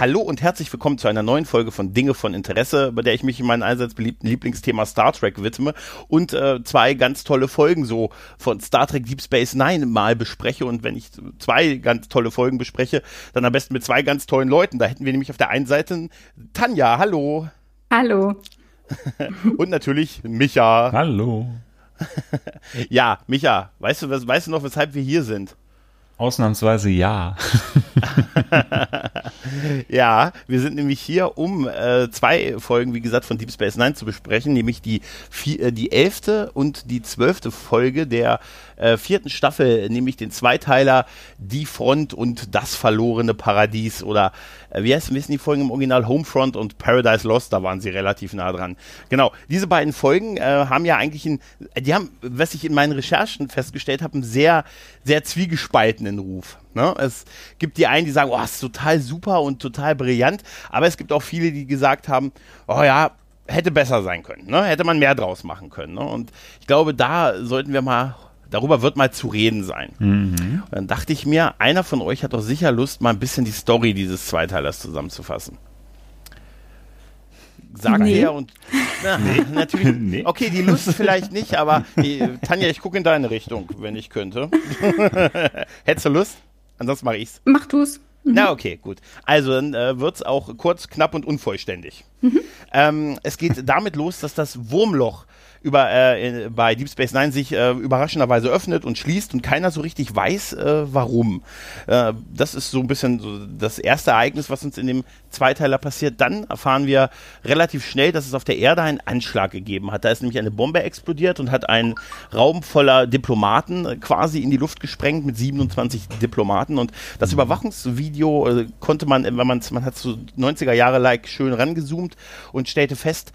Hallo und herzlich willkommen zu einer neuen Folge von Dinge von Interesse, bei der ich mich in meinem allseits beliebten Lieblingsthema Star Trek widme und äh, zwei ganz tolle Folgen so von Star Trek Deep Space Nine mal bespreche. Und wenn ich zwei ganz tolle Folgen bespreche, dann am besten mit zwei ganz tollen Leuten. Da hätten wir nämlich auf der einen Seite Tanja, hallo. Hallo. und natürlich Micha. Hallo. ja, Micha, weißt du, weißt du noch, weshalb wir hier sind? Ausnahmsweise ja. ja, wir sind nämlich hier, um äh, zwei Folgen, wie gesagt, von Deep Space Nine zu besprechen, nämlich die, vier, äh, die elfte und die zwölfte Folge der äh, vierten Staffel, nämlich den Zweiteiler Die Front und das verlorene Paradies oder äh, wie heißt, wissen die Folgen im Original Homefront und Paradise Lost, da waren sie relativ nah dran. Genau, diese beiden Folgen äh, haben ja eigentlich ein, die haben, was ich in meinen Recherchen festgestellt habe, einen sehr, sehr zwiegespaltenen Ruf. Ne? Es gibt die einen, die sagen, oh, ist total super und total brillant, aber es gibt auch viele, die gesagt haben, oh ja, hätte besser sein können, ne? hätte man mehr draus machen können. Ne? Und ich glaube, da sollten wir mal darüber wird mal zu reden sein. Mhm. Und dann dachte ich mir, einer von euch hat doch sicher Lust, mal ein bisschen die Story dieses Zweiteilers zusammenzufassen. Sagt nee. er und na, nee. natürlich. Nee. Okay, die Lust vielleicht nicht, aber die, Tanja, ich gucke in deine Richtung, wenn ich könnte. Hättest du Lust? Ansonsten mache ich's. Mach du's. Mhm. Na, okay, gut. Also dann äh, wird es auch kurz, knapp und unvollständig. Mhm. Ähm, es geht damit los, dass das Wurmloch über, äh, bei Deep Space Nine sich äh, überraschenderweise öffnet und schließt und keiner so richtig weiß, äh, warum. Äh, das ist so ein bisschen so das erste Ereignis, was uns in dem Zweiteiler passiert. Dann erfahren wir relativ schnell, dass es auf der Erde einen Anschlag gegeben hat. Da ist nämlich eine Bombe explodiert und hat einen Raum voller Diplomaten quasi in die Luft gesprengt mit 27 Diplomaten. Und das mhm. Überwachungsvideo äh, konnte man, wenn man man hat so 90er Jahre like schön rangezoomt und stellte fest,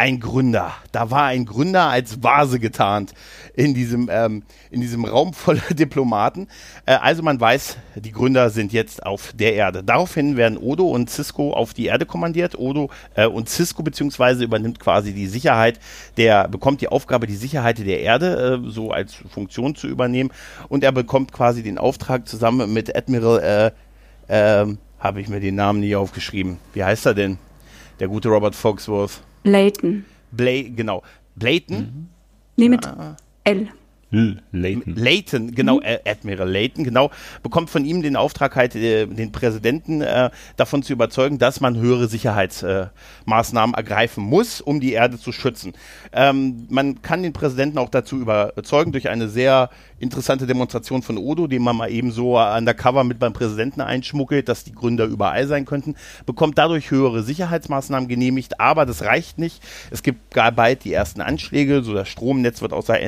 ein Gründer. Da war ein Gründer als Vase getarnt in diesem, ähm, in diesem Raum voller Diplomaten. Äh, also man weiß, die Gründer sind jetzt auf der Erde. Daraufhin werden Odo und Cisco auf die Erde kommandiert. Odo äh, und Cisco beziehungsweise übernimmt quasi die Sicherheit, der bekommt die Aufgabe, die Sicherheit der Erde äh, so als Funktion zu übernehmen. Und er bekommt quasi den Auftrag zusammen mit Admiral, äh, äh, habe ich mir den Namen nie aufgeschrieben. Wie heißt er denn? Der gute Robert Foxworth. Layton. Bla genau. Blayton? Mhm. Nee, mit ah. L. Layton. Layton, genau, mhm. Admiral Layton, genau, bekommt von ihm den Auftrag, halt äh, den Präsidenten äh, davon zu überzeugen, dass man höhere Sicherheitsmaßnahmen äh, ergreifen muss, um die Erde zu schützen. Ähm, man kann den Präsidenten auch dazu überzeugen durch eine sehr interessante Demonstration von Odo, den man mal eben so undercover mit beim Präsidenten einschmuggelt, dass die Gründer überall sein könnten, bekommt dadurch höhere Sicherheitsmaßnahmen genehmigt, aber das reicht nicht. Es gibt gar bald die ersten Anschläge, so das Stromnetz wird außer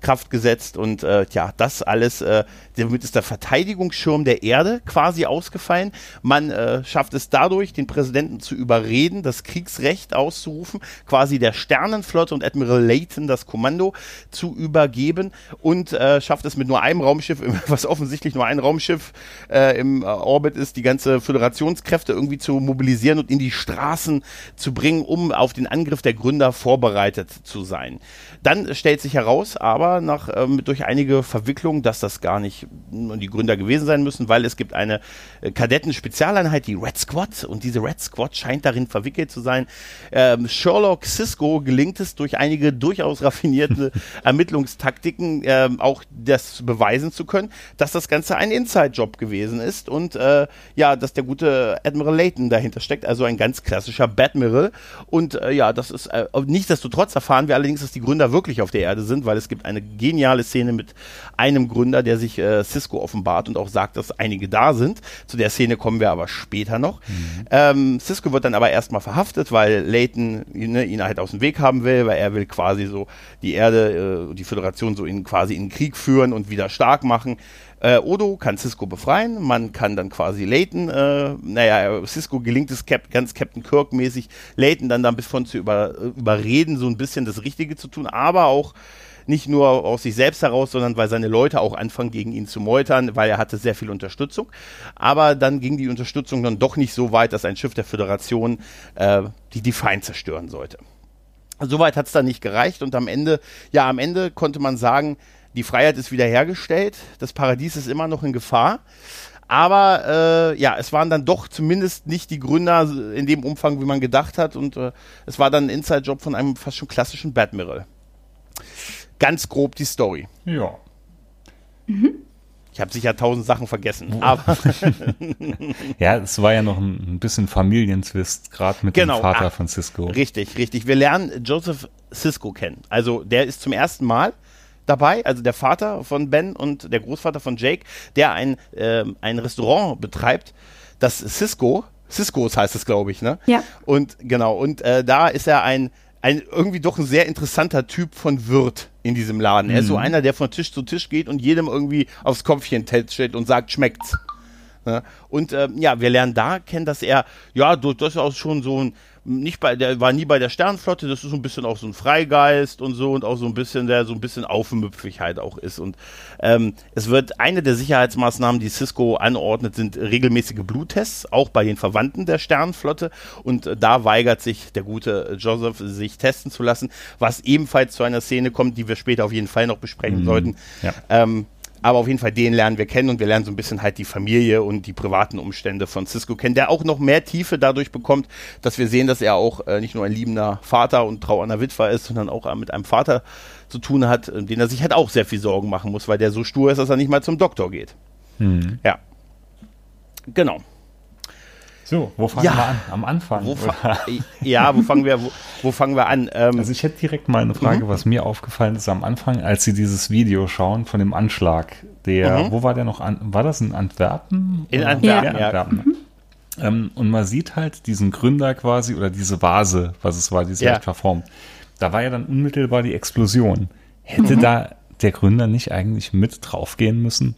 Kraft gesetzt und äh, ja, das alles, äh, damit ist der Verteidigungsschirm der Erde quasi ausgefallen. Man äh, schafft es dadurch, den Präsidenten zu überreden, das Kriegsrecht auszurufen, quasi der Sternenflotte und Admiral Layton das Kommando zu übergeben und äh, schafft es mit nur einem Raumschiff, was offensichtlich nur ein Raumschiff äh, im Orbit ist, die ganze Föderationskräfte irgendwie zu mobilisieren und in die Straßen zu bringen, um auf den Angriff der Gründer vorbereitet zu sein. Dann stellt sich heraus, aber nach, ähm, durch einige Verwicklungen, dass das gar nicht die Gründer gewesen sein müssen, weil es gibt eine äh, Kadetten-Spezialeinheit, die Red Squad, und diese Red Squad scheint darin verwickelt zu sein. Ähm, Sherlock Cisco gelingt es durch einige durchaus raffinierte Ermittlungstaktiken ähm, auch das beweisen zu können, dass das Ganze ein Inside-Job gewesen ist und äh, ja, dass der gute Admiral Layton dahinter steckt, also ein ganz klassischer Badmiral. Und äh, ja, das ist äh, nichtsdestotrotz erfahren wir allerdings, dass die Gründer wirklich auf der Erde sind, weil es gibt eine geniale Szene mit einem Gründer, der sich äh, Cisco offenbart und auch sagt, dass einige da sind. Zu der Szene kommen wir aber später noch. Mhm. Ähm, Cisco wird dann aber erstmal verhaftet, weil Layton ne, ihn halt aus dem Weg haben will, weil er will quasi so die Erde, äh, die Föderation so in quasi in den Krieg führen und wieder stark machen. Äh, Odo kann Cisco befreien, man kann dann quasi Layton, äh, naja, Cisco gelingt es Cap ganz Captain Kirk-mäßig, Layton dann davon zu über, überreden, so ein bisschen das Richtige zu tun, aber auch nicht nur aus sich selbst heraus, sondern weil seine Leute auch anfangen, gegen ihn zu meutern, weil er hatte sehr viel Unterstützung. Aber dann ging die Unterstützung dann doch nicht so weit, dass ein Schiff der Föderation äh, die Defiant zerstören sollte. Soweit hat es dann nicht gereicht und am Ende, ja, am Ende konnte man sagen, die Freiheit ist wiederhergestellt, das Paradies ist immer noch in Gefahr. Aber äh, ja, es waren dann doch zumindest nicht die Gründer in dem Umfang, wie man gedacht hat. Und äh, es war dann ein Inside-Job von einem fast schon klassischen Badmiral. Ganz grob die Story. Ja. Ich habe sicher tausend Sachen vergessen. Aber Ja, es war ja noch ein, bisschen Familientwist, gerade mit Genau, dem Vater ah, von Cisco. richtig, richtig. Wir lernen Joseph Cisco kennen. Also der ist zum ersten Mal dabei, also der Vater von Ben und der Großvater von Jake, der ein, ähm, ein Restaurant betreibt, das Cisco, Cisco's heißt es, glaube ich, ne? Ja. Und genau, und äh, da ist er ein, ein irgendwie doch ein sehr interessanter Typ von Wirt in diesem Laden. Er ist so einer, der von Tisch zu Tisch geht und jedem irgendwie aufs Kopfchen tätschelt und sagt, schmeckt's. Ne? Und ähm, ja, wir lernen da kennen, dass er ja du- durchaus schon so ein nicht bei der war nie bei der Sternenflotte, das ist so ein bisschen auch so ein Freigeist und so und auch so ein bisschen der so ein bisschen aufmüpfig halt auch ist und ähm, es wird eine der Sicherheitsmaßnahmen, die Cisco anordnet, sind regelmäßige Bluttests, auch bei den Verwandten der Sternenflotte und äh, da weigert sich der gute Joseph sich testen zu lassen, was ebenfalls zu einer Szene kommt, die wir später auf jeden Fall noch besprechen sollten. Ja. Ähm, aber auf jeden Fall den lernen wir kennen und wir lernen so ein bisschen halt die Familie und die privaten Umstände von Cisco kennen, der auch noch mehr Tiefe dadurch bekommt, dass wir sehen, dass er auch äh, nicht nur ein liebender Vater und trauernder Witwer ist, sondern auch mit einem Vater zu tun hat, äh, den er sich halt auch sehr viel Sorgen machen muss, weil der so stur ist, dass er nicht mal zum Doktor geht. Hm. Ja. Genau. So, wo fangen Ja. wir an? Am Anfang. Wo ja, wo fangen wir, wo, wo fangen wir an? Ähm, Also ich hätte direkt mal eine Frage, Mhm. was mir aufgefallen ist am Anfang, als Sie dieses Video schauen von dem Anschlag. Der, Mhm. wo war der noch? An, war das in Antwerpen? In? Antwerpen, ja. Antwerpen. Ähm, und man sieht halt diesen Gründer quasi oder diese Vase, was es war, die ist Ja. leicht verformt. Da war ja dann unmittelbar die Explosion. Hätte Mhm. da der Gründer nicht eigentlich mit draufgehen müssen?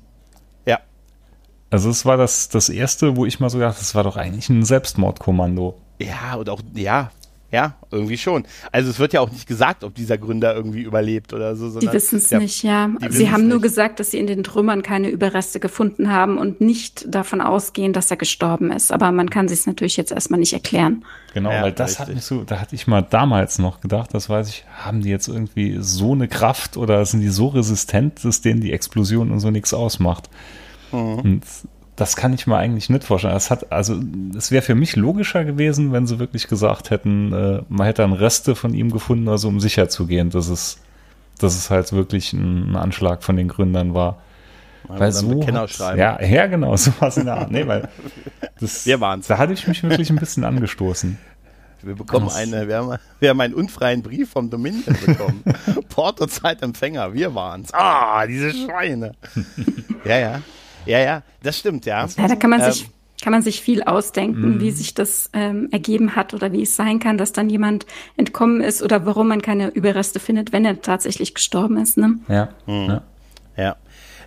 Also es war das, das erste, wo ich mal so dachte, das war doch eigentlich ein Selbstmordkommando. Ja, und auch, ja, ja, irgendwie schon. Also es wird ja auch nicht gesagt, ob dieser Gründer irgendwie überlebt oder so. Die wissen es nicht, ja. Sie haben nur nicht. gesagt, dass sie in den Trümmern keine Überreste gefunden haben und nicht davon ausgehen, dass er gestorben ist. Aber man kann sich es natürlich jetzt erstmal nicht erklären. Genau, Ja, weil das hat richtig. mich so, da hatte ich mal damals noch gedacht, das weiß ich, haben die jetzt irgendwie so eine Kraft oder sind die so resistent, dass denen die Explosion und so nichts ausmacht? Mhm. Das kann ich mir eigentlich nicht vorstellen. Das hat, also, es wäre für mich logischer gewesen, wenn sie wirklich gesagt hätten, äh, man hätte dann Reste von ihm gefunden, also um sicher zu gehen, dass es, dass es halt wirklich ein, ein Anschlag von den Gründern war. Weil dann so ja, ja, genau, sowas in der Art. Nee, weil das, Wir waren's. Da hatte ich mich wirklich ein bisschen angestoßen. Wir bekommen eine, wir haben, wir haben einen unfreien Brief vom Dominion bekommen. Porto-Zeitempfänger, wir waren's. Ah, diese Schweine. ja, ja. Ja, ja, das stimmt, ja. Ja, da kann man Ähm, sich kann man sich viel ausdenken, wie sich das ähm, ergeben hat oder wie es sein kann, dass dann jemand entkommen ist oder warum man keine Überreste findet, wenn er tatsächlich gestorben ist. Ne? Ja. Mhm. ja. Ja.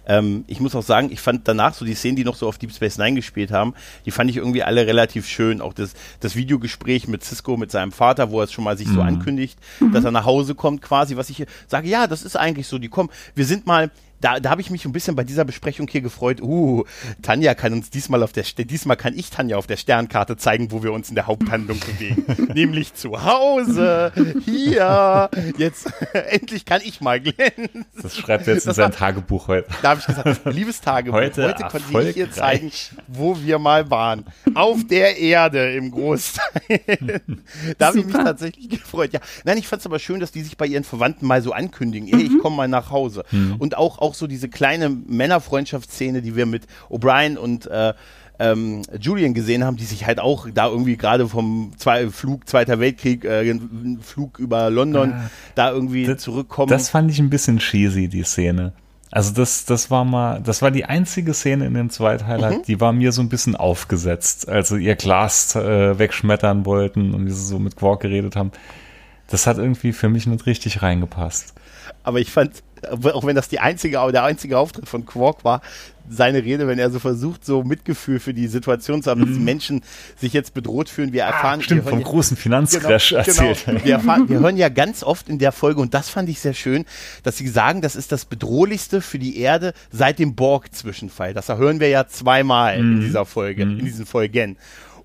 Ähm, ich muss auch sagen, ich fand danach so die Szenen, die noch so auf Deep Space Nine gespielt haben, die fand ich irgendwie alle relativ schön. Auch das, das Videogespräch mit Cisco, mit seinem Vater, wo er es schon mal sich so ankündigt, dass er nach Hause kommt quasi, was ich sage, ja, das ist eigentlich so, die kommen, wir sind mal, da, da habe ich mich ein bisschen bei dieser Besprechung hier gefreut. Uh, Tanja kann uns diesmal auf der diesmal kann ich Tanja auf der Sternkarte zeigen, wo wir uns in der Haupthandlung bewegen, nämlich zu Hause. Hier, jetzt endlich kann ich mal glänzen. Das schreibt er jetzt in Das sein war- Tagebuch heute. Da habe ich gesagt, liebes Tagebuch, heute, Heute konnte ich hier zeigen, wo wir mal waren. Auf der Erde im Großteil. da habe ich mich tatsächlich gefreut. Ja, nein, ich fand es aber schön, dass die sich bei ihren Verwandten mal so ankündigen. Ey, ich komme mal nach Hause. Und auch, auch so diese kleine Männerfreundschaftsszene, die wir mit O'Brien und äh, ähm, Julian gesehen haben, die sich halt auch da irgendwie gerade vom zwei, Flug Zweiter Weltkrieg, äh, Flug über London, da irgendwie Das- zurückkommen. Das fand ich ein bisschen cheesy, die Szene. Also das, das war mal, das war die einzige Szene in dem Zweiteiler, Mhm. die war mir so ein bisschen aufgesetzt, als sie ihr Glas äh, wegschmettern wollten und wie sie so mit Quark geredet haben. Das hat irgendwie für mich nicht richtig reingepasst. Aber ich fand, auch wenn das die einzige, der einzige Auftritt von Quark war, seine Rede, wenn er so versucht, so Mitgefühl für die Situation zu haben, dass die Menschen sich jetzt bedroht fühlen. Wir erfahren, Mhm. Ah, Stimmt, wir vom ja- großen Finanzcrash erzählt. Genau. Wir, erfahren, wir hören ja ganz oft in der Folge, und das fand ich sehr schön, dass sie sagen, das ist das Bedrohlichste für die Erde seit dem Borg-Zwischenfall. Das hören wir ja zweimal Mhm. in dieser Folge, in diesen Folgen.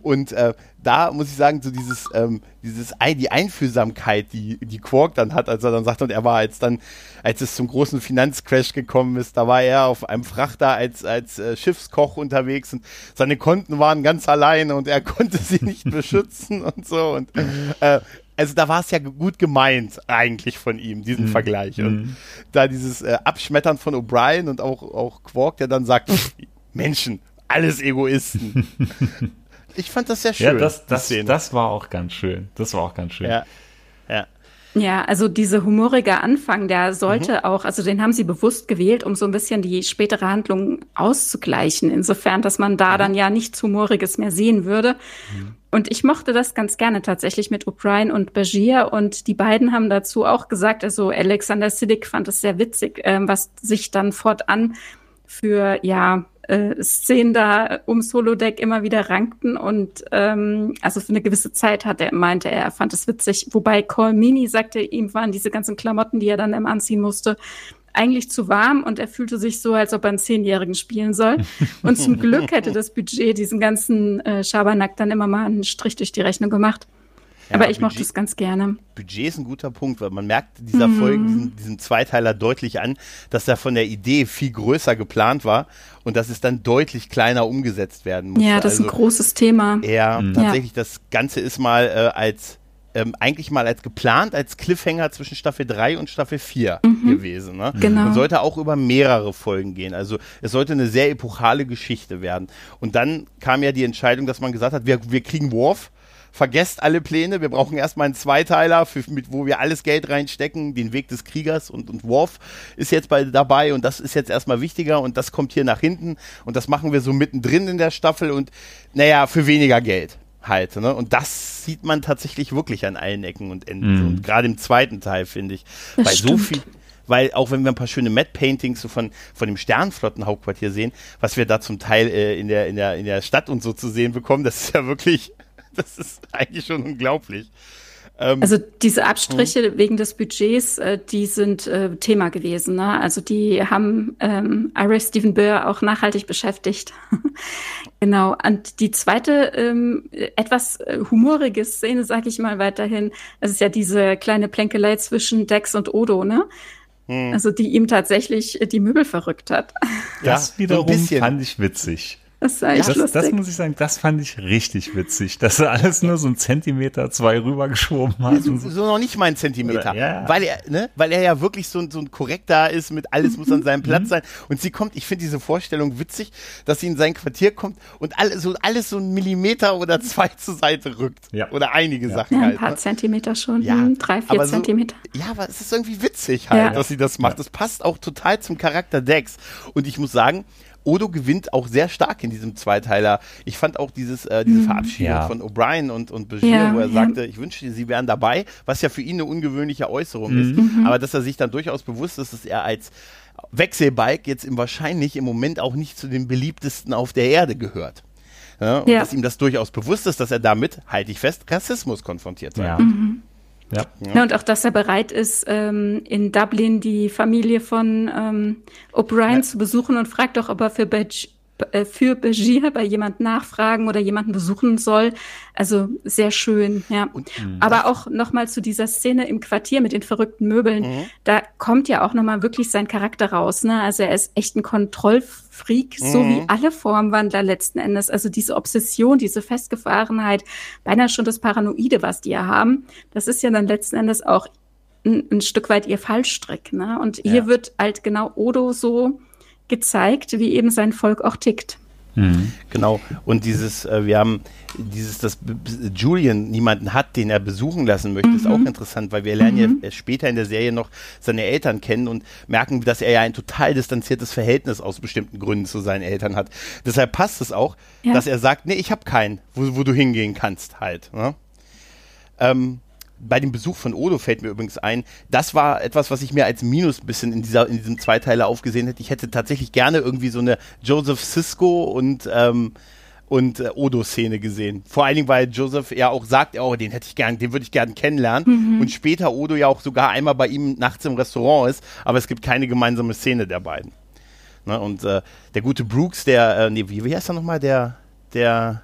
Und äh, da muss ich sagen, so dieses, ähm, dieses die Einfühlsamkeit, die, die Quark dann hat, als er dann sagt, und er war jetzt dann, als es zum großen Finanzcrash gekommen ist, da war er auf einem Frachter als, als äh, Schiffskoch unterwegs und seine Konten waren ganz alleine und er konnte sie nicht beschützen und so. Und äh, also da war es ja gut gemeint eigentlich von ihm, diesen mhm. Vergleich. Und mhm. da dieses äh, Abschmettern von O'Brien und auch, auch Quark, der dann sagt, Menschen, alles Egoisten. ich fand das sehr schön. Ja, das, das, das war auch ganz schön. Das war auch ganz schön. Ja. Ja. Ja, also dieser humorige Anfang, der sollte mhm. auch, also den haben sie bewusst gewählt, um so ein bisschen die spätere Handlung auszugleichen, insofern, dass man da mhm. dann ja nichts Humoriges mehr sehen würde. Mhm. Und ich mochte das ganz gerne tatsächlich mit O'Brien und Bashir und die beiden haben dazu auch gesagt, also Alexander Siddig fand es sehr witzig, äh, was sich dann fortan für, ja, äh, Szenen da ums Holodeck immer wieder rankten und ähm, also für eine gewisse Zeit hat er meinte er, er fand es witzig. Wobei Cole Mini sagte, ihm waren diese ganzen Klamotten, die er dann immer anziehen musste, eigentlich zu warm und er fühlte sich so, als ob er einen Zehnjährigen spielen soll. Und zum Glück hätte das Budget diesen ganzen äh, Schabernack dann immer mal einen Strich durch die Rechnung gemacht. Ja, aber ich mochte es ganz gerne. Budget ist ein guter Punkt, weil man merkt dieser mhm. Folge, diesen, diesen Zweiteiler deutlich an, dass er von der Idee viel größer geplant war und dass es dann deutlich kleiner umgesetzt werden muss. Ja, das also ist ein also großes Thema. Ja, mhm. tatsächlich, das Ganze ist mal äh, als ähm, eigentlich mal als geplant als Cliffhanger zwischen Staffel 3 und Staffel 4 mhm. gewesen. Ne? Genau. Und sollte auch über mehrere Folgen gehen. Also es sollte eine sehr epochale Geschichte werden. Und dann kam ja die Entscheidung, dass man gesagt hat, wir, wir kriegen Worf vergesst alle Pläne. Wir brauchen erstmal einen Zweiteiler, für, mit, wo wir alles Geld reinstecken. Den Weg des Kriegers und, und Worf ist jetzt bei, dabei und das ist jetzt erstmal wichtiger und das kommt hier nach hinten und das machen wir so mittendrin in der Staffel und naja, für weniger Geld halt. Ne? Und das sieht man tatsächlich wirklich an allen Ecken und Enden. Mhm. Und gerade im zweiten Teil, finde ich. Das weil stimmt. so viel, weil auch wenn wir ein paar schöne Matte Paintings so von, von dem Sternflottenhauptquartier sehen, was wir da zum Teil äh, in, der, in, der, in der Stadt und so zu sehen bekommen, das ist ja wirklich das ist eigentlich schon unglaublich. Ähm, also diese Abstriche mhm. wegen des Budgets, äh, die sind äh, Thema gewesen. Ne? Also die haben ähm, Ira Stephen Burr auch nachhaltig beschäftigt. genau. Und die zweite ähm, etwas äh, humorige Szene, sage ich mal weiterhin, das ist ja diese kleine Plänkelei zwischen Dex und Odo, ne? Hm. Also die ihm tatsächlich äh, die Möbel verrückt hat. Das wiederum so fand ich witzig. Das, echt das, das muss ich sagen, das fand ich richtig witzig, dass er alles nur so einen Zentimeter, zwei rübergeschoben hat. Ja, so, so, noch nicht mal einen Zentimeter. Oder, ja. Weil er, ne, weil er ja wirklich so, so ein korrekter ist, mit alles muss an seinem Platz mhm. sein. Und sie kommt, ich finde diese Vorstellung witzig, dass sie in sein Quartier kommt und alles so, alles so einen Millimeter oder zwei zur Seite rückt. Ja. Oder einige ja. Sachen ja, ein halt. Ein paar ne? Zentimeter schon, ja. Hm, drei, vier so, Zentimeter. Ja, aber es ist irgendwie witzig halt, dass sie das macht. Das passt auch total zum Charakter Dex. Und ich muss sagen, Odo gewinnt auch sehr stark in diesem Zweiteiler. Ich fand auch dieses, äh, diese mhm. Verabschiedung ja. von O'Brien und, und Bashir, ja, wo er ja. sagte, ich wünschte, sie wären dabei, was ja für ihn eine ungewöhnliche Äußerung mhm. ist. Mhm. Aber dass er sich dann durchaus bewusst ist, dass er als Wechselbike jetzt im wahrscheinlich im Moment auch nicht zu den beliebtesten auf der Erde gehört. Ja, und dass ihm das durchaus bewusst ist, dass er damit, halte ich fest, Rassismus konfrontiert sein ja. Mhm. Ja. ja. und auch, dass er bereit ist, ähm, in Dublin die Familie von ähm, O'Brien ja. zu besuchen und fragt doch, ob er für Badge äh, für Begier bei jemand nachfragen oder jemanden besuchen soll. Also sehr schön, ja. Und, mhm. Aber auch nochmal zu dieser Szene im Quartier mit den verrückten Möbeln. Mhm. Da kommt ja auch nochmal wirklich sein Charakter raus. Ne? Also er ist echt ein Kontrollfreak, mhm. so wie alle Formwandler letzten Endes. Also diese Obsession, diese Festgefahrenheit, beinahe schon das Paranoide, was die ja haben. Das ist ja dann letzten Endes auch ein, ein Stück weit ihr Fallstrick. Ne? Und ja. hier wird halt genau Odo so gezeigt, wie eben sein Volk auch tickt. Mhm. Genau. Und dieses, äh, wir haben dieses, dass Julian niemanden hat, den er besuchen lassen möchte, mhm. ist auch interessant, weil wir lernen mhm. ja später in der Serie noch seine Eltern kennen und merken, dass er ja ein total distanziertes Verhältnis aus bestimmten Gründen zu seinen Eltern hat. Deshalb passt es auch, ja. dass er sagt, nee, ich habe keinen, wo, wo, du hingehen kannst halt. Ne? Ähm, bei dem Besuch von Odo fällt mir übrigens ein, das war etwas, was ich mir als Minus ein bisschen in, dieser, in diesem Zweiteiler aufgesehen hätte. Ich hätte tatsächlich gerne irgendwie so eine Joseph Cisco und, ähm, und äh, Odo-Szene gesehen. Vor allen Dingen, weil Joseph ja auch sagt, oh, den hätte ich gern, den würde ich gern kennenlernen. Mhm. Und später Odo ja auch sogar einmal bei ihm nachts im Restaurant ist, aber es gibt keine gemeinsame Szene der beiden. Ne? Und äh, der gute Brooks, der, äh, nee, wie, wie heißt er nochmal, der, der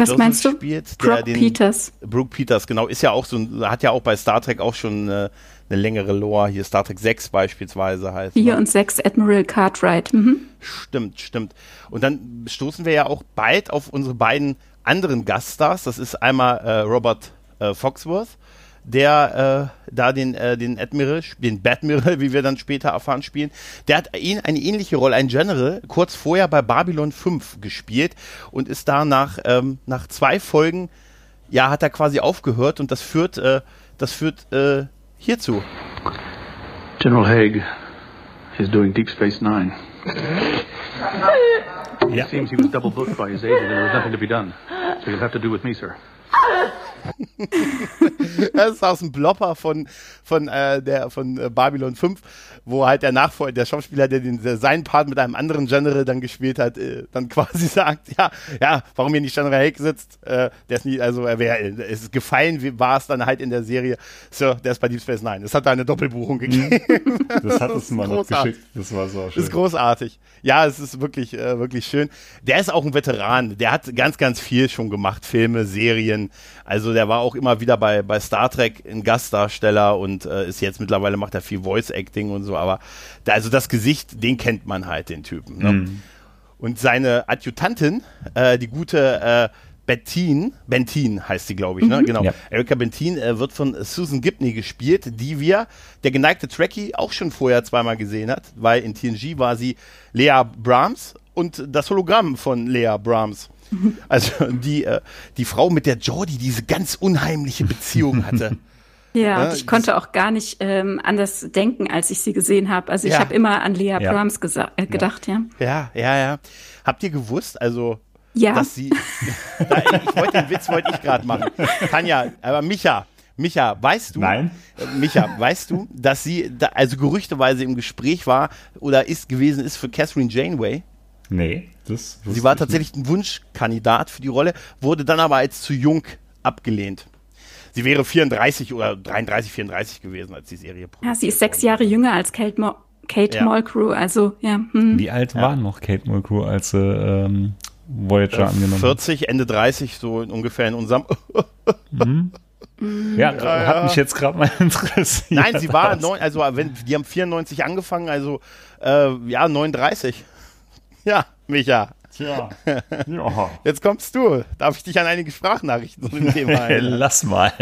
Was meinst du? Spielt, Brooke den, Peters. Brooke Peters, genau, ist ja auch so ein, hat ja auch bei Star Trek auch schon eine, eine längere Lore. Hier Star Trek 6 beispielsweise heißt. 4 ne? und 6 Admiral Cartwright. Mhm. Stimmt, stimmt. Und dann stoßen wir ja auch bald auf unsere beiden anderen Gaststars. Das ist einmal äh, Robert äh, Foxworth der äh, da den, äh, den Admiral, den Batmiral, wie wir dann später erfahren, spielen. Der hat ihn eine ähnliche Rolle, ein General, kurz vorher bei Babylon 5 gespielt und ist da nach, ähm, nach zwei Folgen, ja, hat er quasi aufgehört und das führt, äh, das führt äh, hierzu. General Haig is doing Deep Space Nine. Ja. It seems he was double booked by his agent and there was nothing to be done. So you'll have to do with me, sir. das ist aus dem Blopper von, von, äh, der, von äh, Babylon 5, wo halt der Nachfolger, der Schauspieler, der, den, der seinen Part mit einem anderen General dann gespielt hat, äh, dann quasi sagt, ja, ja, warum hier nicht General Hake sitzt, äh, der ist nie, also er wäre, es ist gefallen, wie war es dann halt in der Serie, Sir, der ist bei Deep Space Nine. Es hat da eine Doppelbuchung mhm. gegeben. Das hat es mal noch geschickt, das war so schön. Das ist großartig. Ja, es ist wirklich, äh, wirklich schön. Der ist auch ein Veteran, der hat ganz, ganz viel schon gemacht, Filme, Serien, also der war auch immer wieder bei, bei Star Trek ein Gastdarsteller und äh, ist jetzt mittlerweile macht er viel Voice Acting und so, aber da, also das Gesicht, den kennt man halt, den Typen. Ne? Mhm. Und seine Adjutantin, äh, die gute äh, Bettin, Bentin heißt sie, glaube ich, ne? Mhm. Genau. Ja. Erika Bentin äh, wird von Susan Gibney gespielt, die wir, der geneigte Trekkie, auch schon vorher zweimal gesehen hat, weil in TNG war sie Lea Brahms und das Hologramm von Lea Brahms. Also die, äh, die Frau, mit der Jordi diese ganz unheimliche Beziehung hatte. Ja, ja ich konnte auch gar nicht ähm, anders denken, als ich sie gesehen habe. Also ich ja. habe immer an Lea ja. Brahms äh, gedacht, ja. Ja, ja, ja. Habt ihr gewusst, also ja. dass sie. da, ich wollte den Witz wollte ich gerade machen. Tanja, aber Micha, Micha, weißt du? Nein. Äh, Micha, weißt du, dass sie, da, also gerüchteweise im Gespräch war oder ist gewesen ist für Catherine Janeway? Nee, das. Sie war tatsächlich ein Wunschkandidat für die Rolle, wurde dann aber als zu jung abgelehnt. Sie wäre 34 oder 33, 34 gewesen, als die Serie Ja, sie ist sechs Jahre jünger als Kate, Mo Kate ja. Mulgrew, also ja. Hm. Wie alt ja. war noch Kate Mulgrew, als sie ähm, Voyager äh, angenommen 40, Ende 30, so ungefähr in unserem. mhm. Ja, ja, hat mich jetzt gerade mal interessiert. Nein, sie war neun, also wenn die haben 94 angefangen, also äh, ja 39. Ja, Micha. Tja. Ja. Jetzt kommst du. Darf ich dich an einige Sprachnachrichten zu dem Thema erinnern? Lass mal.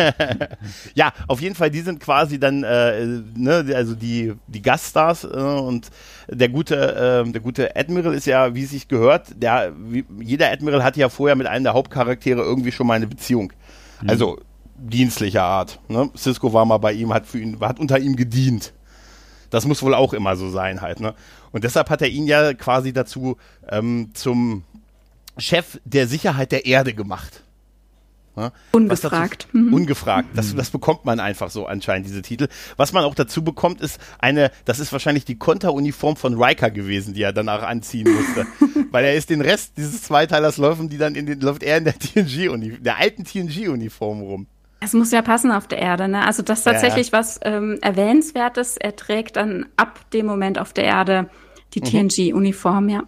ja, auf jeden Fall, die sind quasi dann, äh, ne, also die, die Gaststars äh, und der gute, äh, der gute Admiral ist ja, wie es sich gehört, der, wie, jeder Admiral hatte ja vorher mit einem der Hauptcharaktere irgendwie schon mal eine Beziehung. Mhm. Also dienstlicher Art. Ne? Cisco war mal bei ihm, hat für ihn, hat unter ihm gedient. Das muss wohl auch immer so sein halt. Ne? Und deshalb hat er ihn ja quasi dazu ähm, zum Chef der Sicherheit der Erde gemacht. Ja? Ungefragt. Dazu, mhm. Ungefragt. Das, das bekommt man einfach so anscheinend, diese Titel. Was man auch dazu bekommt, ist eine, das ist wahrscheinlich die Konteruniform von Riker gewesen, die er danach anziehen musste. Weil er ist den Rest dieses Zweiteilers laufen, die dann in den, läuft er in der TNG, der alten TNG-Uniform rum. Es muss ja passen auf der Erde, ne? Also das ist tatsächlich ja. was ähm, Erwähnenswertes. Er trägt dann ab dem Moment auf der Erde die mhm. TNG-Uniform, ja.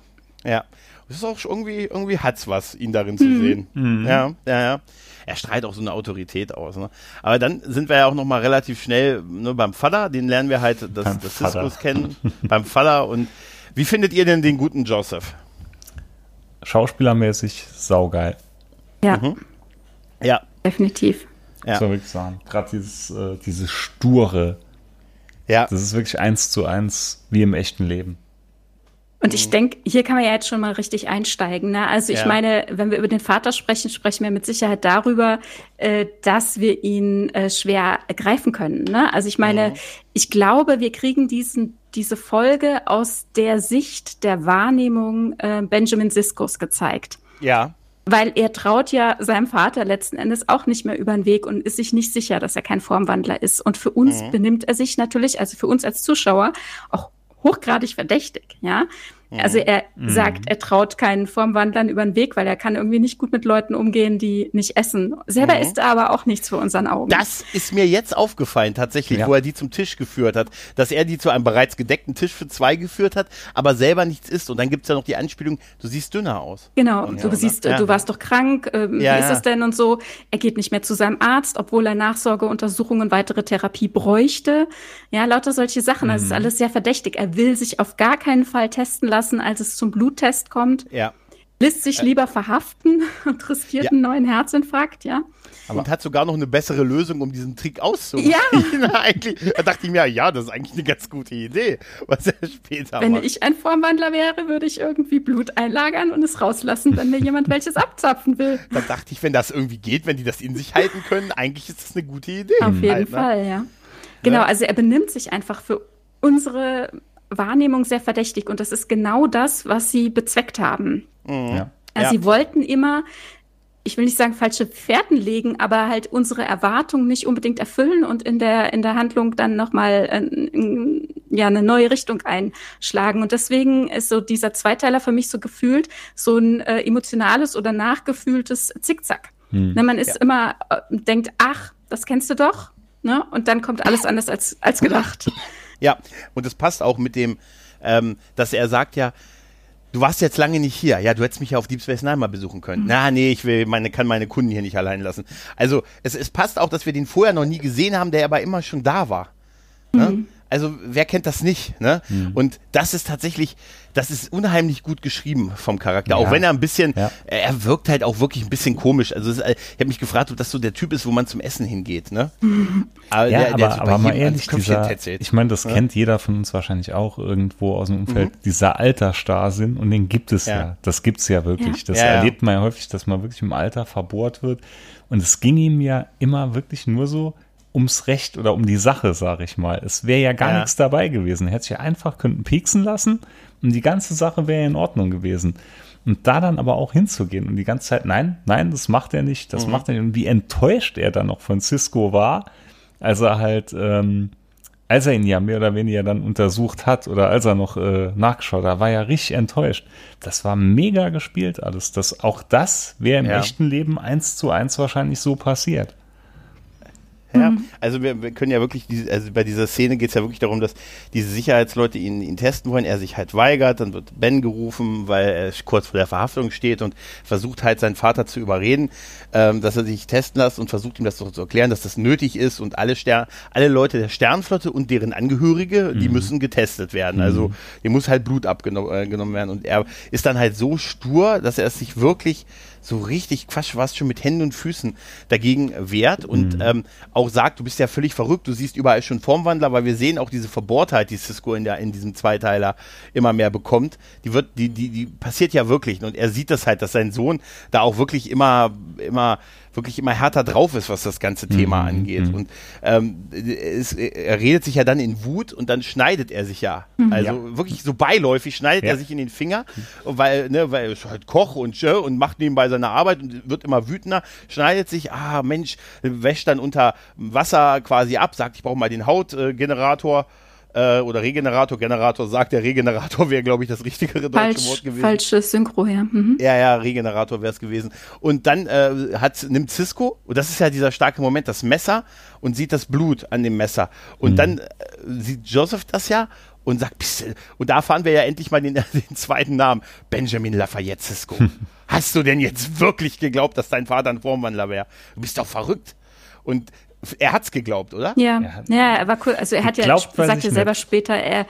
Ja. Das ist auch irgendwie, irgendwie hat's was, ihn darin zu mhm. sehen. Mhm. Ja, ja, ja. Er strahlt auch so eine Autorität aus. Ne? Aber dann sind wir ja auch noch mal relativ schnell ne, beim Vater. Den lernen wir halt, das, das Ciscos kennen, beim Vater. Und wie findet ihr denn den guten Joseph? Schauspielermäßig saugeil. Ja. Mhm. Ja. Definitiv. Ja. wirklich sagen. Gerade dieses, äh, dieses sture. Ja. Das ist wirklich eins zu eins wie im echten Leben. Und ich denke, hier kann man ja jetzt schon mal richtig einsteigen. Ne? Also ich ja. meine, wenn wir über den Vater sprechen, sprechen wir mit Sicherheit darüber, äh, dass wir ihn äh, schwer ergreifen können. Ne? Also ich meine, mhm. ich glaube, wir kriegen diesen, diese Folge aus der Sicht der Wahrnehmung äh, Benjamin Siskos gezeigt. Ja. Weil er traut ja seinem Vater letzten Endes auch nicht mehr über den Weg und ist sich nicht sicher, dass er kein Formwandler ist. Und für uns mhm. benimmt er sich natürlich, also für uns als Zuschauer, auch hochgradig verdächtig, ja. Also er mhm. sagt, er traut keinen Formwandlern über den Weg, weil er kann irgendwie nicht gut mit Leuten umgehen, die nicht essen. Selber mhm. isst er aber auch nichts vor unseren Augen. Das ist mir jetzt aufgefallen, tatsächlich, ja. wo er die zum Tisch geführt hat, dass er die zu einem bereits gedeckten Tisch für zwei geführt hat, aber selber nichts isst. Und dann gibt es ja noch die Anspielung, du siehst dünner aus. Genau, und, du ja, siehst, ja. du warst doch krank, äh, wie ist es denn und so. Er geht nicht mehr zu seinem Arzt, obwohl er Nachsorgeuntersuchungen und weitere Therapie bräuchte. Ja, lauter solche Sachen. Mhm. Das ist mhm. alles sehr verdächtig. Er will sich auf gar keinen Fall testen lassen lassen, als es zum Bluttest kommt. Ja. Lässt sich lieber verhaften und riskiert ja. einen neuen Herzinfarkt, ja. Aber und hat sogar noch eine bessere Lösung, um diesen Trick auszuführen. Ja. eigentlich, da dachte ich mir, ja, das ist eigentlich eine ganz gute Idee, was er später Wenn macht. ich ein Formwandler wäre, würde ich irgendwie Blut einlagern und es rauslassen, wenn mir jemand welches abzapfen will. Da dachte ich, wenn das irgendwie geht, wenn die das in sich halten können, eigentlich ist das eine gute Idee. Auf jeden halt, ne? Fall, ja. Genau, also er benimmt sich einfach für unsere Wahrnehmung sehr verdächtig und das ist genau das, was sie bezweckt haben. Mhm. Ja. Also ja. sie wollten immer, ich will nicht sagen falsche Fährten legen, aber halt unsere Erwartungen nicht unbedingt erfüllen und in der in der Handlung dann noch mal äh, ja eine neue Richtung einschlagen und deswegen ist so dieser Zweiteiler für mich so gefühlt so ein äh, emotionales oder nachgefühltes Zickzack. Mhm. Ne, man ist ja. immer äh, denkt, ach, das kennst du doch, ne? Und dann kommt alles anders als als gedacht. Ja, und es passt auch mit dem, ähm, dass er sagt ja, du warst jetzt lange nicht hier. Ja, du hättest mich ja auf Deep Space Nine mal besuchen können. Mhm. Na, nee, ich will meine, kann meine Kunden hier nicht allein lassen. Also es, es passt auch, dass wir den vorher noch nie gesehen haben, der aber immer schon da war. Ne? Mhm. Also wer kennt das nicht? Ne? Mhm. Und das ist tatsächlich, das ist unheimlich gut geschrieben vom Charakter. Ja. Auch wenn er ein bisschen, ja. er wirkt halt auch wirklich ein bisschen komisch. Also ist, ich habe mich gefragt, ob das so der Typ ist, wo man zum Essen hingeht. Ne? Aber, ja, der, der aber, aber mal ehrlich, dieser, ich meine, das ja? kennt jeder von uns wahrscheinlich auch irgendwo aus dem Umfeld, mhm. dieser Altersstarrsinn und den gibt es ja. Das gibt es ja wirklich. Das erlebt man ja häufig, dass man wirklich im Alter verbohrt wird. Und es ging ihm ja immer wirklich nur so, ums Recht oder um die Sache, sage ich mal. Es wäre ja gar ja. nichts dabei gewesen. Er hätte sich ja einfach könnten pieksen lassen und die ganze Sache wäre in Ordnung gewesen. Und da dann aber auch hinzugehen und die ganze Zeit, nein, nein, das macht er nicht, das mhm. macht er nicht. Und wie enttäuscht er dann noch von Cisco war, als er halt, ähm, als er ihn ja mehr oder weniger dann untersucht hat oder als er noch äh, nachgeschaut hat, war er richtig enttäuscht. Das war mega gespielt alles. Das, auch das wäre im ja. echten Leben eins zu eins wahrscheinlich so passiert. Ja, mhm. also wir, wir, können ja wirklich, diese, also bei dieser Szene geht es ja wirklich darum, dass diese Sicherheitsleute ihn, ihn testen wollen, er sich halt weigert, dann wird Ben gerufen, weil er kurz vor der Verhaftung steht und versucht halt seinen Vater zu überreden, ähm, dass er sich testen lässt und versucht ihm das so zu erklären, dass das nötig ist und alle Stern, alle Leute der Sternflotte und deren Angehörige, mhm. die müssen getestet werden. Mhm. Also dem muss halt Blut abgenommen äh, werden und er ist dann halt so stur, dass er es sich wirklich so richtig fast was schon mit Händen und Füßen dagegen wehrt und mhm. ähm, auch sagt, du bist ja völlig verrückt, du siehst überall schon Formwandler, weil wir sehen auch diese Verbohrtheit, die Cisco in, der, in diesem Zweiteiler immer mehr bekommt, die wird, die, die, die passiert ja wirklich und er sieht das halt, dass sein Sohn da auch wirklich immer, immer wirklich immer härter drauf ist, was das ganze Thema mhm. angeht. Mhm. Und ähm, es, er redet sich ja dann in Wut und dann schneidet er sich ja. Mhm. Also ja. wirklich so beiläufig schneidet ja. er sich in den Finger, weil, ne, weil er ist halt Koch und und macht nebenbei seine Arbeit und wird immer wütender, schneidet sich, ah Mensch, wäscht dann unter Wasser quasi ab, sagt, ich brauche mal den Hautgenerator. Äh, äh, oder Regenerator, Generator sagt, der Regenerator wäre, glaube ich, das richtigere deutsche Falsch, Wort gewesen. Falsches Synchro, ja. Mhm. Ja, ja, Regenerator wäre es gewesen. Und dann äh, hat, nimmt Cisco, und das ist ja dieser starke Moment, das Messer und sieht das Blut an dem Messer. Und mhm. dann äh, sieht Joseph das ja und sagt, und da fahren wir ja endlich mal den, den zweiten Namen, Benjamin Lafayette Cisco. Hast du denn jetzt wirklich geglaubt, dass dein Vater ein Formwandler wäre? Du bist doch verrückt. Und er hat's geglaubt, oder? Ja, er ja, er war cool. Also er hat ja, glaubt, sagte selber nicht. später, er,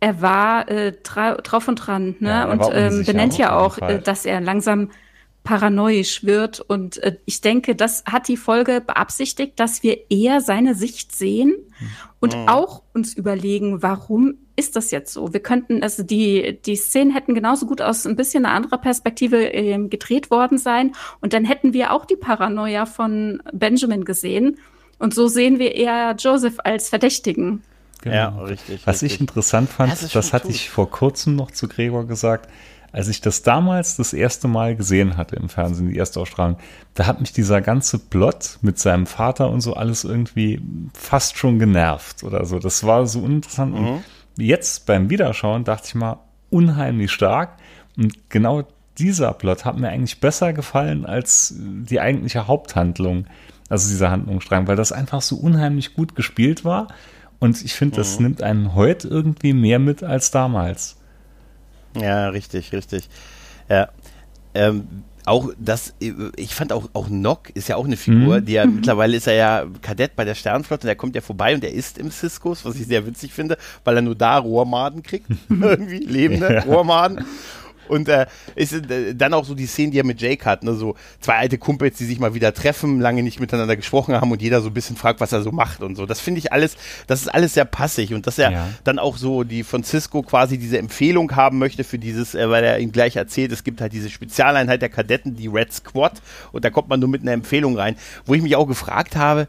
er war äh, drauf und dran, ne? Ja, und ähm, benennt ja auch, äh, dass er langsam paranoisch wird. Und äh, ich denke, das hat die Folge beabsichtigt, dass wir eher seine Sicht sehen und mhm. auch uns überlegen, warum ist das jetzt so? Wir könnten, also die, die Szenen hätten genauso gut aus ein bisschen einer anderen Perspektive äh, gedreht worden sein. Und dann hätten wir auch die Paranoia von Benjamin gesehen und so sehen wir eher Joseph als Verdächtigen. Genau. Ja, richtig. Was richtig. ich interessant fand, das, das hatte ich vor kurzem noch zu Gregor gesagt, als ich das damals das erste Mal gesehen hatte im Fernsehen, die erste Ausstrahlung, da hat mich dieser ganze Plot mit seinem Vater und so alles irgendwie fast schon genervt oder so. Das war so uninteressant. Mhm. Und jetzt beim Wiederschauen dachte ich mal, unheimlich stark. Und genau dieser Plot hat mir eigentlich besser gefallen als die eigentliche Haupthandlung, also dieser Handlungsstrang, weil das einfach so unheimlich gut gespielt war. Und ich finde, das mhm. nimmt einen heute irgendwie mehr mit als damals. Ja, richtig, richtig. Ja. Ähm, auch das, ich fand auch, auch Nock ist ja auch eine Figur, mhm. die ja mittlerweile ist er ja Kadett bei der Sternflotte, der kommt ja vorbei und der ist im Ciscos, was ich sehr witzig finde, weil er nur da Rohrmaden kriegt, irgendwie lebende ja. Rohrmaden. Und äh, ist äh, dann auch so die Szene, die er mit Jake hat, ne? so zwei alte Kumpels, die sich mal wieder treffen, lange nicht miteinander gesprochen haben und jeder so ein bisschen fragt, was er so macht und so. Das finde ich alles, das ist alles sehr passig und dass er ja. dann auch so die von Cisco quasi diese Empfehlung haben möchte für dieses, äh, weil er ihm gleich erzählt, es gibt halt diese Spezialeinheit der Kadetten, die Red Squad und da kommt man nur mit einer Empfehlung rein, wo ich mich auch gefragt habe,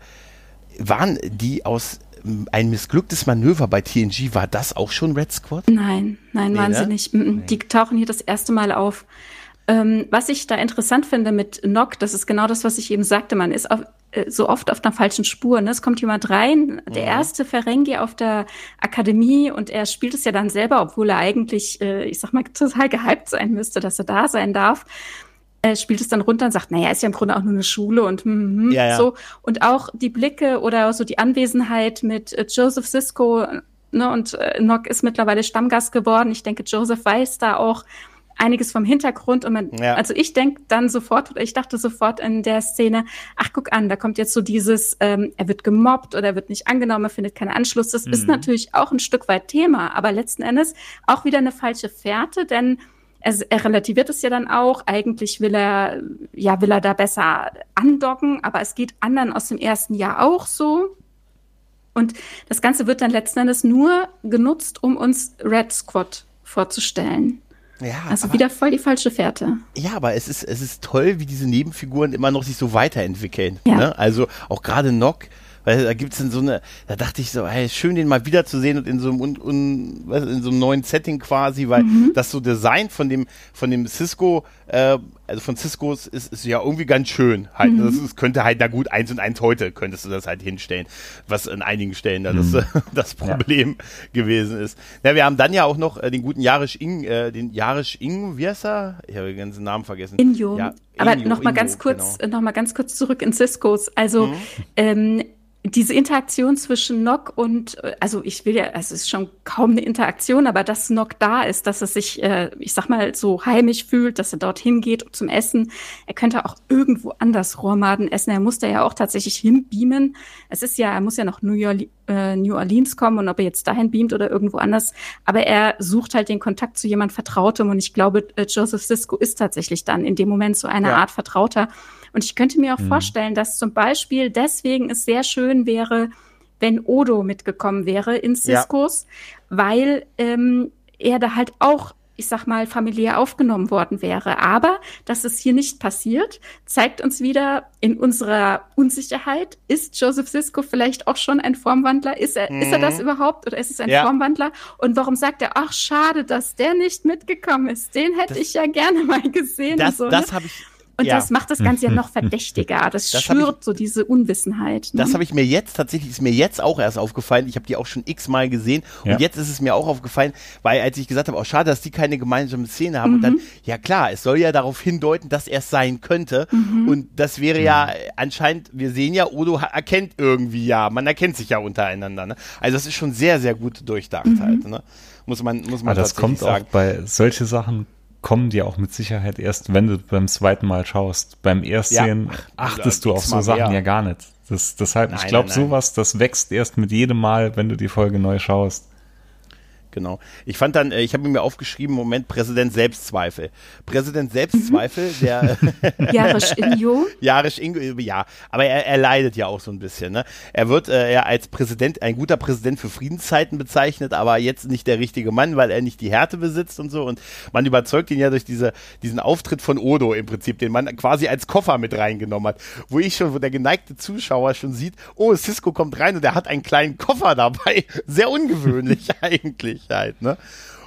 waren die aus ein missglücktes Manöver bei TNG. War das auch schon Red Squad? Nein, nein, nee, waren ne? sie nicht. Die tauchen hier das erste Mal auf. Ähm, was ich da interessant finde mit Nock, das ist genau das, was ich eben sagte, man ist auf, äh, so oft auf einer falschen Spur. Ne? Es kommt jemand rein, der mhm. erste Ferengi auf der Akademie und er spielt es ja dann selber, obwohl er eigentlich, äh, ich sag mal, total gehypt sein müsste, dass er da sein darf äh, spielt es dann runter und sagt, naja, ist ja im Grunde auch nur eine Schule und mm, ja, ja. so. Und auch die Blicke oder so die Anwesenheit mit äh, Joseph Sisko, ne, und äh, Nock ist mittlerweile Stammgast geworden. Ich denke, Joseph weiß da auch einiges vom Hintergrund und man, ja. also ich denke dann sofort, oder ich dachte sofort in der Szene, ach guck an, da kommt jetzt so dieses, ähm, er wird gemobbt oder er wird nicht angenommen, er findet keinen Anschluss. Das mhm. ist natürlich auch ein Stück weit Thema, aber letzten Endes auch wieder eine falsche Fährte, denn er, er relativiert es ja dann auch. Eigentlich will er, ja, will er da besser andocken, aber es geht anderen aus dem ersten Jahr auch so. Und das Ganze wird dann letzten Endes nur genutzt, um uns Red Squad vorzustellen. Ja, also aber, wieder voll die falsche Fährte. Ja, aber es ist, es ist toll, wie diese Nebenfiguren immer noch sich so weiterentwickeln. Ja. Ne? Also auch gerade Nock, weil da gibt's dann so eine, da dachte ich so, hey, schön den mal wiederzusehen und in so einem, un, un, in so einem neuen Setting quasi, weil mhm. das so Design von dem, von dem Cisco, äh, also von Ciscos ist, ist ja irgendwie ganz schön halt. Mhm. Das, das, könnte halt, na gut, eins und eins heute könntest du das halt hinstellen, was an einigen Stellen da mhm. das, das Problem ja. gewesen ist. Ja, wir haben dann ja auch noch äh, den guten Jarisch Ing, äh, den Jarisch Ing, wie heißt er? Ich habe den ganzen Namen vergessen. Injo. Ja, Aber nochmal ganz kurz, genau. noch mal ganz kurz zurück in Ciscos. Also, mhm. ähm, diese Interaktion zwischen Nock und, äh, also ich will ja, es ist schon kaum eine Interaktion, aber dass Nock da ist, dass er sich, äh, ich sag mal, so heimisch fühlt, dass er dorthin geht zum Essen. Er könnte auch irgendwo anders Rohrmaden essen. Er muss da ja auch tatsächlich hinbeamen. Es ist ja, er muss ja noch New, York, äh, New Orleans kommen und ob er jetzt dahin beamt oder irgendwo anders. Aber er sucht halt den Kontakt zu jemand Vertrautem und ich glaube, äh, Joseph Sisko ist tatsächlich dann in dem Moment so eine ja. Art Vertrauter. Und ich könnte mir auch mhm. vorstellen, dass zum Beispiel deswegen es sehr schön wäre, wenn Odo mitgekommen wäre in Ciscos, ja. weil ähm, er da halt auch ich sag mal, familiär aufgenommen worden wäre. Aber dass es hier nicht passiert, zeigt uns wieder in unserer Unsicherheit, ist Joseph Sisko vielleicht auch schon ein Formwandler? Ist er, mhm. ist er das mhm. überhaupt oder ist es ein ja. Formwandler? Und warum sagt er, ach, schade, dass der nicht mitgekommen ist? Den hätte das, ich ja gerne mal gesehen. Das, so, das ne? habe ich und ja. das macht das Ganze ja noch verdächtiger. Das, das schürt ich, so diese Unwissenheit. Ne? Das habe ich mir jetzt tatsächlich, ist mir jetzt auch erst aufgefallen. Ich habe die auch schon x-mal gesehen. Ja. Und jetzt ist es mir auch aufgefallen, weil als ich gesagt habe, oh schade, dass die keine gemeinsame Szene haben. Mhm. Und dann, ja klar, es soll ja darauf hindeuten, dass er es sein könnte. Mhm. Und das wäre ja anscheinend, wir sehen ja, Odo erkennt irgendwie ja, man erkennt sich ja untereinander. Ne? Also das ist schon sehr, sehr gut durchdacht mhm. halt. Ne? Muss man, muss man Aber das kommt sagen. auch bei solche Sachen kommen dir auch mit Sicherheit erst, wenn du beim zweiten Mal schaust. Beim Erstsehen ja. achtest du auf so Sachen mehr. ja gar nicht. Das, deshalb, nein, ich glaube, sowas, das wächst erst mit jedem Mal, wenn du die Folge neu schaust. Genau. Ich fand dann, äh, ich habe mir aufgeschrieben, Moment, Präsident Selbstzweifel. Präsident Selbstzweifel, mhm. der Jarisch Ingo. Jarisch Ingo, ja. Aber er, er leidet ja auch so ein bisschen. Ne? Er wird äh, ja als Präsident, ein guter Präsident für Friedenszeiten bezeichnet, aber jetzt nicht der richtige Mann, weil er nicht die Härte besitzt und so. Und man überzeugt ihn ja durch diese, diesen Auftritt von Odo im Prinzip, den man quasi als Koffer mit reingenommen hat. Wo ich schon, wo der geneigte Zuschauer schon sieht, oh, Cisco kommt rein und er hat einen kleinen Koffer dabei. Sehr ungewöhnlich eigentlich. Sicherheit, ne?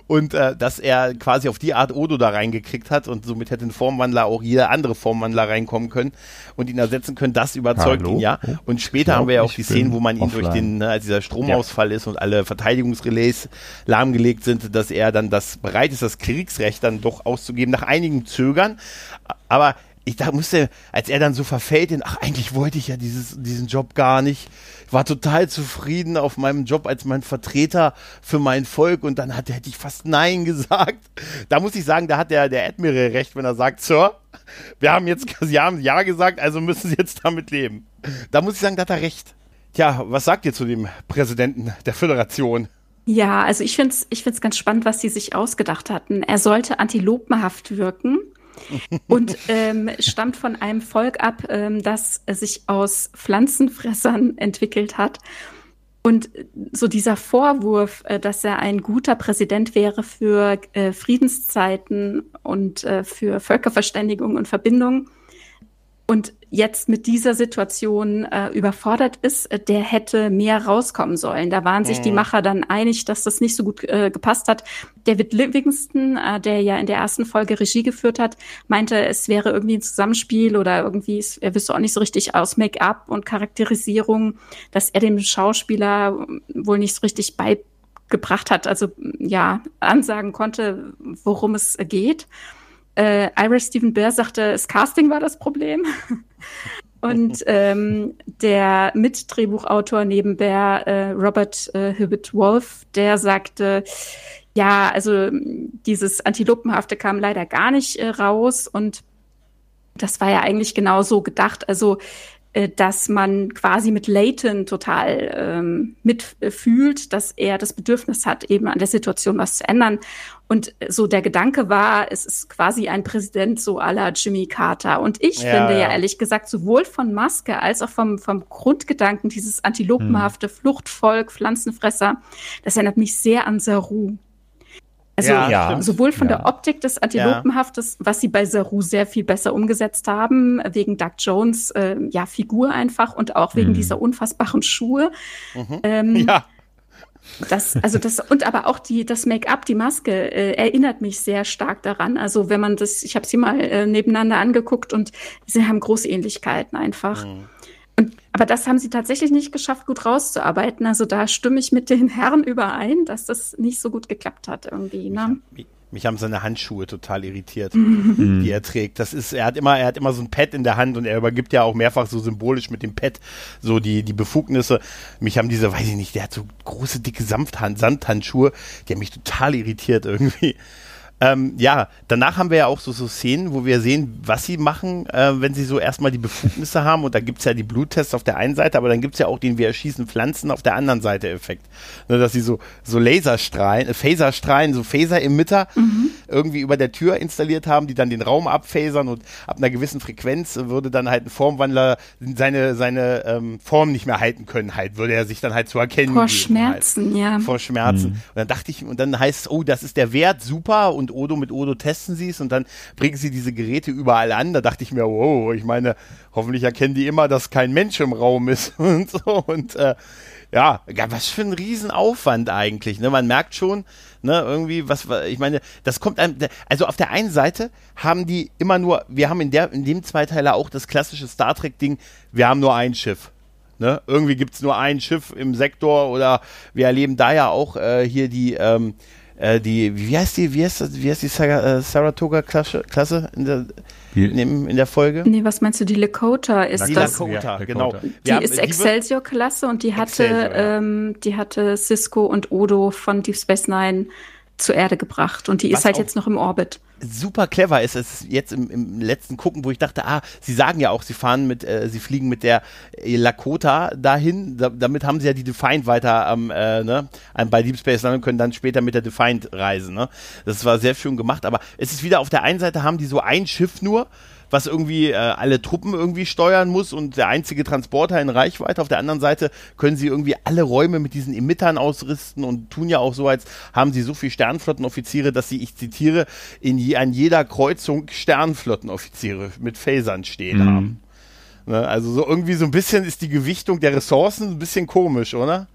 und äh, dass er quasi auf die Art Odo da reingekriegt hat und somit hätte ein Formwandler auch jeder andere Formwandler reinkommen können und ihn ersetzen können, das überzeugt Hallo? ihn ja. Oh, Und später glaub, haben wir ja auch die Szenen, wo man ihn durch den, ne, als dieser Stromausfall ist und alle Verteidigungsrelais lahmgelegt sind, dass er dann das bereit ist, das Kriegsrecht dann doch auszugeben, nach einigem Zögern. Aber ich da musste, als er dann so verfällt in, ach, eigentlich wollte ich ja dieses, diesen Job gar nicht. War total zufrieden auf meinem Job als mein Vertreter für mein Volk und dann hat, hätte ich fast Nein gesagt. Da muss ich sagen, da hat der, der Admiral recht, wenn er sagt, Sir, wir haben jetzt, Sie haben Ja gesagt, also müssen Sie jetzt damit leben. Da muss ich sagen, da hat er recht. Tja, was sagt ihr zu dem Präsidenten der Föderation? Ja, also ich finde es ich find's ganz spannend, was sie sich ausgedacht hatten. Er sollte antilopenhaft wirken und ähm, stammt von einem Volk ab, ähm, das sich aus Pflanzenfressern entwickelt hat. Und so dieser Vorwurf, äh, dass er ein guter Präsident wäre für äh, Friedenszeiten und äh, für Völkerverständigung und Verbindung und jetzt mit dieser Situation äh, überfordert ist, äh, der hätte mehr rauskommen sollen. Da waren sich die Macher dann einig, dass das nicht so gut äh, gepasst hat. David Livingston, äh, der ja in der ersten Folge Regie geführt hat, meinte, es wäre irgendwie ein Zusammenspiel oder irgendwie, er wüsste auch nicht so richtig aus Make-up und Charakterisierung, dass er dem Schauspieler wohl nicht so richtig beigebracht hat, also ja, ansagen konnte, worum es geht. Äh, Ira Stephen Bear sagte, das Casting war das Problem. Und ähm, der Mitdrehbuchautor neben Bear, äh, Robert äh, Hibbert Wolf, der sagte, ja, also dieses Antilopenhafte kam leider gar nicht äh, raus und das war ja eigentlich genau so gedacht. Also dass man quasi mit Layton total ähm, mitfühlt, dass er das Bedürfnis hat, eben an der Situation was zu ändern. Und so der Gedanke war, es ist quasi ein Präsident so la Jimmy Carter. Und ich Ja, finde ja ja. ehrlich gesagt, sowohl von Maske als auch vom, vom Grundgedanken, dieses antilopenhafte Fluchtvolk, Pflanzenfresser, das erinnert mich sehr an Saru. Also Ja, sowohl von Ja. der Optik des Antilopenhaftes, was sie bei Saru sehr viel besser umgesetzt haben, wegen Doug Jones äh, ja Figur einfach und auch wegen Mhm. dieser unfassbaren Schuhe. Ähm, Mhm. Ja, das, also das, und aber auch die, das Make-up, die Maske, äh, erinnert mich sehr stark daran. Also wenn man das, ich habe sie mal äh, nebeneinander angeguckt und sie haben große Ähnlichkeiten einfach. Mhm. Aber das haben sie tatsächlich nicht geschafft, gut rauszuarbeiten. Also da stimme ich mit den Herren überein, dass das nicht so gut geklappt hat irgendwie. Ne? Mich, mich haben seine Handschuhe total irritiert, die er trägt. Das ist, er hat immer, er hat immer so ein Pad in der Hand und er übergibt ja auch mehrfach so symbolisch mit dem Pad so die, die Befugnisse. Mich haben diese, weiß ich nicht, der hat so große, dicke Samthand, Samthandschuhe, die haben mich total irritiert irgendwie. Ähm, ja, danach haben wir ja auch so, so Szenen, wo wir sehen, was sie machen, äh, wenn sie so erstmal die Befugnisse haben. Und da gibt's ja die Bluttests auf der einen Seite, aber dann gibt's ja auch den Wir erschießen Pflanzen auf der anderen Seite Effekt. Ne, dass sie so, so Laserstrahlen, äh, Phaserstrahlen, so Phaser-Emitter irgendwie über der Tür installiert haben, die dann den Raum abphasern und ab einer gewissen Frequenz würde dann halt ein Formwandler seine, seine ähm, Form nicht mehr halten können, halt, würde er sich dann halt zu erkennen Vor geben, Halt Schmerzen, ja. vor Schmerzen. Und dann dachte ich, und dann heißt es, oh, das ist der Wert, super. Und Odo mit Odo testen sie es und dann bringen sie diese Geräte überall an. Da dachte ich mir, wow, ich meine, hoffentlich erkennen die immer, dass kein Mensch im Raum ist und so. Und äh, ja, was für ein Riesenaufwand eigentlich. Ne? Man merkt schon, ne, irgendwie, was, wa- ich meine, das kommt einem, also auf der einen Seite haben die immer nur, wir haben in der, in dem Zweiteiler auch das klassische Star Trek-Ding, wir haben nur ein Schiff. Ne? Irgendwie gibt's nur ein Schiff im Sektor oder wir erleben da ja auch äh, hier die, ähm, äh, die, wie heißt die, wie heißt das, wie heißt die Saga, äh, Saratoga-Klasse Klasse in der, in, dem, in der Folge? Nee, was meinst du? Die Lakota ist Die das. Lakota, Ja, Lakota. genau. Die haben- ist Excelsior-Klasse und die hatte, Excelsior, ja. ähm, die hatte Cisco und Odo von Deep Space Nine zur Erde gebracht und die Was ist halt jetzt noch im Orbit. super clever ist. Es jetzt im, im letzten Gucken, wo ich dachte, ah, sie sagen ja auch, sie fahren mit, äh, sie fliegen mit der äh, Lakota dahin. Da, damit haben sie ja die Defiant weiter am, äh, ne, bei Deep Space und können dann später mit der Defiant reisen. Ne? Das war sehr schön gemacht, aber es ist wieder auf der einen Seite haben die so ein Schiff nur, was irgendwie äh, alle Truppen irgendwie steuern muss und der einzige Transporter in Reichweite. Auf der anderen Seite können sie irgendwie alle Räume mit diesen Emittern ausrüsten und tun ja auch so, als haben sie so viel Sternflottenoffiziere, dass sie, ich zitiere, in je, an jeder Kreuzung Sternflottenoffiziere mit Phasern stehen Mhm. haben. Ne, also so irgendwie so ein bisschen ist die Gewichtung der Ressourcen ein bisschen komisch, oder?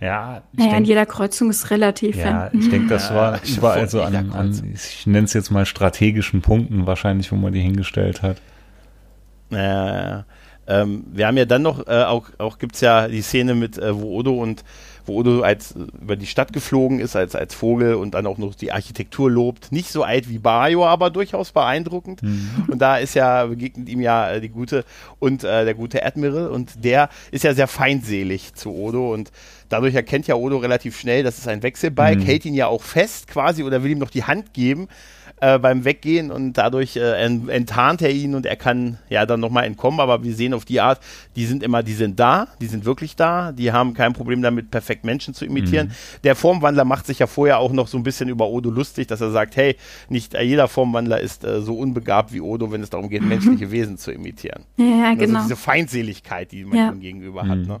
Ja, ich naja, denk, an jeder Kreuzung ist relativ. Ja, ich denke, das war überall so an, an, ich nenne es jetzt mal strategischen Punkten wahrscheinlich, wo man die hingestellt hat. Naja, ähm, wir haben ja dann noch, äh, auch, auch gibt es ja die Szene mit, äh, wo Odo und wo Odo als über die Stadt geflogen ist als, als Vogel und dann auch noch die Architektur lobt. Nicht so alt wie Bayo, aber durchaus beeindruckend. Mhm. Und da ist ja, begegnet ihm ja äh, die gute und äh, der gute Admiral und der ist ja sehr feindselig zu Odo und dadurch erkennt ja Odo relativ schnell, das ist ein Wechselbalg, mhm. hält ihn ja auch fest quasi oder will ihm noch die Hand geben äh, beim Weggehen und dadurch äh, enttarnt er ihn und er kann ja dann nochmal entkommen, aber wir sehen auf die Art, die sind immer, die sind da, die sind wirklich da, die haben kein Problem damit, perfekt Menschen zu imitieren. Mhm. Der Formwandler macht sich ja vorher auch noch so ein bisschen über Odo lustig, dass er sagt, hey, nicht jeder Formwandler ist äh, so unbegabt wie Odo, wenn es darum geht, menschliche Wesen zu imitieren. Ja, also genau. diese Feindseligkeit, die man ja. ihm gegenüber mhm. hat. Ne?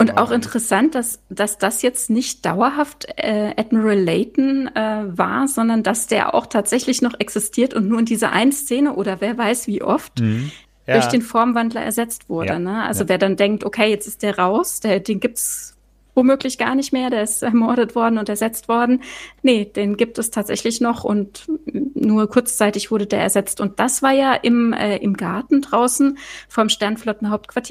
Und auch interessant, dass, dass das jetzt nicht dauerhaft äh, Admiral Layton äh, war, sondern dass der auch tatsächlich noch existiert und nur in dieser einen Szene oder wer weiß wie oft mhm. ja. durch den Formwandler ersetzt wurde. Ja. Ne? Also ja. wer dann denkt, okay, jetzt ist der raus, der, den gibt's womöglich gar nicht mehr, der ist ermordet worden und ersetzt worden. Nee, den gibt es tatsächlich noch und nur kurzzeitig wurde der ersetzt. Und das war ja im, äh, im Garten draußen vom Sternflotten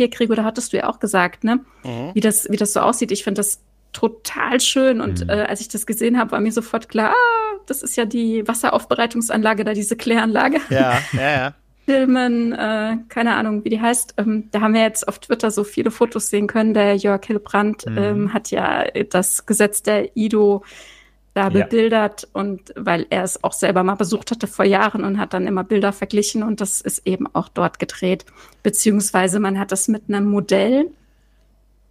Gregor, da hattest du ja auch gesagt, ne? Mhm. Wie, das, wie das so aussieht. Ich finde das total schön und mhm. äh, als ich das gesehen habe, war mir sofort klar, ah, das ist ja die Wasseraufbereitungsanlage da, diese Kläranlage. Ja, ja, ja. Filmen, äh, keine Ahnung, wie die heißt. Ähm, da haben wir jetzt auf Twitter so viele Fotos sehen können. Der Jörg Hillebrand mhm. ähm, hat ja das Gesetz der Ido da bebildert ja. und weil er es auch selber mal besucht hatte vor Jahren und hat dann immer Bilder verglichen und das ist eben auch dort gedreht. Beziehungsweise man hat das mit einem Modell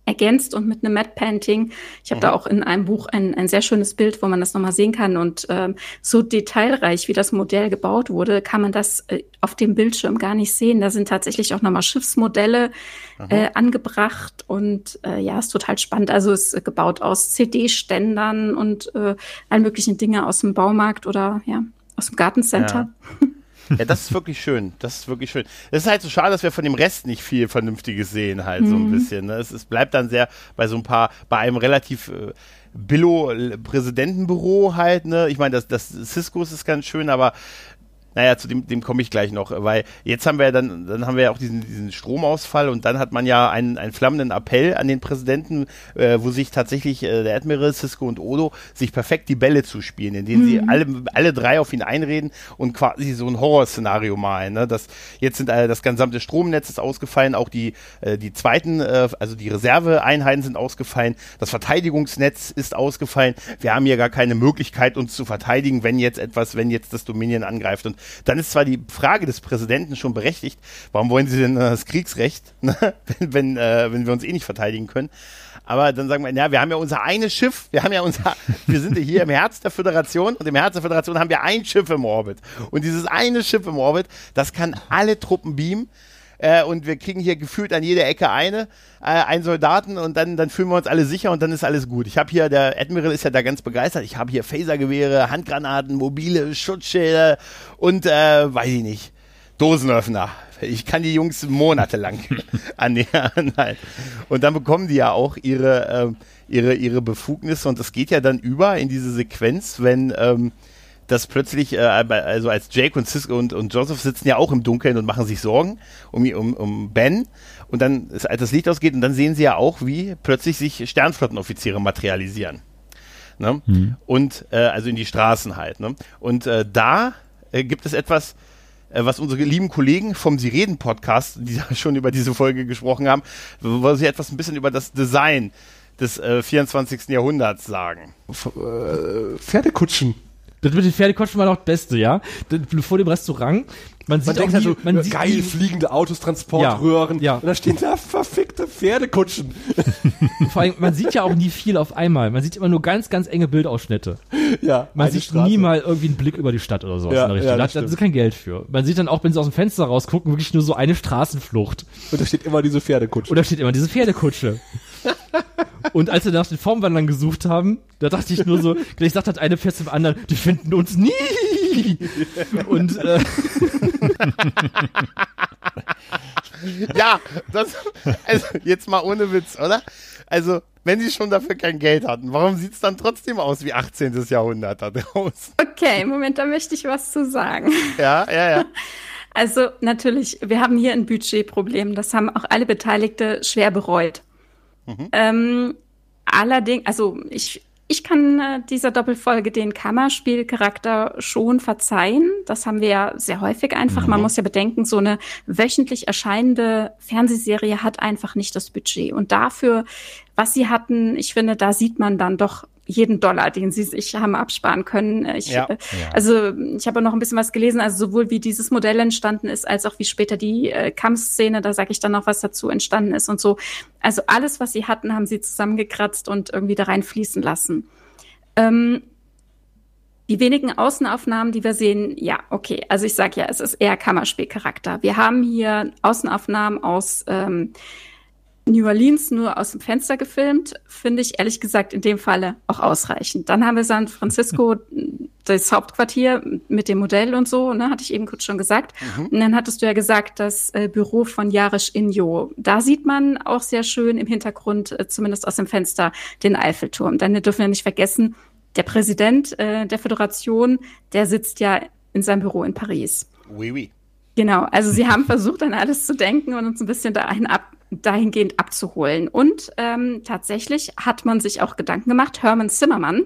ergänzt und mit einem Matte Painting. Ich habe mhm. da auch in einem Buch ein, ein sehr schönes Bild, wo man das nochmal sehen kann. Und ähm, so detailreich, wie das Modell gebaut wurde, kann man das äh, auf dem Bildschirm gar nicht sehen. Da sind tatsächlich auch nochmal Schiffsmodelle äh, angebracht und äh, ja, ist total spannend. Also ist gebaut aus CD-Ständern und äh, allen möglichen Dinge aus dem Baumarkt oder ja, aus dem Gartencenter. Ja. Ja, das ist wirklich schön. Das ist wirklich schön. Es ist halt so schade, dass wir von dem Rest nicht viel Vernünftiges sehen, halt mhm. so ein mhm. bisschen. Ne? Es, es, bleibt dann sehr bei so ein paar, bei einem relativ äh, Billo-Präsidentenbüro halt, ne? Ich meine, das, das Ciscos ist ganz schön, aber naja, zu dem, dem komme ich gleich noch, weil jetzt haben wir ja dann, dann haben wir ja auch diesen, diesen Stromausfall und dann hat man ja einen, einen flammenden Appell an den Präsidenten, äh, wo sich tatsächlich äh, der Admiral, Cisco und Odo sich perfekt die Bälle zuspielen, indem mhm. sie alle, alle drei auf ihn einreden und quasi so ein Horrorszenario malen. Ne? Das, jetzt sind äh, das gesamte Stromnetz ist ausgefallen, auch die, äh, die zweiten, äh, also die Reserveeinheiten sind ausgefallen, das Verteidigungsnetz ist ausgefallen. Wir haben hier gar keine Möglichkeit, uns zu verteidigen, wenn jetzt etwas, wenn jetzt das Dominion angreift. Und dann ist zwar die Frage des Präsidenten schon berechtigt, warum wollen sie denn äh, das Kriegsrecht, ne? wenn, wenn, äh, wenn wir uns eh nicht verteidigen können. Aber dann sagen wir, ja, wir haben ja unser eines Schiff, wir haben ja unser, wir sind ja hier im Herz der Föderation und im Herz der Föderation haben wir ein Schiff im Orbit. Und dieses eine Schiff im Orbit, das kann alle Truppen beamen äh, und wir kriegen hier gefühlt an jeder Ecke eine, äh, einen Soldaten und dann, dann fühlen wir uns alle sicher und dann ist alles gut. Ich habe hier, der Admiral ist ja da ganz begeistert, ich habe hier Phasergewehre, Handgranaten, mobile Schutzschilder und äh, weiß ich nicht, Dosenöffner. Ich kann die Jungs monatelang annähern. Und dann bekommen die ja auch ihre, äh, ihre, ihre Befugnisse und das geht ja dann über in diese Sequenz, wenn ähm, dass plötzlich, äh, also als Jake und Cisco und, und Joseph sitzen ja auch im Dunkeln und machen sich Sorgen um, um, um Ben. Und dann, als das Licht ausgeht, und dann sehen sie ja auch, wie plötzlich sich Sternflottenoffiziere materialisieren. Ne? Mhm. Und äh, also in die Straßen halt. Ne? Und äh, da äh, gibt es etwas, äh, was unsere lieben Kollegen vom Sie reden Podcast, die schon über diese Folge gesprochen haben, wo sie etwas ein bisschen über das Design des äh, 24. Jahrhunderts sagen. F äh, Pferdekutschen. Das mit den Pferdekutschen war noch das Beste, ja. Vor dem Restaurant. Man, sieht man denkt halt so, man sieht geil, fliegende Autos, Transportröhren. Ja, ja. Und da stehen da verfickte Pferdekutschen. Vor allem, man sieht ja auch nie viel auf einmal. Man sieht immer nur ganz, ganz enge Bildausschnitte. Ja. Man sieht Straße. nie mal irgendwie einen Blick über die Stadt oder sowas ja, in der Richtung. Ja, da, da ist kein Geld für. Man sieht dann auch, wenn sie aus dem Fenster rausgucken, wirklich nur so eine Straßenflucht. Und da steht immer diese Pferdekutsche. Und da steht immer diese Pferdekutsche. Und als wir nach den Formwandlern gesucht haben, da dachte ich nur so, gleich sagt halt eine Pferd zum anderen, die finden uns nie. Und äh, ja, das, also jetzt mal ohne Witz, oder? Also, wenn sie schon dafür kein Geld hatten, warum sieht es dann trotzdem aus wie 18. Jahrhundert da draußen? Okay, Moment, da möchte ich was zu sagen. Ja, ja, ja. Also natürlich, wir haben hier ein Budgetproblem. Das haben auch alle Beteiligte schwer bereut. Mhm. Ähm, allerdings, also ich ich kann äh, dieser Doppelfolge den Kammerspielcharakter schon verzeihen. Das haben wir ja sehr häufig einfach. Mhm. Man muss ja bedenken, so eine wöchentlich erscheinende Fernsehserie hat einfach nicht das Budget. Und dafür, was sie hatten, ich finde, da sieht man dann doch jeden Dollar, den sie sich haben absparen können. Ich, ja. Äh, also ich habe noch ein bisschen was gelesen, also sowohl wie dieses Modell entstanden ist, als auch wie später die äh, Kampfszene, da sage ich dann noch was dazu entstanden ist und so. Also alles, was sie hatten, haben sie zusammengekratzt und irgendwie da reinfließen lassen. Ähm, die wenigen Außenaufnahmen, die wir sehen, ja, okay. Also ich sage ja, es ist eher Kammerspielcharakter. Wir haben hier Außenaufnahmen aus ähm, New Orleans nur aus dem Fenster gefilmt, finde ich ehrlich gesagt in dem Falle auch ausreichend. Dann haben wir San Francisco, das Hauptquartier mit dem Modell und so, ne, hatte ich eben kurz schon gesagt. Mhm. Und dann hattest du ja gesagt, das äh, Büro von Jarisch Injo. Da sieht man auch sehr schön im Hintergrund, äh, zumindest aus dem Fenster, den Eiffelturm. Dann dürfen wir nicht vergessen, der Präsident äh, der Föderation, der sitzt ja in seinem Büro in Paris. Oui, oui. Genau, also sie haben versucht, an alles zu denken und uns ein bisschen dahin ab, dahingehend abzuholen. Und ähm, tatsächlich hat man sich auch Gedanken gemacht. Herman Zimmermann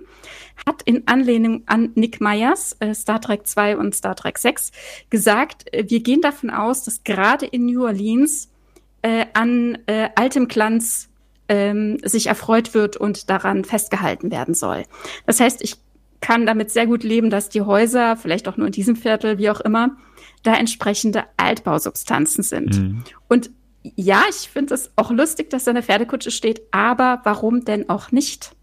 hat in Anlehnung an Nick Myers, äh, Star Trek 2 und Star Trek 6, gesagt, äh, wir gehen davon aus, dass gerade in New Orleans äh, an äh, altem Glanz ähm, sich erfreut wird und daran festgehalten werden soll. Das heißt, ich kann damit sehr gut leben, dass die Häuser, vielleicht auch nur in diesem Viertel, wie auch immer, da entsprechende Altbausubstanzen sind. Mhm. Und ja, ich finde es auch lustig, dass da eine Pferdekutsche steht, aber warum denn auch nicht?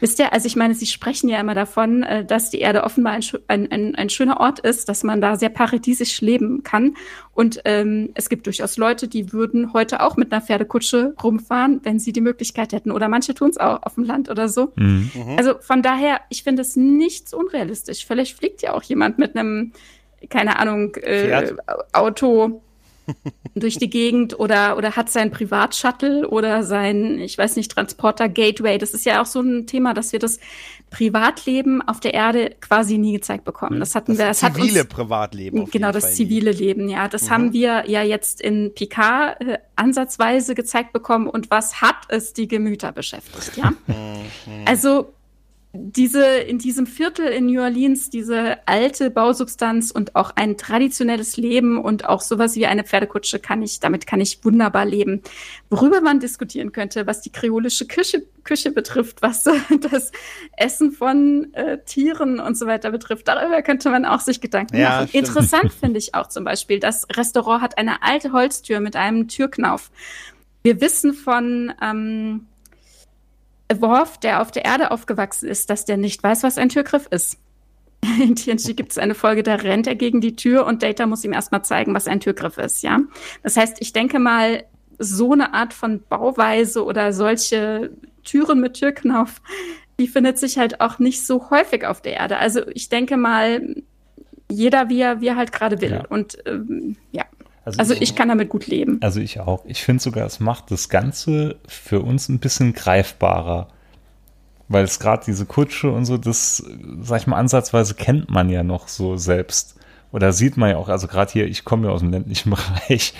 Wisst ihr, also ich meine, Sie sprechen ja immer davon, äh, dass die Erde offenbar ein, ein, ein, ein schöner Ort ist, dass man da sehr paradiesisch leben kann. Und ähm, es gibt durchaus Leute, die würden heute auch mit einer Pferdekutsche rumfahren, wenn sie die Möglichkeit hätten. Oder manche tun es auch auf dem Land oder so. Mhm. Also von daher, ich finde es nichts unrealistisch. Vielleicht fliegt ja auch jemand mit einem, keine Ahnung, äh, Auto durch die Gegend oder, oder hat sein Privatshuttle oder sein, ich weiß nicht, Transporter Gateway. Das ist ja auch so ein Thema, dass wir das Privatleben auf der Erde quasi nie gezeigt bekommen. Das hatten das wir. Das zivile uns, Privatleben. genau, das zivile nie. Leben, ja. Das mhm. haben wir ja jetzt in Picard äh, ansatzweise gezeigt bekommen. Und was hat es die Gemüter beschäftigt, ja? Mhm. also diese, in diesem Viertel in New Orleans, diese alte Bausubstanz und auch ein traditionelles Leben und auch sowas wie eine Pferdekutsche kann ich, damit kann ich wunderbar leben. Worüber man diskutieren könnte, was die kreolische Küche, Küche betrifft, was das Essen von äh, Tieren und so weiter betrifft, darüber könnte man auch sich Gedanken ja, machen. Stimmt. Interessant finde ich auch zum Beispiel, das Restaurant hat eine alte Holztür mit einem Türknauf. Wir wissen von, ähm, Worf, der auf der Erde aufgewachsen ist, dass der nicht weiß, was ein Türgriff ist. In TNG gibt es eine Folge, da rennt er gegen die Tür und Data muss ihm erstmal zeigen, was ein Türgriff ist, ja. Das heißt, ich denke mal, so eine Art von Bauweise oder solche Türen mit Türknauf, die findet sich halt auch nicht so häufig auf der Erde. Also ich denke mal, jeder wie er, wie er halt gerade will. Ja. Und ähm, ja. Also, also ich, ich, kann damit gut leben. Also ich auch. Ich finde sogar, es macht das Ganze für uns ein bisschen greifbarer. Weil es gerade diese Kutsche und so, das, sag ich mal, ansatzweise kennt man ja noch so selbst. Oder sieht man ja auch, also gerade hier, ich komme ja aus dem ländlichen Bereich,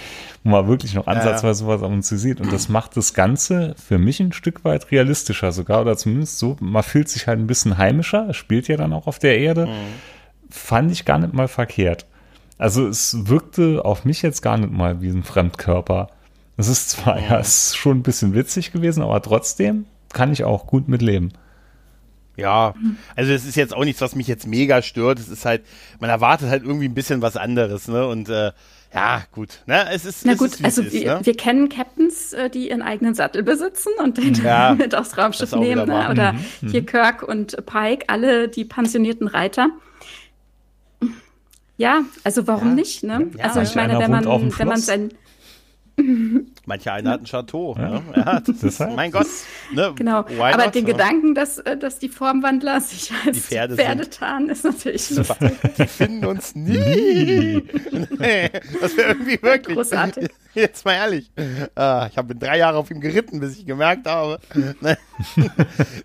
wo man wirklich noch ansatzweise ja. was am uns sieht. Und das macht das Ganze für mich ein Stück weit realistischer sogar. Oder zumindest so, man fühlt sich halt ein bisschen heimischer. Es spielt ja dann auch auf der Erde. Mhm. Fand ich gar nicht mal verkehrt. Also es wirkte auf mich jetzt gar nicht mal wie ein Fremdkörper. Es ist zwar, ja, es ist schon ein bisschen witzig gewesen, aber trotzdem kann ich auch gut mitleben. Ja, also es ist jetzt auch nichts, was mich jetzt mega stört. Es ist halt, man erwartet halt irgendwie ein bisschen was anderes, ne? Und äh, ja, gut. Ne? Es ist, Na es gut, ist, also wir, wir, kennen Captains, äh, die ihren eigenen Sattel besitzen und den ja, mit aufs Raumschiff nehmen. Ne? Oder mhm. hier Kirk und Pike, alle die pensionierten Reiter. Ja, also warum ja. nicht, ne? Ja, also ich meine, wenn man, wenn man sein Manche einen hatten Chateau. Ja. Ne? Ja, das heißt, mein Gott. Ne? Genau. Why Aber not, den ja? Gedanken, dass, äh, dass die Formwandler sich als die Pferde, Pferde tarnen, ist natürlich lustig. Die finden uns nie. nee, das wäre irgendwie wirklich. Großartig. Jetzt mal ehrlich. Ah, ich habe drei Jahre auf ihm geritten, bis ich gemerkt habe.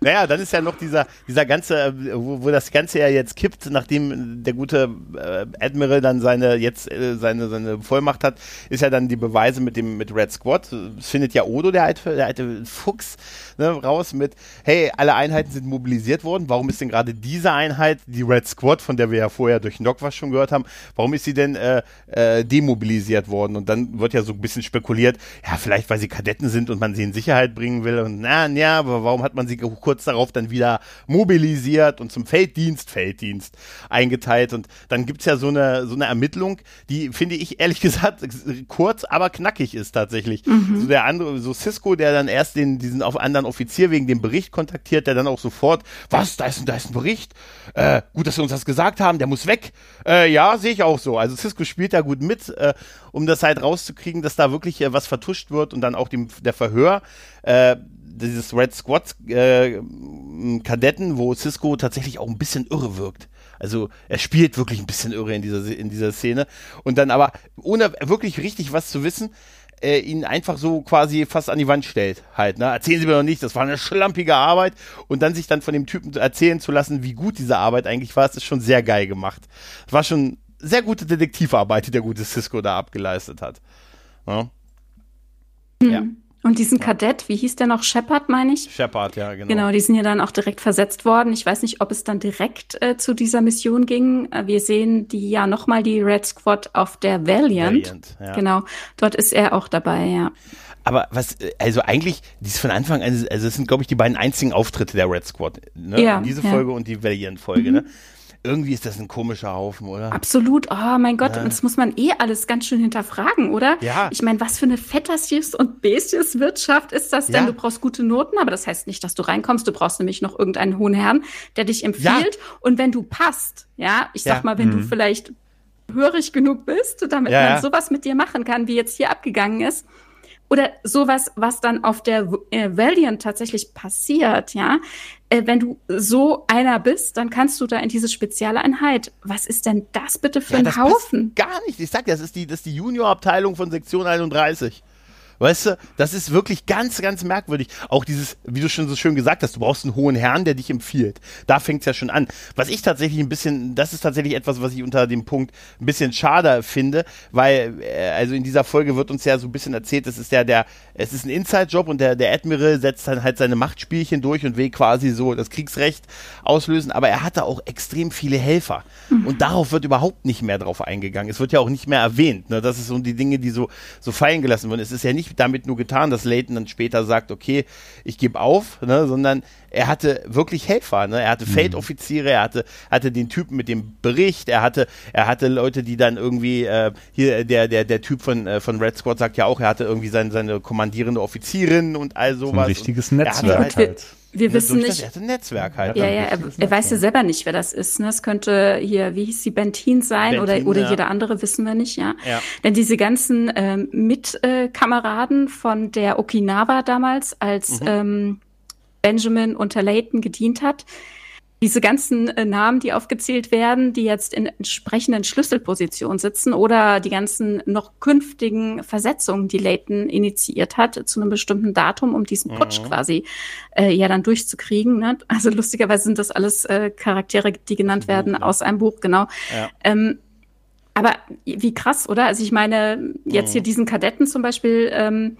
naja, dann ist ja noch dieser, dieser ganze, äh, wo, wo das Ganze ja jetzt kippt, nachdem der gute äh, Admiral dann seine, jetzt seine, seine Vollmacht hat, ist ja dann die Beweise mit dem, mit Red Squad. Es findet ja Odo, der alte, der alte Fuchs, ne, raus mit, hey, alle Einheiten sind mobilisiert worden. Warum ist denn gerade diese Einheit, die Red Squad, von der wir ja vorher durch Nock was schon gehört haben, warum ist sie denn äh, äh, demobilisiert worden? Und dann wird ja so ein bisschen spekuliert, ja, vielleicht weil sie Kadetten sind und man sie in Sicherheit bringen will. Und na, ja, aber warum hat man sie kurz darauf dann wieder mobilisiert und zum Felddienst, Felddienst eingeteilt? Und dann gibt's ja so eine, so eine Ermittlung, die finde ich ehrlich gesagt kurz, aber knackig ist tatsächlich. Mhm. So der andere, so Cisco, der dann erst den, diesen auf anderen Offizier wegen dem Bericht kontaktiert, der dann auch sofort, was, da ist ein, da ist ein Bericht? Äh, gut, dass sie uns das gesagt haben, der muss weg. Äh, ja, sehe ich auch so. Also Cisco spielt da gut mit, äh, um das halt rauszukriegen, dass da wirklich äh, was vertuscht wird und dann auch dem, der Verhör, äh, dieses Red Squad äh, Kadetten, wo Cisco tatsächlich auch ein bisschen irre wirkt. Also er spielt wirklich ein bisschen irre in dieser, in dieser Szene. Und dann aber, ohne wirklich richtig was zu wissen, äh, ihn einfach so quasi fast an die Wand stellt. Halt, ne? Erzählen Sie mir doch nicht, das war eine schlampige Arbeit. Und dann sich dann von dem Typen erzählen zu lassen, wie gut diese Arbeit eigentlich war, das ist schon sehr geil gemacht. Das war schon sehr gute Detektivarbeit, die der gute Cisco da abgeleistet hat. Ja. Mhm. ja. Und diesen Kadett, wie hieß der noch? Shepard, meine ich? Shepard, ja, genau. Genau, die sind ja dann auch direkt versetzt worden. Ich weiß nicht, ob es dann direkt äh, zu dieser Mission ging. Äh, wir sehen die ja nochmal die Red Squad auf der Valiant. Valiant ja. Genau, dort ist er auch dabei, ja. Aber was, äh, also eigentlich, dies von Anfang an, also das sind, glaube ich, die beiden einzigen Auftritte der Red Squad. Ne? Ja, Diese Folge und die Valiant-Folge, mhm. ne? Irgendwie ist das ein komischer Haufen, oder? Absolut. Oh mein Gott, ja. und das muss man eh alles ganz schön hinterfragen, oder? Ja. Ich meine, was für eine Fettersius und Bestius-Wirtschaft ist das denn? Ja. Du brauchst gute Noten, aber das heißt nicht, dass du reinkommst. Du brauchst nämlich noch irgendeinen hohen Herrn, der dich empfiehlt. Ja. Und wenn du passt, ja, ich sag mal, wenn mhm. du vielleicht hörig genug bist, damit man sowas mit dir machen kann, wie jetzt hier abgegangen ist, oder sowas, was dann auf der äh, Valiant tatsächlich passiert, ja. Äh, wenn du so einer bist, dann kannst du da in diese Spezialeinheit. Was ist denn das bitte für ja, ein Haufen? Gar nicht. Ich sag dir, das ist die, das ist die Junior-Abteilung von Sektion 31. Weißt du, das ist wirklich ganz, ganz merkwürdig. Auch dieses, wie du schon so schön gesagt hast, du brauchst einen hohen Herrn, der dich empfiehlt. Da fängt es ja schon an. Was ich tatsächlich ein bisschen, das ist tatsächlich etwas, was ich unter dem Punkt ein bisschen schade finde, weil, äh, also in dieser Folge wird uns ja so ein bisschen erzählt, es ist ja der, es ist ein Inside-Job und der, der Admiral setzt dann halt seine Machtspielchen durch und will quasi so das Kriegsrecht auslösen, aber er hatte auch extrem viele Helfer. Mhm. Und darauf wird überhaupt nicht mehr drauf eingegangen. Es wird ja auch nicht mehr erwähnt. Ne? Das ist so die Dinge, die so, so fallen gelassen wurden. Es ist ja nicht damit nur getan, dass Leighton dann später sagt, okay, ich gebe auf, ne, sondern er hatte wirklich Helfer, ne? Er hatte mhm. Feldoffiziere, er hatte, hatte den Typen mit dem Bericht, er hatte, er hatte Leute, die dann irgendwie, äh, hier, der, der, der Typ von, äh, von Red Squad sagt ja auch, er hatte irgendwie seine, seine kommandierende Offizierin und all sowas. So ein richtiges Netzwerk halt. Wir ja, wissen nicht. Das Netzwerk halt. Ja, ja, er, er weiß ja selber nicht, wer das ist. Ne? Es könnte hier, wie hieß sie, Bentin sein Bentin, oder, oder ja. jeder andere, wissen wir nicht, ja. ja. Denn diese ganzen ähm, Mitkameraden äh, von der Okinawa damals, als mhm. ähm, Benjamin unter Layton gedient hat, diese ganzen äh, Namen, die aufgezählt werden, die jetzt in entsprechenden Schlüsselpositionen sitzen oder die ganzen noch künftigen Versetzungen, die Layton initiiert hat zu einem bestimmten Datum, um diesen Putsch mhm. quasi äh, ja dann durchzukriegen. Ne? Also lustigerweise sind das alles äh, Charaktere, die genannt werden mhm. aus einem Buch, genau. Ja. Ähm, aber wie krass, oder? Also ich meine, jetzt mhm. hier diesen Kadetten zum Beispiel, ähm,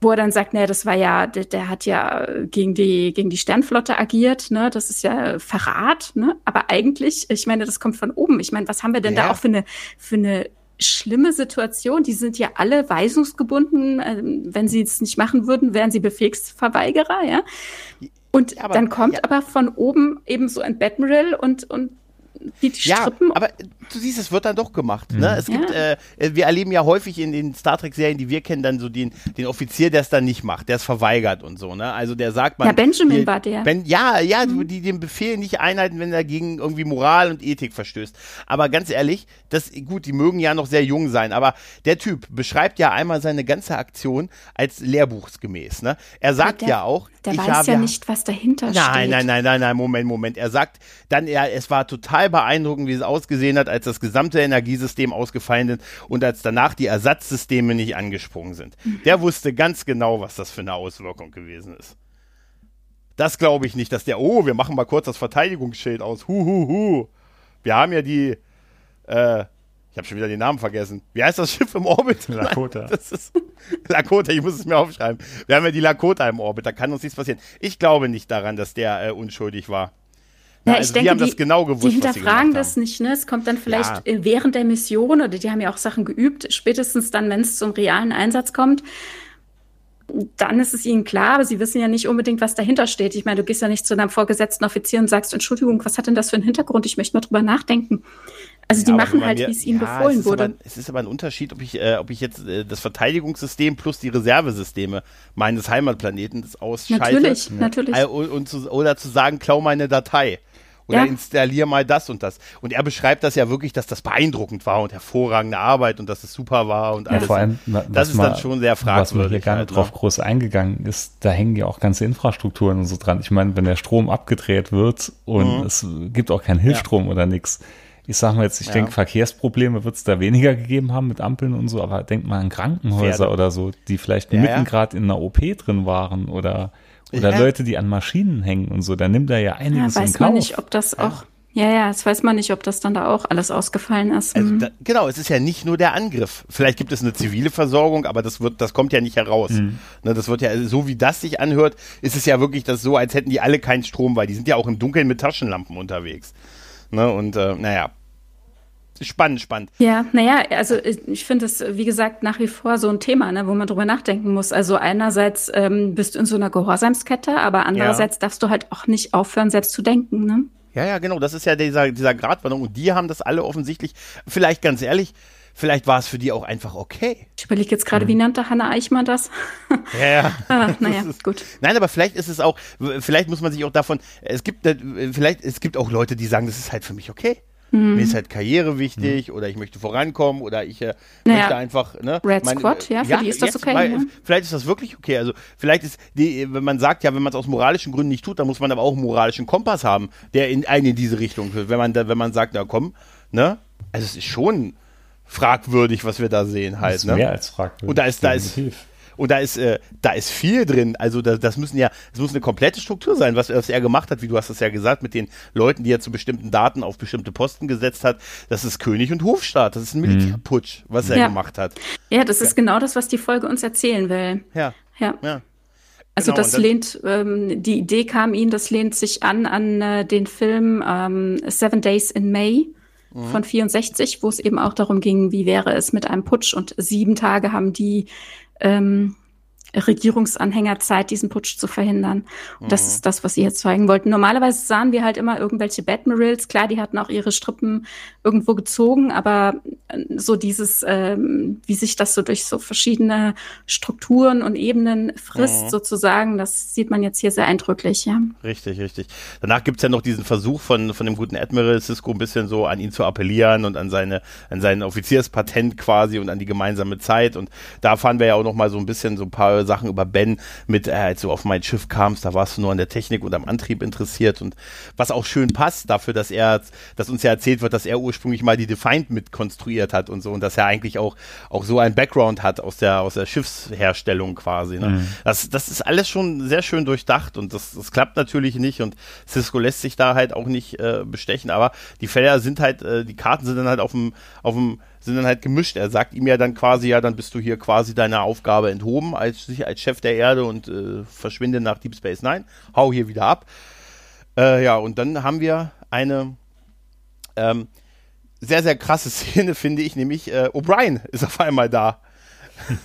wo er dann sagt, ne, das war ja, der, der, hat ja gegen die, gegen die Sternflotte agiert, ne, das ist ja Verrat, ne, aber eigentlich, ich meine, das kommt von oben. Ich meine, was haben wir denn ja. da auch für eine, für eine schlimme Situation? Die sind ja alle weisungsgebunden. Ähm, wenn sie es nicht machen würden, wären sie Befehlsverweigerer, ja. Und aber, dann kommt ja. aber von oben eben so ein Admiral und, und wie die ja, Strippen. aber du siehst, es wird dann doch gemacht. Ne? Mhm. Es gibt, ja. äh, wir erleben ja häufig in den Star Trek-Serien, die wir kennen, dann so den, den Offizier, der es dann nicht macht, der es verweigert und so. Ne? Also der sagt man. Ja, Benjamin hier, war der. Ben, ja, ja, mhm. die den Befehl nicht einhalten, wenn er gegen irgendwie Moral und Ethik verstößt. Aber ganz ehrlich, das, gut, die mögen ja noch sehr jung sein, aber der Typ beschreibt ja einmal seine ganze Aktion als lehrbuchsgemäß. Ne? Er sagt der, ja auch, der ich weiß ja nicht, was dahinter nein, steht. Nein, nein, nein, nein, nein, Moment, Moment. Er sagt dann, er, es war total beeindruckend, wie es ausgesehen hat, als das gesamte Energiesystem ausgefallen ist und als danach die Ersatzsysteme nicht angesprungen sind. Der wusste ganz genau, was das für eine Auswirkung gewesen ist. Das glaube ich nicht, dass der, oh, wir machen mal kurz das Verteidigungsschild aus. Hu, hu, hu. Wir haben ja die, äh, ich habe schon wieder den Namen vergessen. Wie heißt das Schiff im Orbit? Lakota. Das ist Lakota, ich muss es mir aufschreiben. Wir haben ja die Lakota im Orbit, da kann uns nichts passieren. Ich glaube nicht daran, dass der äh, unschuldig war. Na, ja, also ich denke, die haben das genau gewusst. Die hinterfragen das nicht, ne? Es kommt dann vielleicht ja. während der Mission oder die haben ja auch Sachen geübt, spätestens dann, wenn es zum realen Einsatz kommt. Dann ist es ihnen klar, aber sie wissen ja nicht unbedingt, was dahinter steht. Ich meine, du gehst ja nicht zu deinem vorgesetzten Offizier und sagst, Entschuldigung, was hat denn das für einen Hintergrund? Ich möchte mal drüber nachdenken. Also die ja, machen halt, wie es ihnen ja, befohlen es wurde. Aber, es ist aber ein Unterschied, ob ich, äh, ob ich jetzt äh, das Verteidigungssystem plus die Reservesysteme meines Heimatplaneten ausschalte. Natürlich, ja. natürlich. Äh, und, und zu, oder zu sagen, klau meine Datei. Oder ja. installier mal das und das. Und er beschreibt das ja wirklich, dass das beeindruckend war und hervorragende Arbeit und dass es super war und alles. Ja, vor allem, das ist dann schon sehr fragwürdig. Was man hier gar nicht halt, drauf ne? groß eingegangen ist, da hängen ja auch ganze Infrastrukturen und so dran. Ich meine, wenn der Strom abgedreht wird und mhm. es gibt auch keinen Hilfsstrom ja. oder nichts, ich sag mal jetzt, ich ja. denke, Verkehrsprobleme wird es da weniger gegeben haben mit Ampeln und so, aber denk mal an Krankenhäuser Pferde. oder so, die vielleicht mitten gerade in einer OP drin waren oder, oder Leute, die an Maschinen hängen und so. Da nimmt er ja einiges ja, weiß in Kauf. man nicht, ob das auch ja, ja, jetzt weiß man nicht, ob das dann da auch alles ausgefallen ist. Also mhm. da, genau, es ist ja nicht nur der Angriff. Vielleicht gibt es eine zivile Versorgung, aber das wird, das kommt ja nicht heraus. Mhm. Ne, das wird ja, so wie das sich anhört, ist es ja wirklich das so, als hätten die alle keinen Strom, weil die sind ja auch im Dunkeln mit Taschenlampen unterwegs. Ne, und äh, naja, spannend, spannend. Ja, naja, also ich finde es, wie gesagt, nach wie vor so ein Thema, ne, wo man drüber nachdenken muss. Also einerseits ähm, bist du in so einer Gehorsamskette, aber andererseits ja. darfst du halt auch nicht aufhören, selbst zu denken. Ne? Ja, ja, genau. Das ist ja dieser, dieser Gratwanderung. Und die haben das alle offensichtlich, vielleicht ganz ehrlich, vielleicht war es für die auch einfach okay. Ich überlege jetzt gerade, mhm. wie nannte Hanna Eichmann das? Ja, ja. ah, naja, gut. Nein, aber vielleicht ist es auch, vielleicht muss man sich auch davon, es gibt, vielleicht, es gibt auch Leute, die sagen, das ist halt für mich okay. Mhm. Mir ist halt Karriere wichtig mhm. oder ich möchte vorankommen oder ich äh, naja. möchte einfach. Ne, Red mein, Squad, ja, für ja, die ist das okay. Mal, ja. Vielleicht ist das wirklich okay. Also vielleicht ist, die, wenn man sagt, ja, wenn man es aus moralischen Gründen nicht tut, dann muss man aber auch einen moralischen Kompass haben, der in einen in diese Richtung führt. Wenn man da, wenn man sagt, na komm, ne, also es ist schon fragwürdig, was wir da sehen halt. Das ist ne? mehr als fragwürdig. Und da ist, da ist, und da ist, äh, da ist viel drin. Also da, das müssen ja, es muss eine komplette Struktur sein, was, was er gemacht hat, wie du hast es ja gesagt, mit den Leuten, die er zu bestimmten Daten auf bestimmte Posten gesetzt hat. Das ist König und Hofstaat. Das ist ein mhm. Militärputsch, was er ja. gemacht hat. Ja, das ist ja. genau das, was die Folge uns erzählen will. Ja. Ja. ja. Also genau, das lehnt, ähm, die Idee kam ihnen, das lehnt sich an an äh, den Film ähm, Seven Days in May mhm. von 64, wo es eben auch darum ging, wie wäre es mit einem Putsch und sieben Tage haben die ähm, Regierungsanhänger Zeit, diesen Putsch zu verhindern. Und mhm. das ist das, was sie jetzt zeigen wollten. Normalerweise sahen wir halt immer irgendwelche Batmirals. Klar, die hatten auch ihre Strippen irgendwo gezogen, aber äh, so dieses, ähm, wie sich das so durch so verschiedene Strukturen und Ebenen frisst, mhm. sozusagen, das sieht man jetzt hier sehr eindrücklich, ja. Richtig, richtig. Danach gibt's ja noch diesen Versuch von, von dem guten Admiral Cisco ein bisschen so an ihn zu appellieren und an seine, an sein Offizierspatent quasi und an die gemeinsame Zeit. Und da fahren wir ja auch noch mal so ein bisschen so ein paar Sachen über Ben mit, äh, als du auf mein Schiff kamst, da warst du nur an der Technik und am Antrieb interessiert und was auch schön passt dafür, dass er, dass uns ja erzählt wird, dass er ursprünglich mal die Defiant mit konstruiert hat und so und dass er eigentlich auch, auch so ein Background hat aus der, aus der Schiffsherstellung quasi. Ne? Mhm. Das, das ist alles schon sehr schön durchdacht und das, das klappt natürlich nicht und Cisco lässt sich da halt auch nicht äh, bestechen, aber die Felder sind halt, äh, die Karten sind dann halt auf dem, auf dem sind dann halt gemischt. Er sagt ihm ja dann quasi, ja, dann bist du hier quasi deiner Aufgabe enthoben als, als Chef der Erde und äh, verschwinde nach Deep Space Nine. Hau hier wieder ab. Äh, ja, und dann haben wir eine ähm, sehr, sehr krasse Szene, finde ich, nämlich äh, O'Brien ist auf einmal da.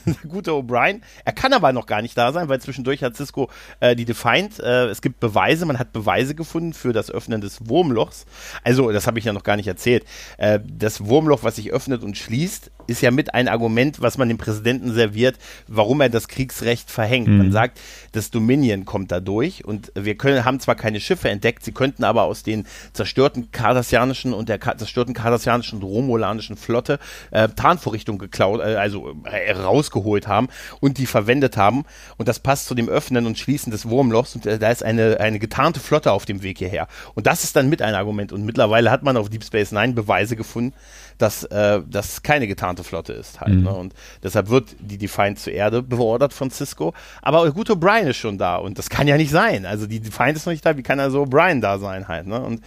Der gute O'Brien. Er kann aber noch gar nicht da sein, weil zwischendurch hat Cisco äh, die Defiant. Äh, es gibt Beweise, man hat Beweise gefunden für das Öffnen des Wurmlochs. Also, das habe ich ja noch gar nicht erzählt. Äh, das Wurmloch, was sich öffnet und schließt, ist ja mit ein Argument, was man dem Präsidenten serviert, warum er das Kriegsrecht verhängt. Mhm. Man sagt, das Dominion kommt da durch und wir können, haben zwar keine Schiffe entdeckt, sie könnten aber aus den zerstörten kardassianischen und der zerstörten kardassianischen und romulanischen Flotte äh, Tarnvorrichtungen geklaut, äh, also äh, rausgeholt haben und die verwendet haben. Und das passt zu dem Öffnen und Schließen des Wurmlochs und äh, da ist eine, eine getarnte Flotte auf dem Weg hierher. Und das ist dann mit ein Argument. Und mittlerweile hat man auf Deep Space Nine Beweise gefunden, dass äh, das keine getarnte Flotte ist halt. Mhm. Ne? Und deshalb wird die Defiant zur Erde beordert von Cisco. Aber gut, O'Brien ist schon da und das kann ja nicht sein. Also die Defiant ist noch nicht da, wie kann also O'Brien da sein halt? Ne? Und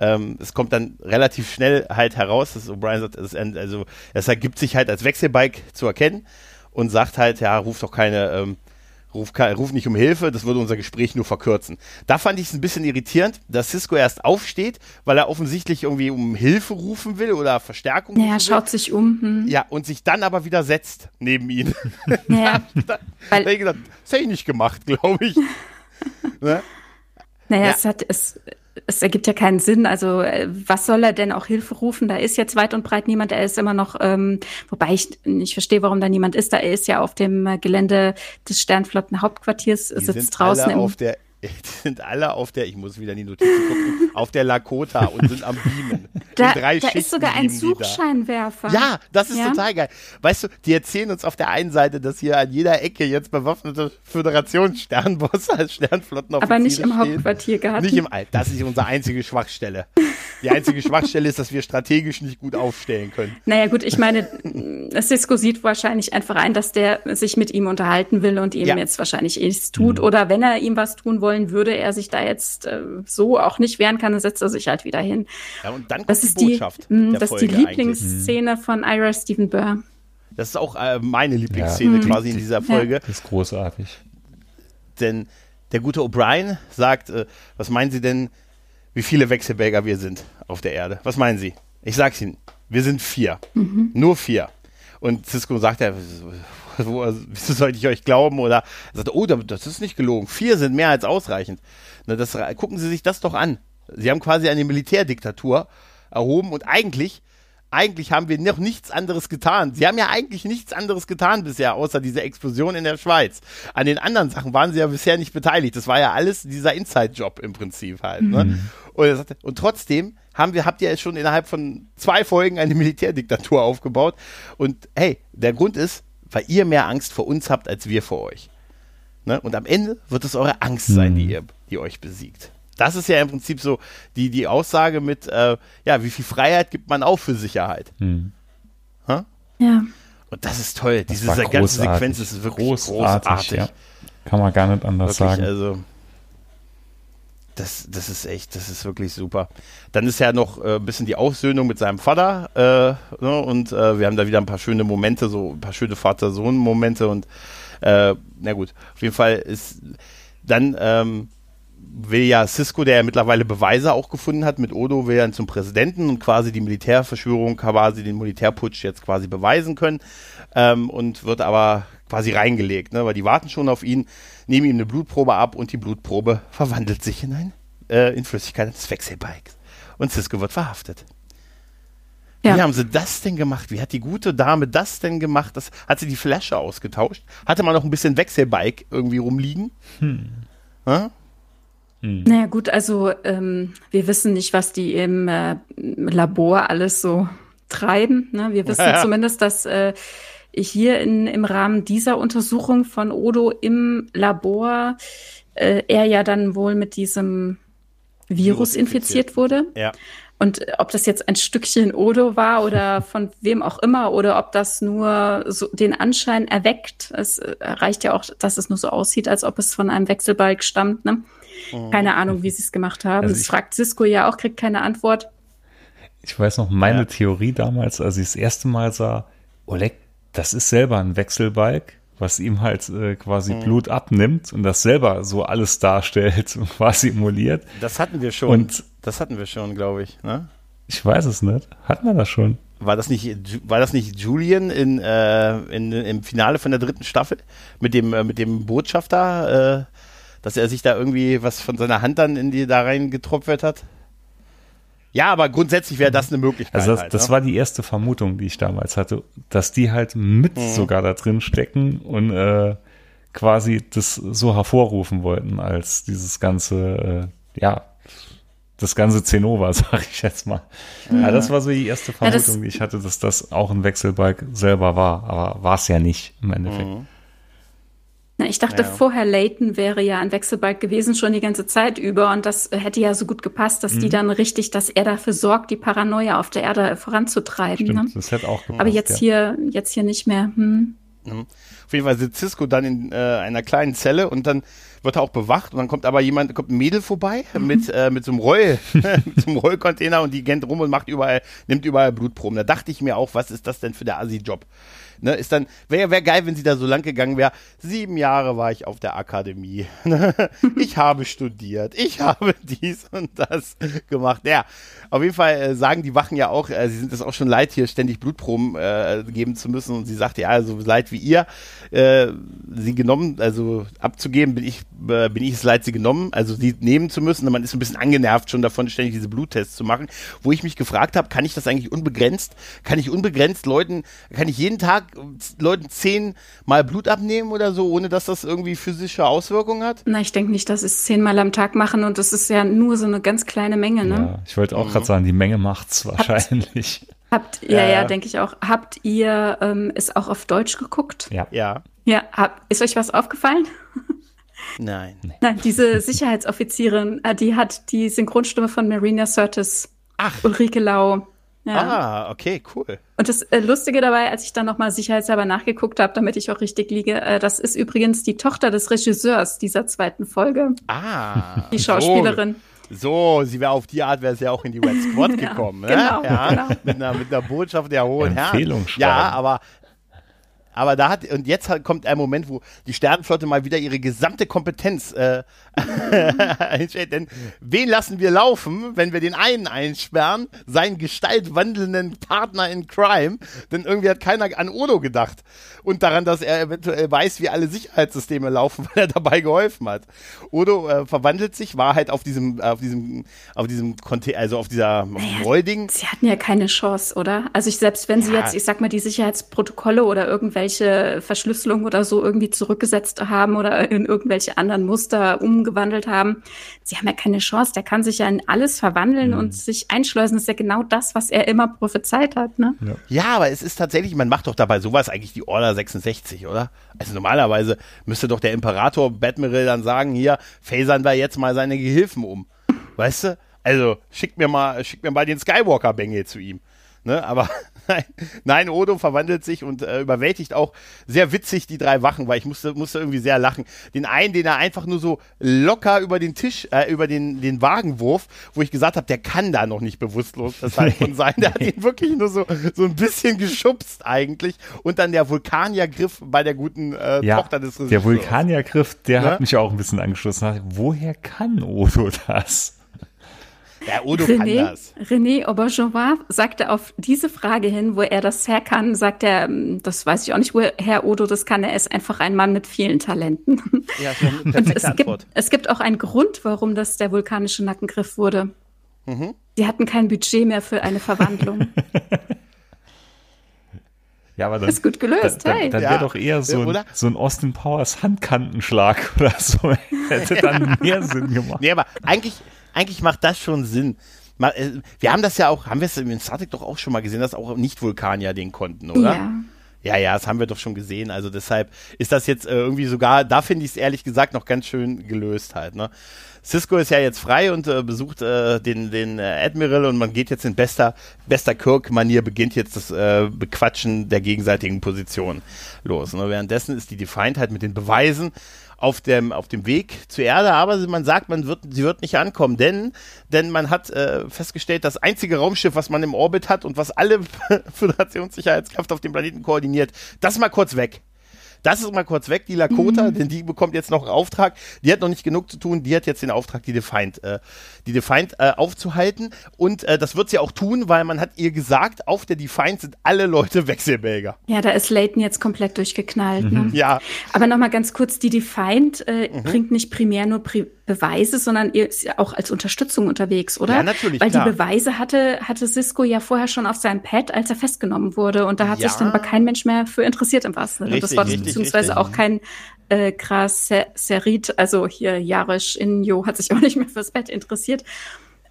ähm, es kommt dann relativ schnell halt heraus, dass O'Brien sagt, es, also es ergibt sich halt als Wechselbike zu erkennen und sagt halt, ja, ruf doch keine ähm, ruf, ruf nicht um Hilfe, das würde unser Gespräch nur verkürzen. Da fand ich es ein bisschen irritierend, dass Cisco erst aufsteht, weil er offensichtlich irgendwie um Hilfe rufen will oder Verstärkung. Ja, er schaut will. sich um. Hm. Ja, und sich dann aber wieder setzt neben ihn. Ja, da, weil, da ich gedacht, das hätte ich nicht gemacht, glaube ich. ne? Naja, ja. es hat, es, es ergibt ja keinen Sinn. Also äh, was soll er denn auch Hilfe rufen? Da ist jetzt weit und breit niemand. Er ist immer noch, ähm, wobei ich nicht verstehe, warum da niemand ist. Da er ist ja auf dem äh, Gelände des Sternflotten Hauptquartiers, sitzt draußen im, auf der die sind alle auf der, ich muss wieder in die Notizen gucken, auf der Lakota und sind am Beamen. Da, da ist sogar ein Suchscheinwerfer. Ja, das ist ja? total geil. Weißt du, die erzählen uns auf der einen Seite, dass hier an jeder Ecke jetzt bewaffnete Föderationssternbosse als Sternflottenoffiziere Aber nicht im Hauptquartier gehabt. Nicht im All. Das ist unsere einzige Schwachstelle. Die einzige Schwachstelle ist, dass wir strategisch nicht gut aufstellen können. Naja, gut, ich meine, Cisco sieht wahrscheinlich einfach ein, dass der sich mit ihm unterhalten will und ihm ja. jetzt wahrscheinlich nichts tut. Mhm. Oder wenn er ihm was tun wollen würde, er sich da jetzt äh, so auch nicht wehren kann, dann setzt er sich halt wieder hin. Ja, und dann kommt das die Botschaft. Die, mh, das ist die Lieblingsszene eigentlich. von Ira Stephen Burr. Das ist auch äh, meine Lieblingsszene ja. quasi in dieser Folge. Ja. Das ist großartig. Denn der gute O'Brien sagt, äh, was meinen Sie denn, wie viele Wechselbäger wir sind auf der Erde. Was meinen Sie? Ich sag's Ihnen. Wir sind vier. Mhm. Nur vier. Und Cisco sagt ja, wieso sollte ich euch glauben? Oder er sagt, oh, das ist nicht gelogen. Vier sind mehr als ausreichend. Na, das, gucken Sie sich das doch an. Sie haben quasi eine Militärdiktatur erhoben und eigentlich eigentlich haben wir noch nichts anderes getan. Sie haben ja eigentlich nichts anderes getan bisher, außer diese Explosion in der Schweiz. An den anderen Sachen waren sie ja bisher nicht beteiligt. Das war ja alles dieser Inside-Job im Prinzip halt. Ne? Mhm. Und, sagte, und trotzdem haben wir, habt ihr jetzt schon innerhalb von zwei Folgen eine Militärdiktatur aufgebaut. Und hey, der Grund ist, weil ihr mehr Angst vor uns habt, als wir vor euch. Ne? Und am Ende wird es eure Angst sein, die, mhm. ihr, die euch besiegt. Das ist ja im Prinzip so die, die Aussage mit, äh, ja, wie viel Freiheit gibt man auch für Sicherheit? Hm. Ja. Und das ist toll. Das Diese ganze Sequenz ist wirklich großartig. großartig. Ja. Kann man gar nicht anders wirklich, sagen. Also, das, das ist echt, das ist wirklich super. Dann ist ja noch äh, ein bisschen die Aussöhnung mit seinem Vater äh, ne, und äh, wir haben da wieder ein paar schöne Momente, so ein paar schöne Vater-Sohn-Momente und äh, na gut, auf jeden Fall ist dann ähm, will ja Cisco, der ja mittlerweile Beweise auch gefunden hat, mit Odo will er zum Präsidenten und quasi die Militärverschwörung, quasi den Militärputsch jetzt quasi beweisen können ähm, und wird aber quasi reingelegt, ne, weil die warten schon auf ihn, nehmen ihm eine Blutprobe ab und die Blutprobe verwandelt sich in ein äh, in Flüssigkeit des Wechselbikes und Cisco wird verhaftet. Ja. Wie haben sie das denn gemacht? Wie hat die gute Dame das denn gemacht? Das, hat sie die Flasche ausgetauscht? Hatte man noch ein bisschen Wechselbike irgendwie rumliegen? Hm. Hm? Hm. Naja gut, also ähm, wir wissen nicht, was die im äh, Labor alles so treiben. Ne? Wir wissen ja. zumindest, dass äh, hier in, im Rahmen dieser Untersuchung von Odo im Labor äh, er ja dann wohl mit diesem Virus, Virus infiziert. wurde. Ja. Und ob das jetzt ein Stückchen Odo war oder von wem auch immer oder ob das nur so den Anschein erweckt. Es reicht ja auch, dass es nur so aussieht, als ob es von einem Wechselbalg stammt. Ne? Mhm. Keine Ahnung, wie sie es gemacht haben. Also das fragt Cisco ja auch, kriegt keine Antwort. Ich weiß noch, meine ja. Theorie damals, als ich das erste Mal sah, Oleg, das ist selber ein Wechselbalg, was ihm halt äh, quasi mhm. Blut abnimmt und das selber so alles darstellt und quasi emuliert. Das hatten wir schon. Und das hatten wir schon, glaube ich. Ne? Ich weiß es nicht. Hatten wir das schon? war das nicht, war das nicht Julian in, äh, in, im Finale von der dritten Staffel mit dem, äh, mit dem Botschafter, äh, dass er sich da irgendwie was von seiner Hand dann in die da rein getropft hat? Ja, aber grundsätzlich wäre das eine Möglichkeit. Also das, halt, das ne? war die erste Vermutung, die ich damals hatte, dass die halt mit Mhm. sogar da drin stecken und äh, quasi das so hervorrufen wollten als dieses ganze, äh, ja, das ganze Zenova, sag ich jetzt mal. Ja, das war so die erste Ja, Vermutung, die ich hatte, dass das auch ein Wechselbalg selber war, aber war es ja nicht im Endeffekt. Mhm. Na, ich dachte Ja. vorher, Leighton wäre ja ein Wechselbalg gewesen, schon die ganze Zeit über. Und das hätte ja so gut gepasst, dass Mhm. die dann richtig, dass er dafür sorgt, die Paranoia auf der Erde voranzutreiben. Stimmt, Ne? das hätte auch gepasst. Aber jetzt ja. hier, jetzt hier nicht mehr. Hm. Auf jeden Fall sitzt Cisco dann in äh, einer kleinen Zelle und dann wird er auch bewacht und dann kommt aber jemand, kommt ein Mädel vorbei mit, äh, mit so einem Roll, mit so einem Rollcontainer und die rennt rum und macht überall, nimmt überall Blutproben. Da dachte ich mir auch, was ist das denn für der Assi-Job? Ne, ist dann, wäre wär geil, wenn sie da so lang gegangen wäre. Sieben Jahre war ich auf der Akademie. ich habe studiert. Ich habe dies und das gemacht. Ja, auf jeden Fall äh, sagen die Wachen ja auch, äh, sie sind es auch schon leid, hier ständig Blutproben äh, geben zu müssen. Und sie sagt, ja, so leid wie ihr, äh, sie genommen, also abzugeben, bin ich, äh, bin ich es leid, sie genommen, also sie nehmen zu müssen. Und man ist ein bisschen angenervt schon davon, ständig diese Bluttests zu machen. Wo ich mich gefragt habe, kann ich das eigentlich unbegrenzt? Kann ich unbegrenzt Leuten, kann ich jeden Tag Leuten zehnmal Blut abnehmen oder so, ohne dass das irgendwie physische Auswirkungen hat? Na, ich denke nicht, dass sie es zehnmal am Tag machen und das ist ja nur so eine ganz kleine Menge, ne? Ja, ich wollte auch Mhm. gerade sagen, die Menge macht's wahrscheinlich. Habt, ja, Ja, ja, ja. denke ich auch. Habt ihr ähm, es auch auf Deutsch geguckt? Ja. Ja. Ja, hab, ist euch was aufgefallen? Nein. Nein, diese Sicherheitsoffizierin, äh, die hat die Synchronstimme von Marina Sirtis. Ach. Ulrike Lau. Ja. Ah, okay, cool. Und das äh, Lustige dabei, als ich dann nochmal sicherheitshalber nachgeguckt habe, damit ich auch richtig liege, äh, das ist übrigens die Tochter des Regisseurs dieser zweiten Folge, Ah. die Schauspielerin. So, sie wäre auf die Art, wäre sie ja auch in die Red Squad Ja, gekommen. Ne? genau, ja, genau. Mit, einer, mit einer Botschaft der hohen Herren. Empfehlung Ja, schreiben. aber. Aber da hat, und jetzt halt kommt ein Moment, wo die Sternenflotte mal wieder ihre gesamte Kompetenz äh, einstellt. Denn wen lassen wir laufen, wenn wir den einen einsperren, seinen gestaltwandelnden Partner in Crime? Denn irgendwie hat keiner an Odo gedacht. Und daran, dass er eventuell weiß, wie alle Sicherheitssysteme laufen, weil er dabei geholfen hat. Odo äh, verwandelt sich, war halt auf diesem, auf diesem, auf diesem Conte also auf dieser Rollding. Sie hatten ja keine Chance, oder? Also ich, selbst wenn sie Ja. jetzt, ich sag mal, die Sicherheitsprotokolle oder irgendwelche Verschlüsselungen oder so irgendwie zurückgesetzt haben oder in irgendwelche anderen Muster umgewandelt haben, sie haben ja keine Chance. Der kann sich ja in alles verwandeln Mhm. und sich einschleusen. Das ist ja genau das, was er immer prophezeit hat, ne? Ja, aber es ist tatsächlich, man macht doch dabei sowas eigentlich die Order 66, oder? Also normalerweise müsste doch der Imperator Badmiral dann sagen, hier, phasern wir jetzt mal seine Gehilfen um. Weißt du? Also, schickt mir mal, schickt mir mal den Skywalker-Bengel zu ihm. Ne, aber nein, nein, Odo verwandelt sich und äh, überwältigt auch sehr witzig die drei Wachen, weil ich musste, musste irgendwie sehr lachen. Den einen, den er einfach nur so locker über den Tisch, äh, über den, den Wagen wurf, wo ich gesagt habe, der kann da noch nicht bewusstlos deshalb von sein. Der hat ihn wirklich nur so, so ein bisschen geschubst eigentlich. Und dann der Vulkaniergriff bei der guten äh, Ja, Tochter des der Regisseurs. Vulkaniergriff, der Ne? hat mich auch ein bisschen angeschlossen. Woher kann Odo das? Ja, Odo kann René, das. René Auberjonois sagte auf diese Frage hin, wo er das her kann, sagt er, ähm, das weiß ich auch nicht, woher Odo das kann, er ist einfach ein Mann mit vielen Talenten. Ja, schon Und es Antwort. gibt, es gibt auch einen Grund, warum das der vulkanische Nackengriff wurde. Mhm. Sie hatten kein Budget mehr für eine Verwandlung. Ja, aber dann, Ist gut gelöst, dann, hey. dann Ja. wäre doch eher so ein, so ein Austin Powers Handkantenschlag oder so. Hätte dann mehr Sinn gemacht. Nee, aber eigentlich, eigentlich macht das schon Sinn. Äh, Wir haben das ja auch, haben wir es in Star Trek doch auch schon mal gesehen, dass auch Nicht-Vulkanier den konnten, oder? Ja. Ja, ja, das haben wir doch schon gesehen. Also deshalb ist das jetzt äh, irgendwie sogar, da finde ich es ehrlich gesagt noch ganz schön gelöst halt. Ne? Cisco ist ja jetzt frei und äh, besucht äh, den, den äh, Admiral und man geht jetzt in bester, bester Kirk-Manier, beginnt jetzt das äh, Bequatschen der gegenseitigen Position los. Ne? Währenddessen ist die Defiant halt mit den Beweisen auf dem, auf dem Weg zur Erde, aber man sagt, man wird, sie wird nicht ankommen, denn, denn man hat äh, festgestellt, das einzige Raumschiff, was man im Orbit hat und was alle Föderationssicherheitskräfte auf dem Planeten koordiniert, das mal kurz weg. Das ist mal kurz weg, die Lakota, mhm. denn die bekommt jetzt noch einen Auftrag. Die hat noch nicht genug zu tun, die hat jetzt den Auftrag, die Defiant, äh, die Defiant äh, aufzuhalten. Und äh, das wird sie auch tun, weil man hat ihr gesagt, auf der Defiant sind alle Leute Wechselbälger. Ja, da ist Leighton jetzt komplett durchgeknallt. Mhm. Ne? Ja. Aber nochmal ganz kurz, die Defiant äh, mhm. bringt nicht primär nur Pri Beweise, sondern ihr ist ja auch als Unterstützung unterwegs, oder? Ja, natürlich. Weil klar. die Beweise hatte, hatte Cisco ja vorher schon auf seinem Pad, als er festgenommen wurde. Und da hat ja. sich dann aber kein Mensch mehr für interessiert im wahrsten Sinne des Wortes, beziehungsweise richtig. auch kein äh, Graserit, also hier Jarisch in Jo hat sich auch nicht mehr fürs Bett interessiert.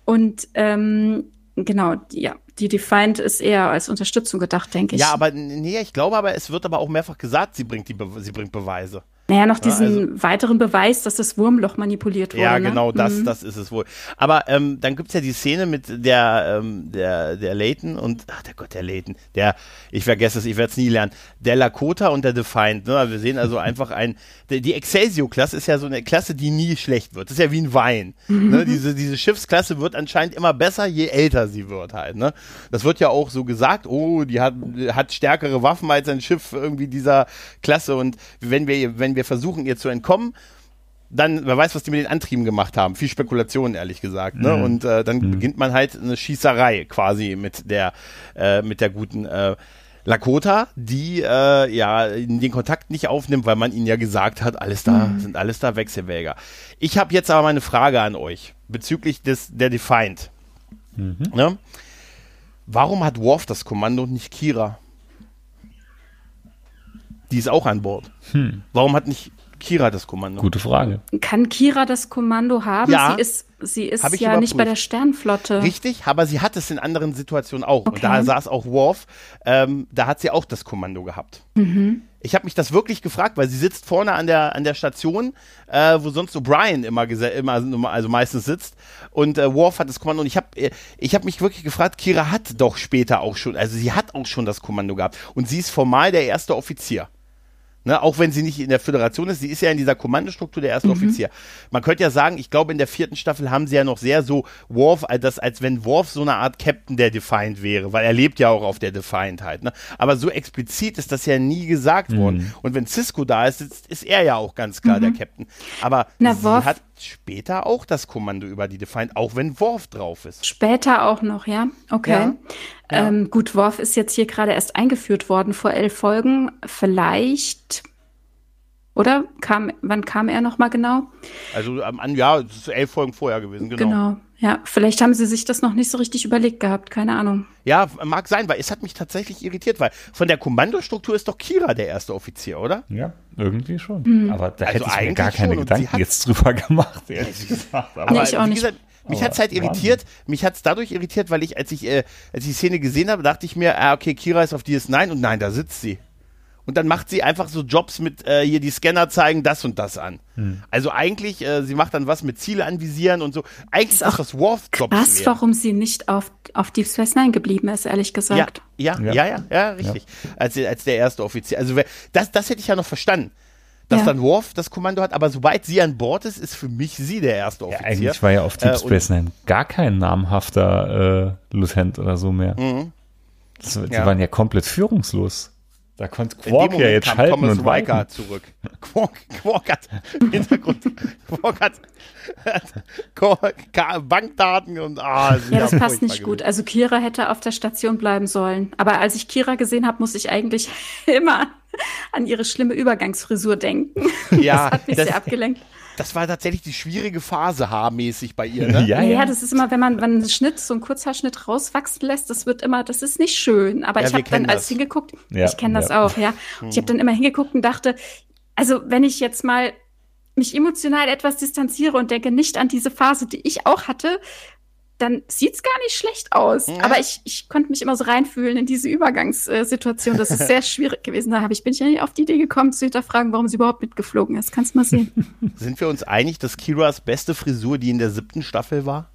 Und ähm, genau, ja, die Defiant ist eher als Unterstützung gedacht, denke ich. Ja, aber nee, ich glaube aber, es wird aber auch mehrfach gesagt, sie bringt, die Be sie bringt Beweise. Naja, noch diesen ja, also, weiteren Beweis, dass das Wurmloch manipuliert wurde. Ja, genau, ne? das, mhm. das ist es wohl. Aber ähm, dann gibt's ja die Szene mit der, ähm, der, der Layton und, ach der Gott, der Layton, der, ich vergesse es, ich werde es nie lernen, der Lakota und der Defiant. Ne? Wir sehen also einfach ein, die Excelsior-Klasse ist ja so eine Klasse, die nie schlecht wird. Das ist ja wie ein Wein. Mhm. Ne? Diese, diese Schiffsklasse wird anscheinend immer besser, je älter sie wird halt. Ne? Das wird ja auch so gesagt, oh, die hat, hat stärkere Waffen als ein Schiff irgendwie dieser Klasse und wenn wir, wenn wir versuchen, ihr zu entkommen, dann, wer weiß, was die mit den Antrieben gemacht haben. Viel Spekulation, ehrlich gesagt. Ne? Mhm. Und äh, dann mhm. beginnt man halt eine Schießerei quasi mit der, äh, mit der guten äh, Lakota, die äh, ja den Kontakt nicht aufnimmt, weil man ihnen ja gesagt hat, alles da, mhm. sind alles da Wechselwäger. Ich habe jetzt aber meine Frage an euch bezüglich des der Defiant. Mhm. Ne? Warum hat Worf das Kommando und nicht Kira? Die ist auch an Bord. Hm. Warum hat nicht Kira das Kommando? Gute Frage. Kann Kira das Kommando haben? Ja, sie ist, sie ist ja überprüft. nicht bei der Sternflotte. Richtig, aber sie hat es in anderen Situationen auch. Okay. Und da saß auch Worf, ähm, da hat sie auch das Kommando gehabt. Mhm. Ich habe mich das wirklich gefragt, weil sie sitzt vorne an der, an der Station, äh, wo sonst O'Brien immer, immer, also meistens sitzt. Und äh, Worf hat das Kommando. Und ich habe äh, ich hab mich wirklich gefragt, Kira hat doch später auch schon, also sie hat auch schon das Kommando gehabt. Und sie ist formal der erste Offizier. Ne, auch wenn sie nicht in der Föderation ist, sie ist ja in dieser Kommandostruktur der erste mhm. Offizier. Man könnte ja sagen, ich glaube, in der vierten Staffel haben sie ja noch sehr so Worf, als, als wenn Worf so eine Art Captain der Defiant wäre, weil er lebt ja auch auf der Defiant halt. Ne? Aber so explizit ist das ja nie gesagt mhm. worden. Und wenn Cisco da ist, ist, ist, er ja auch ganz klar mhm. der Captain. Aber Na, sie Worf. hat später auch das Kommando über die Defiant, auch wenn Worf drauf ist. Später auch noch, ja. Okay. Ja. Ja. Ähm, gut, Worf ist jetzt hier gerade erst eingeführt worden vor elf Folgen. Vielleicht, oder? Kam, wann kam er noch mal genau? Also ähm, ja, es ist elf Folgen vorher gewesen, genau. Genau. Ja, vielleicht haben sie sich das noch nicht so richtig überlegt gehabt, keine Ahnung. Ja, mag sein, weil es hat mich tatsächlich irritiert, weil von der Kommandostruktur ist doch Kira der erste Offizier, oder? Ja, irgendwie schon. Mhm. Aber da also hätte ich mir gar keine Gedanken jetzt drüber gemacht, ehrlich gesagt. Aber nee, ich auch nicht. Gesagt, mich hat es halt irritiert, mich hat es dadurch irritiert, weil ich, als ich, äh, als ich die Szene gesehen habe, dachte ich mir, ah, okay, Kira ist auf DS9 und nein, da sitzt sie. Und dann macht sie einfach so Jobs mit, äh, hier die Scanner zeigen das und das an. Hm. Also eigentlich, äh, sie macht dann was mit Ziele anvisieren und so. Eigentlich ist das, was Worf Jobs Was, warum sie nicht auf, auf Deep Space Nine geblieben ist, ehrlich gesagt. Ja, ja, ja, ja, ja, richtig. Ja. Als, als der erste Offizier. Also das, das hätte ich ja noch verstanden dass ja. dann Worf das Kommando hat, aber sobald sie an Bord ist, ist für mich sie der erste Offizier. Ja, eigentlich war ja auf Deep äh, Space Nine gar kein namhafter äh, Lieutenant oder so mehr. Mhm. Das, die ja. waren ja komplett führungslos. Da konnte Quark ja jetzt schalten Thomas und Riker zurück. Quark, Quark hat Hintergrund. Quark hat, hat Bankdaten und ah, ja, das passt nicht gut. Also Kira hätte auf der Station bleiben sollen. Aber als ich Kira gesehen habe, muss ich eigentlich immer an ihre schlimme Übergangsfrisur denken. Ja, das hat mich das, sehr abgelenkt. Das war tatsächlich die schwierige Phase haarmäßig bei ihr, ne? ja, ja, ja, das ist immer, wenn man, wenn einen Schnitt, so einen Kurzhaarschnitt rauswachsen lässt, das wird immer, das ist nicht schön. Aber ja, ich habe dann das. als hingeguckt, ja, ich kenne das auch, ja. Hm. Ich habe dann immer hingeguckt und dachte, also wenn ich jetzt mal mich emotional etwas distanziere und denke nicht an diese Phase, die ich auch hatte, dann sieht's gar nicht schlecht aus. Ja. Aber ich, ich konnte mich immer so reinfühlen in diese Übergangssituation. Das ist sehr schwierig gewesen. Da habe ich, bin ich ja nicht auf die Idee gekommen, zu hinterfragen, warum sie überhaupt mitgeflogen ist. Kannst du mal sehen. Sind wir uns einig, dass Kiras beste Frisur die in der siebten Staffel war?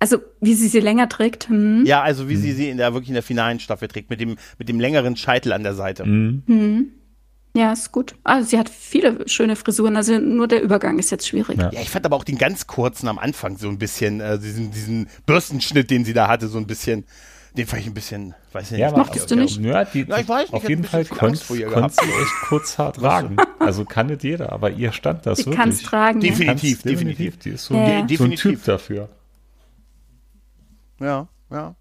Also, wie sie sie länger trägt. Hm. Ja, also wie hm. sie sie in der wirklich in der finalen Staffel trägt, mit dem, mit dem längeren Scheitel an der Seite. Hm. Ja, ist gut. Also sie hat viele schöne Frisuren, also nur der Übergang ist jetzt schwierig. Ja, ja ich fand aber auch den ganz kurzen am Anfang so ein bisschen, äh, diesen, diesen Bürstenschnitt, den sie da hatte, so ein bisschen Den fand ich ein bisschen, weiß ich nicht. Ja, Mochtest du nicht? Ja, die, Na, ich weiß, auf jeden Fall konntest du echt kurz hart tragen. Also kann nicht jeder, aber ihr stand das die wirklich. kannst tragen. Definitiv, ja. definitiv. Die ist so, ja. so ein Typ dafür. Ja, ja.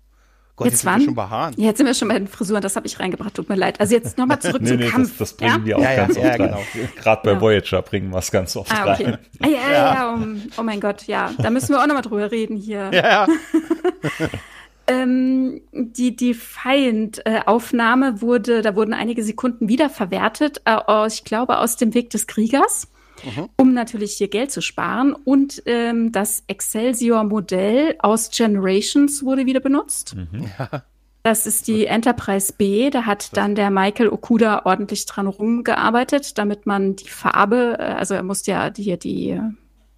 Gott, jetzt, jetzt waren, schon bei Haaren. Jetzt sind wir schon bei den Frisuren, das habe ich reingebracht, tut mir leid. Also jetzt nochmal zurück nee, zum nee, Kampf. Das, das bringen ja? wir auch ja, ganz ja, oft rein. Genau. Gerade bei Voyager bringen wir es ganz oft ah, okay. rein. Ah, ja, ja, ja, oh, oh mein Gott, ja. Da müssen wir auch nochmal drüber reden hier. Ja, ja. ähm, die die Feind-Aufnahme wurde, da wurden einige Sekunden wiederverwertet, äh, ich glaube aus dem Weg des Kriegers, mhm. um natürlich hier Geld zu sparen. Und ähm, das Excelsior-Modell aus Generations wurde wieder benutzt. Mhm. Ja. Das ist die Enterprise B. Da hat dann der Michael Okuda ordentlich dran rumgearbeitet, damit man die Farbe, äh, also er musste ja die, die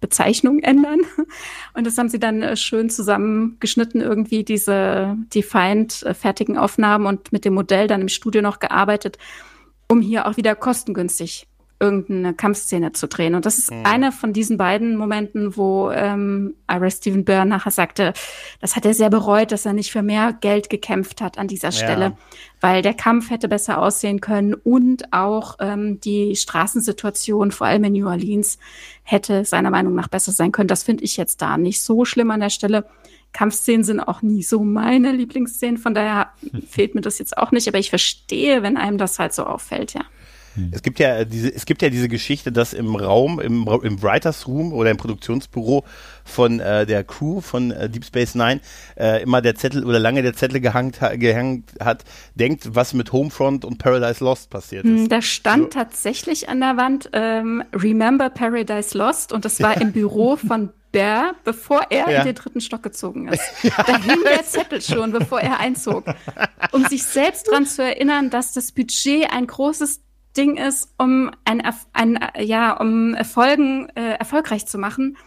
Bezeichnung ändern. Und das haben sie dann äh, schön zusammengeschnitten, irgendwie diese Defined äh, fertigen Aufnahmen und mit dem Modell dann im Studio noch gearbeitet, um hier auch wieder kostengünstig irgendeine Kampfszene zu drehen. Und das ist mhm. einer von diesen beiden Momenten, wo ähm, Ira Steven Byrne nachher sagte, das hat er sehr bereut, dass er nicht für mehr Geld gekämpft hat an dieser Stelle, ja. weil der Kampf hätte besser aussehen können und auch ähm, die Straßensituation, vor allem in New Orleans, hätte seiner Meinung nach besser sein können. Das finde ich jetzt da nicht so schlimm an der Stelle. Kampfszenen sind auch nie so meine Lieblingsszenen, von daher fehlt mir das jetzt auch nicht, aber ich verstehe, wenn einem das halt so auffällt, ja. Hm. Es gibt ja diese, es gibt ja diese Geschichte, dass im Raum, im, im Writers Room oder im Produktionsbüro von äh, der Crew von äh, Deep Space Nine äh, immer der Zettel oder lange der Zettel gehangt, gehängt hat, denkt, was mit Homefront und Paradise Lost passiert ist. Hm, da stand so. tatsächlich an der Wand ähm, Remember Paradise Lost und das war im Büro von Bear, bevor er ja. in den dritten Stock gezogen ist. Ja. Da hing der Zettel schon, bevor er einzog. Um sich selbst daran zu erinnern, dass das Budget ein großes Ding ist, um ein, ein ja, um Erfolgen äh, erfolgreich zu machen.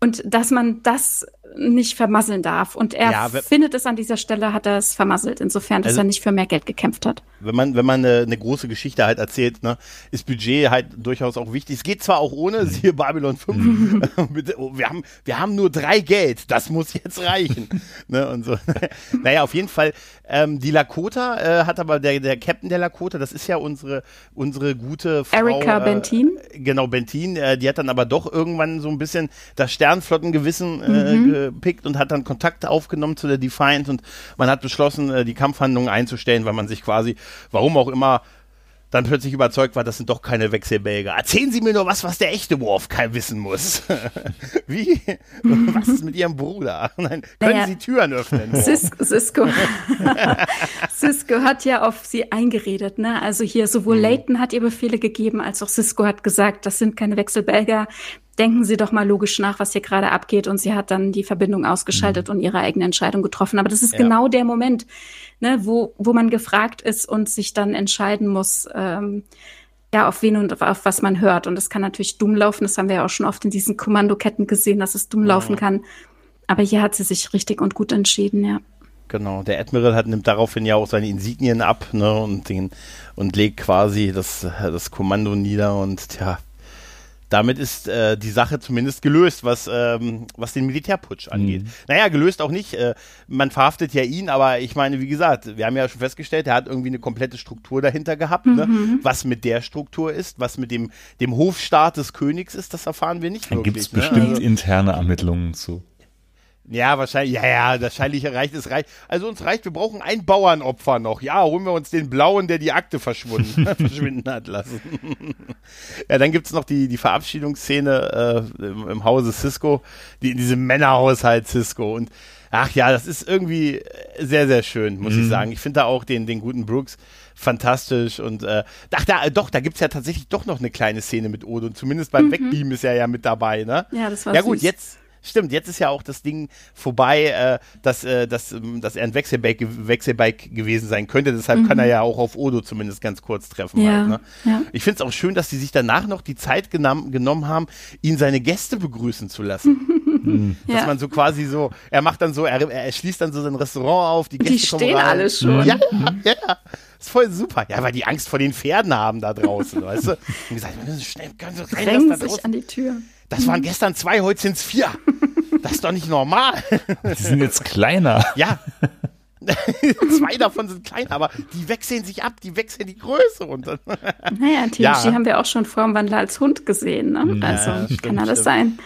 Und dass man das nicht vermasseln darf. Und er ja, findet es an dieser Stelle, hat er es vermasselt, insofern, dass also, er nicht für mehr Geld gekämpft hat. Wenn man, wenn man eine, eine, große Geschichte halt erzählt, ne, ist Budget halt durchaus auch wichtig. Es geht zwar auch ohne, mhm. siehe Babylon 5. Mhm. wir, haben, wir haben nur drei Geld, das muss jetzt reichen. ne, und so. naja, auf jeden Fall, ähm, die Lakota äh, hat aber der, der Captain der Lakota, das ist ja unsere, unsere gute Frau. Erika äh, Bentin. Genau, Bentin, äh, die hat dann aber doch irgendwann so ein bisschen das Sternflottengewissen äh, mhm gepickt und hat dann Kontakt aufgenommen zu der Defiant und man hat beschlossen, äh, die Kampfhandlungen einzustellen, weil man sich quasi, warum auch immer, dann plötzlich überzeugt war, das sind doch keine Wechselbälger. Erzählen Sie mir nur was, was der echte Worf kein wissen muss. Wie? was ist mit Ihrem Bruder? Nein, können naja, Sie Türen öffnen? Cisco, Cisco. Cisco hat ja auf sie eingeredet, ne? Also hier sowohl mhm. Leighton hat ihr Befehle gegeben, als auch Cisco hat gesagt, das sind keine Wechselbälger denken Sie doch mal logisch nach, was hier gerade abgeht. Und sie hat dann die Verbindung ausgeschaltet mhm. und ihre eigene Entscheidung getroffen. Aber das ist ja. genau der Moment, ne, wo, wo man gefragt ist und sich dann entscheiden muss, ähm, ja, auf wen und auf was man hört. Und das kann natürlich dumm laufen. Das haben wir ja auch schon oft in diesen Kommandoketten gesehen, dass es dumm mhm. laufen kann. Aber hier hat sie sich richtig und gut entschieden, ja. Genau, der Admiral hat, nimmt daraufhin ja auch seine Insignien ab ne, und, den, und legt quasi das, das Kommando nieder und ja, damit ist äh, die Sache zumindest gelöst, was, ähm, was den Militärputsch angeht. Mhm. Naja, gelöst auch nicht. Äh, man verhaftet ja ihn, aber ich meine, wie gesagt, wir haben ja schon festgestellt, er hat irgendwie eine komplette Struktur dahinter gehabt. Ne? Mhm. Ne? Was mit der Struktur ist, was mit dem, dem Hofstaat des Königs ist, das erfahren wir nicht Dann wirklich. Dann gibt es bestimmt ne? also, interne Ermittlungen zu. Ja, wahrscheinlich, ja, ja, wahrscheinlich reicht es reicht. Also uns reicht, wir brauchen ein Bauernopfer noch. Ja, holen wir uns den Blauen, der die Akte verschwunden, verschwinden hat lassen. ja, dann gibt's noch die, die Verabschiedungsszene äh, im, im Hause Cisco, die in diesem Männerhaushalt Cisco. Und ach ja, das ist irgendwie sehr, sehr schön, muss mhm. ich sagen. Ich finde da auch den, den guten Brooks fantastisch und äh, ach, da, doch, da gibt's ja tatsächlich doch noch eine kleine Szene mit Odo. Und zumindest beim mhm. Wegbeam ist er ja mit dabei, ne? Ja, das war Ja gut, süß. jetzt Stimmt, jetzt ist ja auch das Ding vorbei, äh, dass, äh, dass, ähm, dass er ein Wechselbike, Wechselbike gewesen sein könnte. Deshalb mhm. kann er ja auch auf Odo zumindest ganz kurz treffen. Ja, halt, ne? ja. Ich finde es auch schön, dass sie sich danach noch die Zeit genom genommen haben, ihn seine Gäste begrüßen zu lassen. Mhm. Dass ja. man so quasi so, er macht dann so, er, er schließt dann so sein Restaurant auf, die Gäste die stehen rein. alle schon. Ja, ja. ist voll super. Ja, weil die Angst vor den Pferden haben da draußen, weißt du? Und gesagt, wir müssen schnell, können Sie rein, Drängen sich an die Tür. Das waren gestern zwei, heute sind es vier. Das ist doch nicht normal. Die sind jetzt kleiner. Ja. Zwei davon sind klein, aber die wechseln sich ab, die wechseln die Größe und dann. naja, TNG ja. haben wir auch schon vor dem Wandler als Hund gesehen, ne? Also ja, stimmt, kann alles stimmt. sein.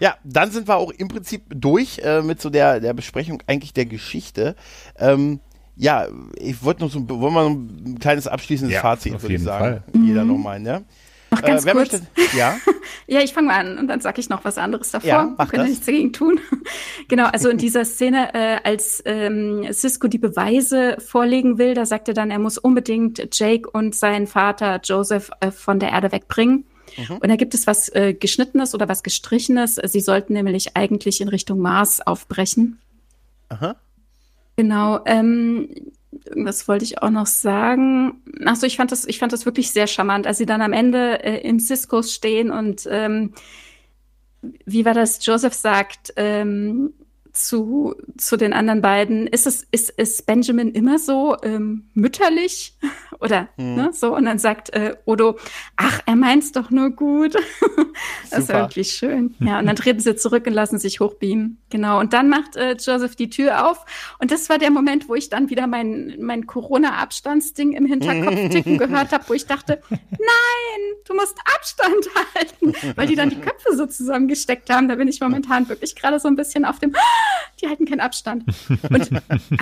Ja, dann sind wir auch im Prinzip durch äh, mit so der, der Besprechung eigentlich der Geschichte. Ähm, ja, ich wollte noch so, wollen wir noch ein kleines abschließendes ja, Fazit, würde ich sagen. Fall. Jeder mhm. nochmal, ne? Noch ganz äh, kurz. Möchte, ja? ja, ich fange mal an und dann sage ich noch was anderes davor. Ja, mach können nichts dagegen tun. genau, also in dieser Szene, äh, als ähm, Cisco die Beweise vorlegen will, da sagt er dann, er muss unbedingt Jake und seinen Vater Joseph äh, von der Erde wegbringen. Mhm. Und da gibt es was äh, Geschnittenes oder was Gestrichenes. Sie sollten nämlich eigentlich in Richtung Mars aufbrechen. Aha. Genau. Ähm, was wollte ich auch noch sagen? Achso, ich fand das, ich fand das wirklich sehr charmant, als sie dann am Ende äh, im Ciscos stehen und ähm, wie war das? Joseph sagt, ähm, zu, zu den anderen beiden, ist es, ist, ist Benjamin immer so ähm, mütterlich? Oder hm. ne, so? Und dann sagt äh, Odo, ach, er meint's doch nur gut. das ist wirklich schön. Ja, und dann treten sie zurück und lassen sich hochbeamen. Genau. Und dann macht äh, Joseph die Tür auf. Und das war der Moment, wo ich dann wieder mein, mein Corona-Abstandsding im Hinterkopf ticken gehört habe, wo ich dachte, nein, du musst Abstand halten, weil die dann die Köpfe so zusammengesteckt haben. Da bin ich momentan wirklich gerade so ein bisschen auf dem die halten keinen Abstand. Und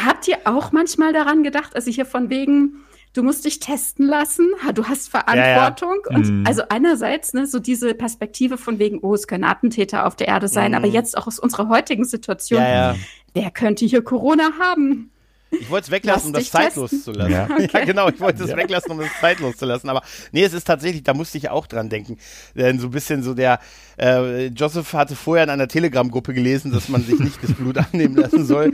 habt ihr auch manchmal daran gedacht, also hier von wegen, du musst dich testen lassen, du hast Verantwortung. Ja, ja. Und mm. also einerseits, ne, so diese Perspektive von wegen, oh, es können Attentäter auf der Erde sein, mm. aber jetzt auch aus unserer heutigen Situation, ja, wer könnte hier Corona haben? Ich wollte es weglassen, um das zeitlos testen. zu lassen. Ja. Okay. ja, genau, ich wollte es ja. weglassen, um das zeitlos zu lassen. Aber nee, es ist tatsächlich, da musste ich auch dran denken. Denn so ein bisschen so der, äh, Joseph hatte vorher in einer Telegram-Gruppe gelesen, dass man sich nicht das Blut annehmen lassen soll.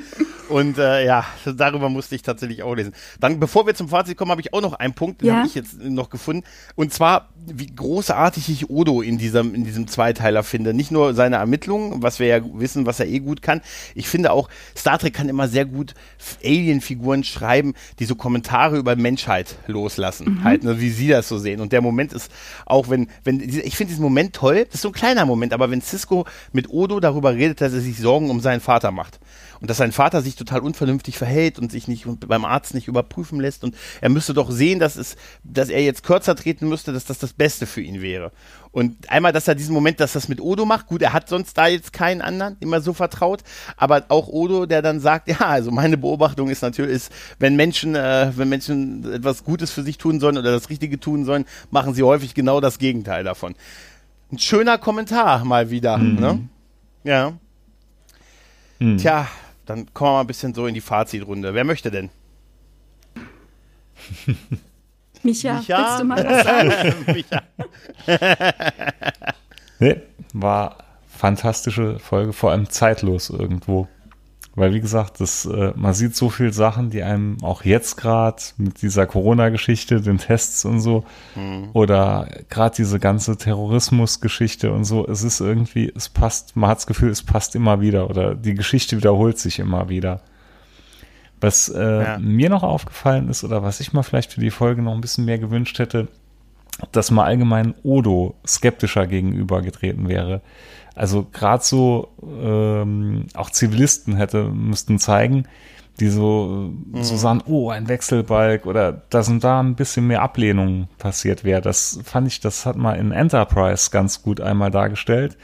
Und äh, ja, darüber musste ich tatsächlich auch lesen. Dann, bevor wir zum Fazit kommen, habe ich auch noch einen Punkt, den ja. habe ich jetzt noch gefunden. Und zwar, wie großartig ich Odo in diesem, in diesem Zweiteiler finde. Nicht nur seine Ermittlungen, was wir ja wissen, was er eh gut kann. Ich finde auch, Star Trek kann immer sehr gut Alien-Figuren schreiben, die so Kommentare über Menschheit loslassen. Mhm. Halt, ne, wie sie das so sehen. Und der Moment ist auch, wenn, wenn, ich finde diesen Moment toll, das ist so ein kleiner Moment, aber wenn Cisco mit Odo darüber redet, dass er sich Sorgen um seinen Vater macht und dass sein Vater sich total unvernünftig verhält und sich nicht beim Arzt nicht überprüfen lässt und er müsste doch sehen, dass es, dass er jetzt kürzer treten müsste, dass das das Beste für ihn wäre. Und einmal, dass er diesen Moment, dass das mit Odo macht, gut, er hat sonst da jetzt keinen anderen immer so vertraut, aber auch Odo, der dann sagt, ja, also meine Beobachtung ist natürlich, ist, wenn Menschen, äh, wenn Menschen etwas Gutes für sich tun sollen oder das Richtige tun sollen, machen sie häufig genau das Gegenteil davon. Ein schöner Kommentar mal wieder, mhm. ne? Ja. Mhm. Tja, dann kommen wir mal ein bisschen so in die Fazitrunde. Wer möchte denn? Micha, Micha? willst du mal was sagen? Micha. nee, war fantastische Folge, vor allem zeitlos irgendwo. Weil, wie gesagt, das, äh, man sieht so viele Sachen, die einem auch jetzt gerade mit dieser Corona-Geschichte, den Tests und so, mhm. oder gerade diese ganze Terrorismus-Geschichte und so, es ist irgendwie, es passt, man hat das Gefühl, es passt immer wieder oder die Geschichte wiederholt sich immer wieder. Was äh, ja. mir noch aufgefallen ist oder was ich mal vielleicht für die Folge noch ein bisschen mehr gewünscht hätte, dass man allgemein Odo skeptischer gegenübergetreten wäre. Also gerade so ähm, auch Zivilisten hätte müssten zeigen, die so, mhm. so sagen, oh, ein Wechselbalg oder da sind da ein bisschen mehr Ablehnung passiert wäre. Das fand ich, das hat mal in Enterprise ganz gut einmal dargestellt.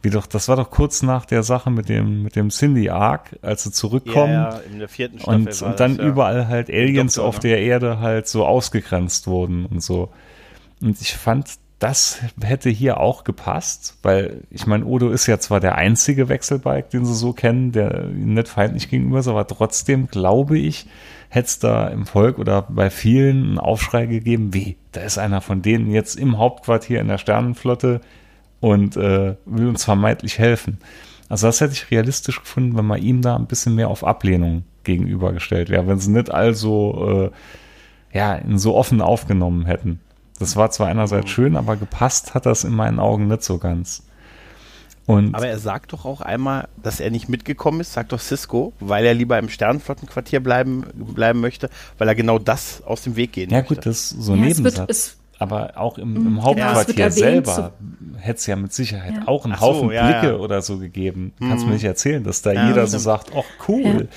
Wie doch, das war doch kurz nach der Sache mit dem, mit dem Cindy Arc, als sie zurückkommen. Ja, ja in der vierten Staffel. Und, und dann das, ja. überall halt Aliens Doktor, auf ne? der Erde halt so ausgegrenzt wurden und so. Und ich fand, das hätte hier auch gepasst, weil ich meine, Odo ist ja zwar der einzige Wechselbike, den sie so kennen, der nicht feindlich gegenüber ist, aber trotzdem glaube ich, hätte es da im Volk oder bei vielen einen Aufschrei gegeben, wie, da ist einer von denen jetzt im Hauptquartier in der Sternenflotte und äh, will uns vermeintlich helfen. Also das hätte ich realistisch gefunden, wenn man ihm da ein bisschen mehr auf Ablehnung gegenübergestellt wäre, wenn sie nicht also äh, ja, ihn so offen aufgenommen hätten. Das war zwar einerseits schön, aber gepasst hat das in meinen Augen nicht so ganz. Und aber er sagt doch auch einmal, dass er nicht mitgekommen ist, sagt doch Cisco, weil er lieber im Sternenflottenquartier bleiben, bleiben möchte, weil er genau das aus dem Weg gehen ja, möchte. Ja gut, das ist so ein ja, Nebensatz. Es wird, es Aber auch im, im mhm. Hauptquartier ja, selber hätte es ja mit Sicherheit ja. auch einen so, Haufen ja, Blicke oder so gegeben. Mhm. Kannst du mir nicht erzählen, dass da jeder so sagt, ach cool.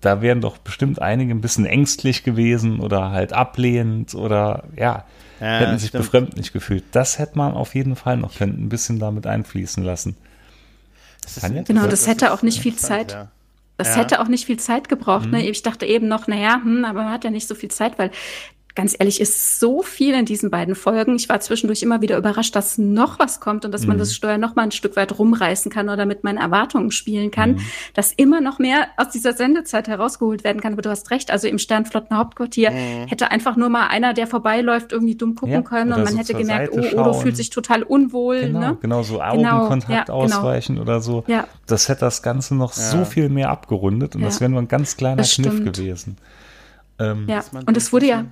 Da wären doch bestimmt einige ein bisschen ängstlich gewesen oder halt ablehnend oder ja, hätten sich stimmt. befremdlich gefühlt. Das hätte man auf jeden Fall noch können, ein bisschen damit einfließen lassen. Das genau, das hätte auch nicht viel Zeit. Das ja. hätte auch nicht viel Zeit gebraucht. Ne? Mhm. Ne? Ich dachte eben noch, naja, hm, aber man hat ja nicht so viel Zeit, weil ganz ehrlich, ist so viel in diesen beiden Folgen. Ich war zwischendurch immer wieder überrascht, dass noch was kommt und dass mhm. man das Steuer noch mal ein Stück weit rumreißen kann oder mit meinen Erwartungen spielen kann, mhm. dass immer noch mehr aus dieser Sendezeit herausgeholt werden kann. Aber du hast recht, also im Sternflotten Hauptquartier mhm. hätte einfach nur mal einer, der vorbeiläuft, irgendwie dumm gucken ja, können und man so hätte gemerkt, Seite oh, Odo fühlt sich total unwohl. Genau, ne? genau so Augenkontakt genau, ja, ausweichen genau. oder so. Ja. Das hätte das Ganze noch ja. so viel mehr abgerundet und das wäre nur ein ganz kleiner Kniff gewesen. Ähm, ja, und es wurde ja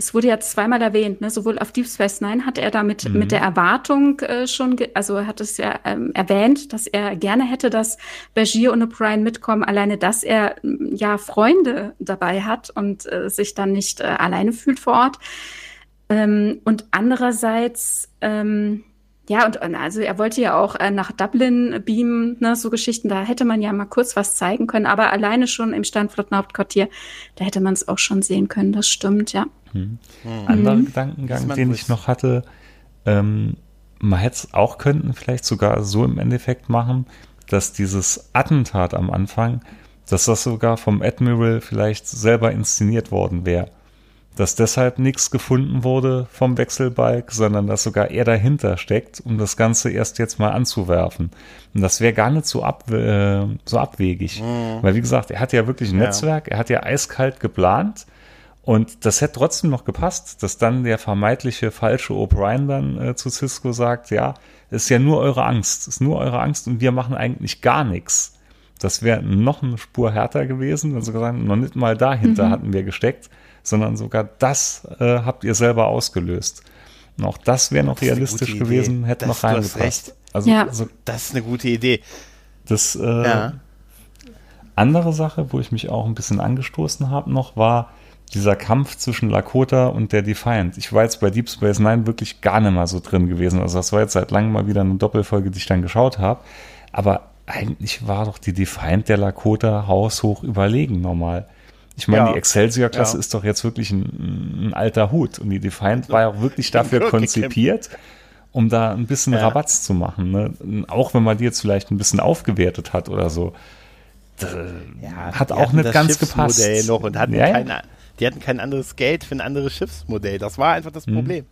es wurde ja zweimal erwähnt, ne? sowohl auf Deep Space Nine hat er damit mhm. mit der Erwartung äh, schon, also er hat es ja ähm, erwähnt, dass er gerne hätte, dass Bergier und O'Brien mitkommen, alleine, dass er ja Freunde dabei hat und äh, sich dann nicht äh, alleine fühlt vor Ort. Ähm, und andererseits ähm, ja, und also er wollte ja auch äh, nach Dublin beamen, ne, so Geschichten, da hätte man ja mal kurz was zeigen können, aber alleine schon im Sternflottenhauptquartier, da hätte man es auch schon sehen können, das stimmt, ja. Hm. Mhm. Anderer Gedankengang, den ich noch hatte, ähm, man hätte es auch könnten vielleicht sogar so im Endeffekt machen, dass dieses Attentat am Anfang, dass das sogar vom Admiral vielleicht selber inszeniert worden wäre dass deshalb nichts gefunden wurde vom Wechselbalg, sondern dass sogar er dahinter steckt, um das Ganze erst jetzt mal anzuwerfen. Und das wäre gar nicht so, ab, äh, so abwegig. Mhm. Weil, wie gesagt, er hat ja wirklich ein ja. Netzwerk, er hat ja eiskalt geplant. Und das hätte trotzdem noch gepasst, dass dann der vermeintliche falsche O'Brien dann äh, zu Cisco sagt, ja, ist ja nur eure Angst, ist nur eure Angst und wir machen eigentlich gar nichts. Das wäre noch eine Spur härter gewesen, wenn sie gesagt noch nicht mal dahinter mhm. hatten wir gesteckt sondern sogar das äh, habt ihr selber ausgelöst. Und auch das wäre noch realistisch gewesen, hätte das, noch reingepasst. Also, ja. also, das ist eine gute Idee. Das äh, ja. andere Sache, wo ich mich auch ein bisschen angestoßen habe noch, war dieser Kampf zwischen Lakota und der Defiant. Ich war jetzt bei Deep Space Nine wirklich gar nicht mal so drin gewesen. Also das war jetzt seit langem mal wieder eine Doppelfolge, die ich dann geschaut habe. Aber eigentlich war doch die Defiant der Lakota haushoch überlegen normal. Ich meine, ja. die Excelsior-Klasse ja. ist doch jetzt wirklich ein, ein, alter Hut und die Defiant war ja auch wirklich dafür konzipiert, um da ein bisschen ja. Rabatz zu machen. Ne? Auch wenn man die jetzt vielleicht ein bisschen aufgewertet hat oder so. Ja, hat auch nicht ganz gepasst. noch und hatten ja, keine, die hatten kein anderes Geld für ein anderes Schiffsmodell. Das war einfach das mhm. Problem.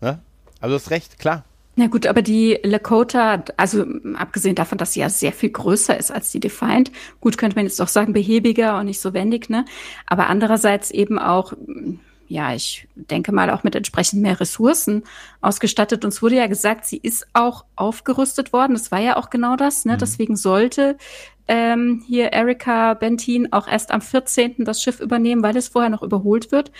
Ne? Also du hast recht, klar. Na gut, aber die Lakota, also abgesehen davon, dass sie ja sehr viel größer ist als die Defiant, gut könnte man jetzt auch sagen, behäbiger und nicht so wendig, ne? Aber andererseits eben auch, ja, ich denke mal auch mit entsprechend mehr Ressourcen ausgestattet. Und es wurde ja gesagt, sie ist auch aufgerüstet worden. Das war ja auch genau das, ne? Mhm. Deswegen sollte ähm, hier Erika Bentin auch erst am 14. das Schiff übernehmen, weil es vorher noch überholt wird.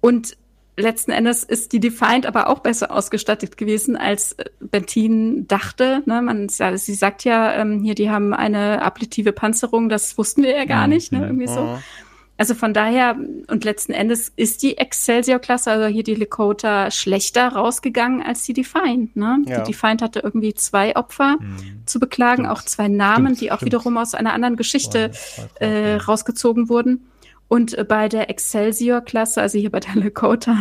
Und letzten Endes ist die Defiant aber auch besser ausgestattet gewesen, als äh, Bentin dachte. Ne? Man, sie sagt ja, ähm, hier, die haben eine ablative Panzerung, das wussten wir ja gar nicht, ne? irgendwie so. Also von daher, und letzten Endes ist die Excelsior-Klasse, also hier die Lakota, schlechter rausgegangen als die Defiant. Ne? Ja. Die Defiant hatte irgendwie zwei Opfer mhm. zu beklagen, stimmt. auch zwei Namen, stimmt, die auch stimmt. wiederum aus einer anderen Geschichte äh, rausgezogen wurden. Und äh, bei der Excelsior-Klasse, also hier bei der Lakota,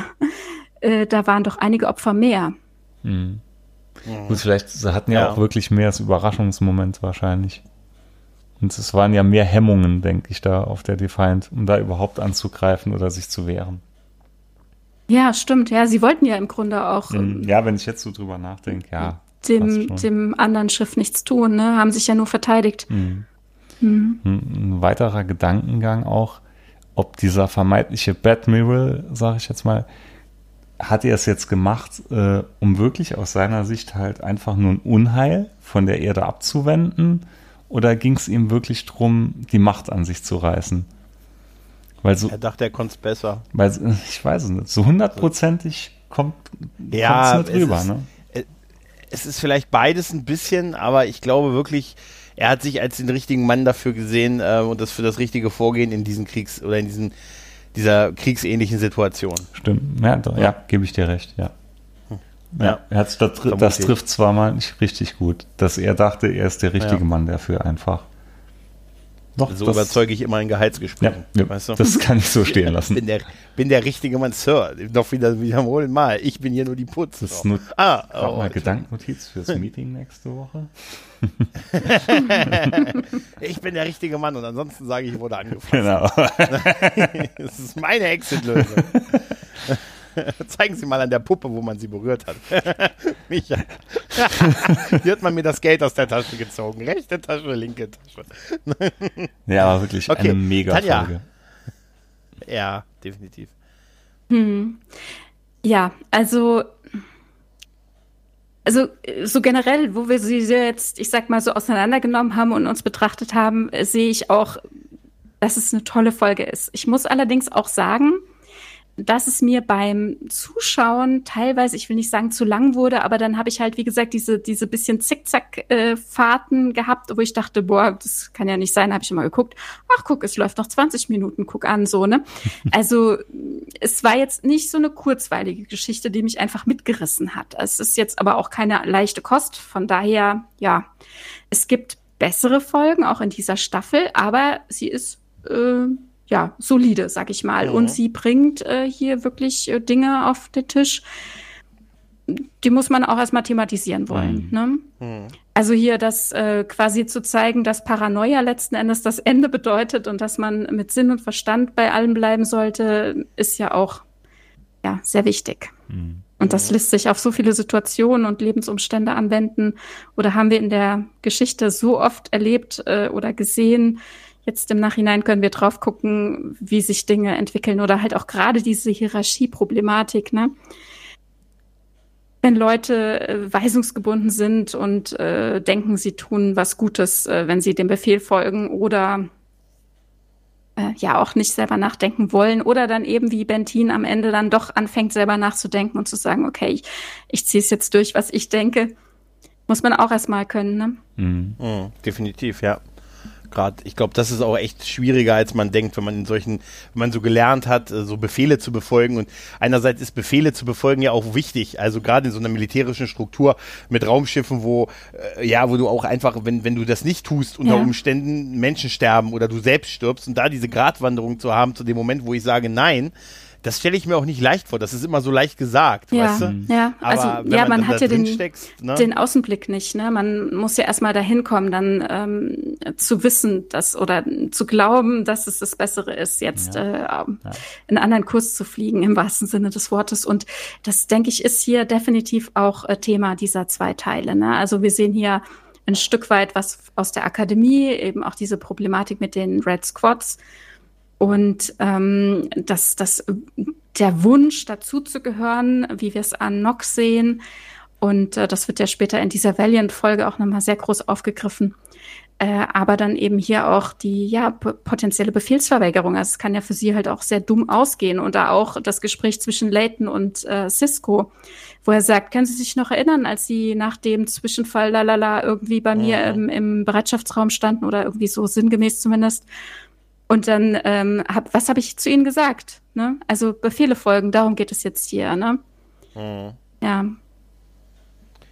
äh, da waren doch einige Opfer mehr. Mhm. Gut, vielleicht hatten ja, ja, auch wirklich mehr als Überraschungsmoment wahrscheinlich. Und es waren ja mehr Hemmungen, denke ich, da auf der Defiant, um da überhaupt anzugreifen oder sich zu wehren. Ja, stimmt. Ja, sie wollten ja im Grunde auch. Mhm. Ja, wenn ich jetzt so drüber nachdenke, ja. Dem, dem anderen Schiff nichts tun, ne? Haben sich ja nur verteidigt. Mhm. Mhm. Ein weiterer Gedankengang auch, ob dieser vermeintliche Batmiral, sage ich jetzt mal, hat er es jetzt gemacht, äh, um wirklich aus seiner Sicht halt einfach nur ein Unheil von der Erde abzuwenden? Oder ging es ihm wirklich darum, die Macht an sich zu reißen? Weil so, er dachte, er konnte es besser. Weil, ich weiß es nicht, so hundertprozentig kommt ja, es nicht rüber. Ist, ne? Es ist vielleicht beides ein bisschen, aber ich glaube wirklich, er hat sich als den richtigen Mann dafür gesehen äh, und das für das richtige Vorgehen in diesen Kriegs- oder in diesen dieser kriegsähnlichen Situation. Stimmt, ja, da, ja gebe ich dir recht, ja. Ja, ja das, das, trifft zwar mal nicht richtig gut, dass er dachte, er ist der richtige ja. Mann dafür einfach. Doch, so das, überzeuge ich immer in Gehaltsgesprächen. Ja, weißt du? Das kann ich so stehen lassen. bin, der, bin der richtige Mann, Sir. Noch wieder wiederholen mal. Ich bin hier nur die Putz. Das ist nur, ah, oh, mal Gedankennotiz fürs Meeting nächste Woche. ich bin der richtige Mann und ansonsten sage ich, ich wurde angefasst. Genau. das ist meine Exit-Lösung. Zeigen Sie mal an der Puppe, wo man sie berührt hat. Micha. Hier hat man mir das Geld aus der Tasche gezogen. Rechte Tasche, linke Tasche. ja, aber wirklich okay. eine mega Tanja. Folge. Ja, definitiv. Hm. Ja, also also so generell, wo wir sie jetzt, ich sag mal, so auseinandergenommen haben und uns betrachtet haben, sehe ich auch, dass es eine tolle Folge ist. Ich muss allerdings auch sagen, dass es mir beim Zuschauen teilweise, ich will nicht sagen zu lang wurde, aber dann habe ich halt, wie gesagt, diese, diese bisschen Zickzack-Fahrten gehabt, wo ich dachte, boah, das kann ja nicht sein, habe ich immer geguckt, ach guck, es läuft noch 20 Minuten, guck an, so, ne? Also es war jetzt nicht so eine kurzweilige Geschichte, die mich einfach mitgerissen hat. Es ist jetzt aber auch keine leichte Kost, von daher, ja, es gibt bessere Folgen, auch in dieser Staffel, aber sie ist äh, ja, solide, sag ich mal. Mhm. Und sie bringt äh, hier wirklich äh, Dinge auf den Tisch, die muss man auch erstmal thematisieren wollen. Mhm. Ne? Mhm. Also hier das äh, quasi zu zeigen, dass Paranoia letzten Endes das Ende bedeutet und dass man mit Sinn und Verstand bei allem bleiben sollte, ist ja auch ja, sehr wichtig. Mhm. Und das lässt sich auf so viele Situationen und Lebensumstände anwenden. Oder haben wir in der Geschichte so oft erlebt äh, oder gesehen, Jetzt im Nachhinein können wir drauf gucken, wie sich Dinge entwickeln oder halt auch gerade diese Hierarchieproblematik, ne? Wenn Leute äh, weisungsgebunden sind und äh, denken, sie tun was Gutes, äh, wenn sie dem Befehl folgen oder äh, ja auch nicht selber nachdenken wollen oder dann eben wie Bentin am Ende dann doch anfängt selber nachzudenken und zu sagen, okay, ich, ich ziehe es jetzt durch, was ich denke, muss man auch erstmal können. Ne? Mhm. Mhm, definitiv, ja gerade. Ich glaube, das ist auch echt schwieriger, als man denkt, wenn man in solchen, wenn man so gelernt hat, äh, so Befehle zu befolgen. Und einerseits ist Befehle zu befolgen ja auch wichtig. Also gerade in so einer militärischen Struktur mit Raumschiffen, wo äh, ja, wo du auch einfach, wenn wenn du das nicht tust, unter ja. Umständen Menschen sterben oder du selbst stirbst und da diese Gratwanderung zu haben zu dem Moment, wo ich sage Nein das stelle ich mir auch nicht leicht vor. Das ist immer so leicht gesagt, ja, weißt du? Ja, also ja, man, man hat ja den, ne? den Außenblick nicht. Ne? Man muss ja erstmal dahin kommen, dann ähm, zu wissen, dass oder zu glauben, dass es das Bessere ist, jetzt ja. äh, einen anderen Kurs zu fliegen im wahrsten Sinne des Wortes. Und das denke ich ist hier definitiv auch äh, Thema dieser zwei Teile. Ne? Also wir sehen hier ein Stück weit was aus der Akademie, eben auch diese Problematik mit den Red Squads und ähm, dass das, der Wunsch, dazuzugehören, wie wir es an Nox sehen. Und äh, das wird ja später in dieser Valiant-Folge auch nochmal sehr groß aufgegriffen. Äh, aber dann eben hier auch die ja potenzielle Befehlsverweigerung. Also es kann ja für sie halt auch sehr dumm ausgehen. Und da auch das Gespräch zwischen Leighton und äh, Cisco, wo er sagt, können Sie sich noch erinnern, als Sie nach dem Zwischenfall lalala irgendwie bei mir mhm. im, im Bereitschaftsraum standen oder irgendwie so sinngemäß zumindest und dann, ähm, hab, was habe ich zu ihnen gesagt? Ne? Also Befehle folgen, darum geht es jetzt hier. Ne? Mhm. Ja.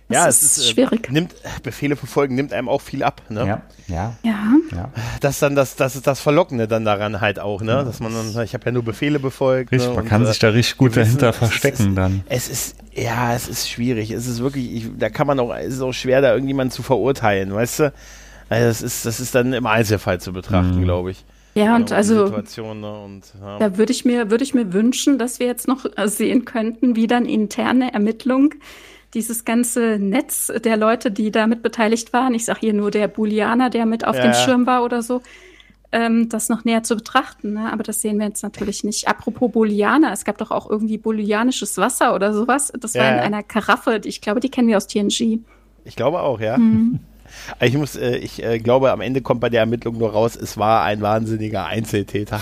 Das ja, ist es ist äh, schwierig. Äh, nimmt, Befehle verfolgen nimmt einem auch viel ab, ne? Ja, ja. ja. Das dann das, das ist das Verlockende dann daran halt auch, ne? Dass man dann, ich habe ja nur Befehle befolgt. Richtig, ne? man und, kann sich da richtig gut dahinter wissen, verstecken ist, dann. Es ist, ja, es ist schwierig. Es ist wirklich, ich, da kann man auch, es ist auch schwer, da irgendjemanden zu verurteilen, weißt du? Also das ist, das ist dann im Einzelfall zu betrachten, mhm. glaube ich. Ja, und also ne, und, ja. da würde ich mir würde ich mir wünschen, dass wir jetzt noch äh, sehen könnten, wie dann interne Ermittlung dieses ganze Netz der Leute, die damit beteiligt waren, ich sage hier nur der Booleaner, der mit auf ja. dem Schirm war oder so, ähm, das noch näher zu betrachten. Ne? Aber das sehen wir jetzt natürlich nicht. Apropos Booleaner, es gab doch auch irgendwie booleanisches Wasser oder sowas. Das ja. war in einer Karaffe, ich glaube, die kennen wir aus TNG. Ich glaube auch, ja. Mhm. Ich muss, äh, ich äh, glaube, am Ende kommt bei der Ermittlung nur raus, es war ein wahnsinniger Einzeltäter.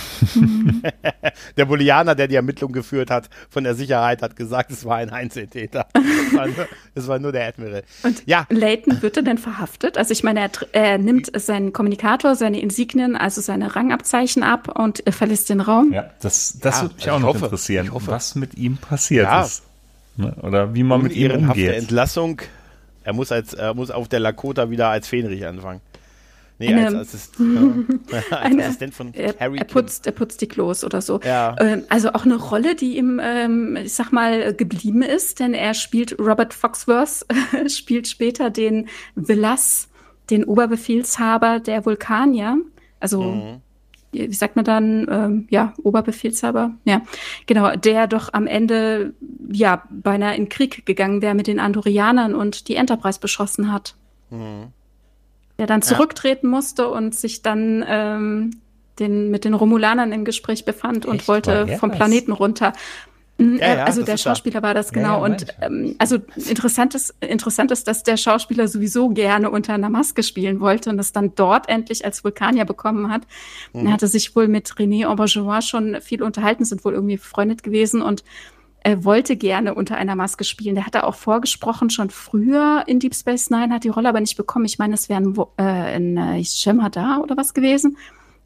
der Bolianer, der die Ermittlung geführt hat, von der Sicherheit, hat gesagt, es war ein Einzeltäter. Es war nur, es war nur der Admiral. Und ja. Leighton wird er denn verhaftet? Also ich meine, er, er nimmt seinen Kommunikator, seine Insignien, also seine Rangabzeichen ab und verlässt den Raum. Ja, das, das ja, würde mich auch noch hoffe, interessieren, was mit ihm passiert ja. ist. Ne? Oder wie man mit ihm umgeht. Entlassung er muss, als, er muss auf der Lakota wieder als Fähnrich anfangen. Nee, eine, als, Assist, äh, als eine, Assistent von er, Harry. Er putzt, er putzt die Klos oder so. Ja. Ähm, also auch eine Rolle, die ihm, ähm, ich sag mal, geblieben ist, denn er spielt Robert Foxworth, spielt später den Villas, den Oberbefehlshaber der Vulkanier. Also mhm wie sagt man dann, ähm, ja, Oberbefehlshaber, ja, genau, der doch am Ende, ja, beinahe in Krieg gegangen wäre mit den Andorianern und die Enterprise beschossen hat. Mhm. Der dann zurücktreten ja. musste und sich dann ähm, den, mit den Romulanern im Gespräch befand und wollte vom Planeten runter. Mhm, ja, ja, also der Schauspieler war das genau. Ja, und ähm, also interessant ist, interessant ist, dass der Schauspieler sowieso gerne unter einer Maske spielen wollte und es dann dort endlich als Vulkanier bekommen hat. Mhm. Er hatte sich wohl mit René Auberjois schon viel unterhalten, sind wohl irgendwie befreundet gewesen und er wollte gerne unter einer Maske spielen. Der hatte auch vorgesprochen, schon früher in Deep Space Nine, hat die Rolle aber nicht bekommen. Ich meine, es wäre ein, äh, in äh, Shemada oder was gewesen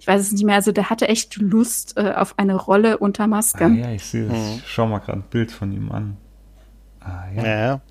ich weiß es nicht mehr, also der hatte echt Lust äh, auf eine Rolle unter Maske. Ah, ja, ich sehe das. Mhm. Ich schau mal gerade ein Bild von ihm an. Ah, ja. Naja,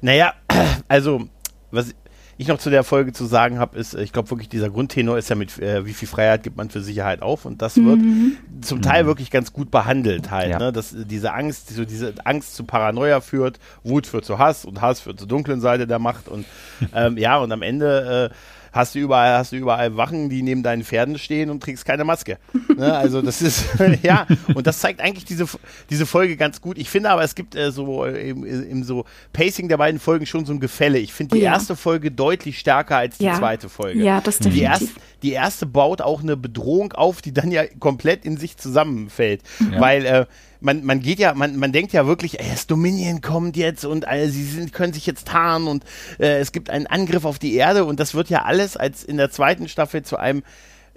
naja also, was ich noch zu der Folge zu sagen habe, ist, ich glaube wirklich, dieser Grundtenor ist ja mit, äh, wie viel Freiheit gibt man für Sicherheit auf und das wird mhm. zum Teil mhm. wirklich ganz gut behandelt halt, ja. ne? dass diese Angst, so diese Angst zu Paranoia führt, Wut führt zu Hass und Hass führt zur dunklen Seite der Macht und ähm, ja, und am Ende äh, hast du überall, hast du überall Wachen, die neben deinen Pferden stehen und trägst keine Maske. ne? Also das ist, ja, und das zeigt eigentlich diese, diese Folge ganz gut. Ich finde aber, es gibt äh, so äh, im, im, so Pacing der beiden Folgen schon so ein Gefälle. Ich finde die ja. erste Folge deutlich stärker als die ja. zweite Folge. Ja, das definitiv. Die erste, die erste baut auch eine Bedrohung auf, die dann ja komplett in sich zusammenfällt. Ja. Weil äh, man, man geht ja, man, man denkt ja wirklich, ey, das Dominion kommt jetzt und äh, sie sind, können sich jetzt tarnen und äh, es gibt einen Angriff auf die Erde und das wird ja alles als in der zweiten Staffel zu einem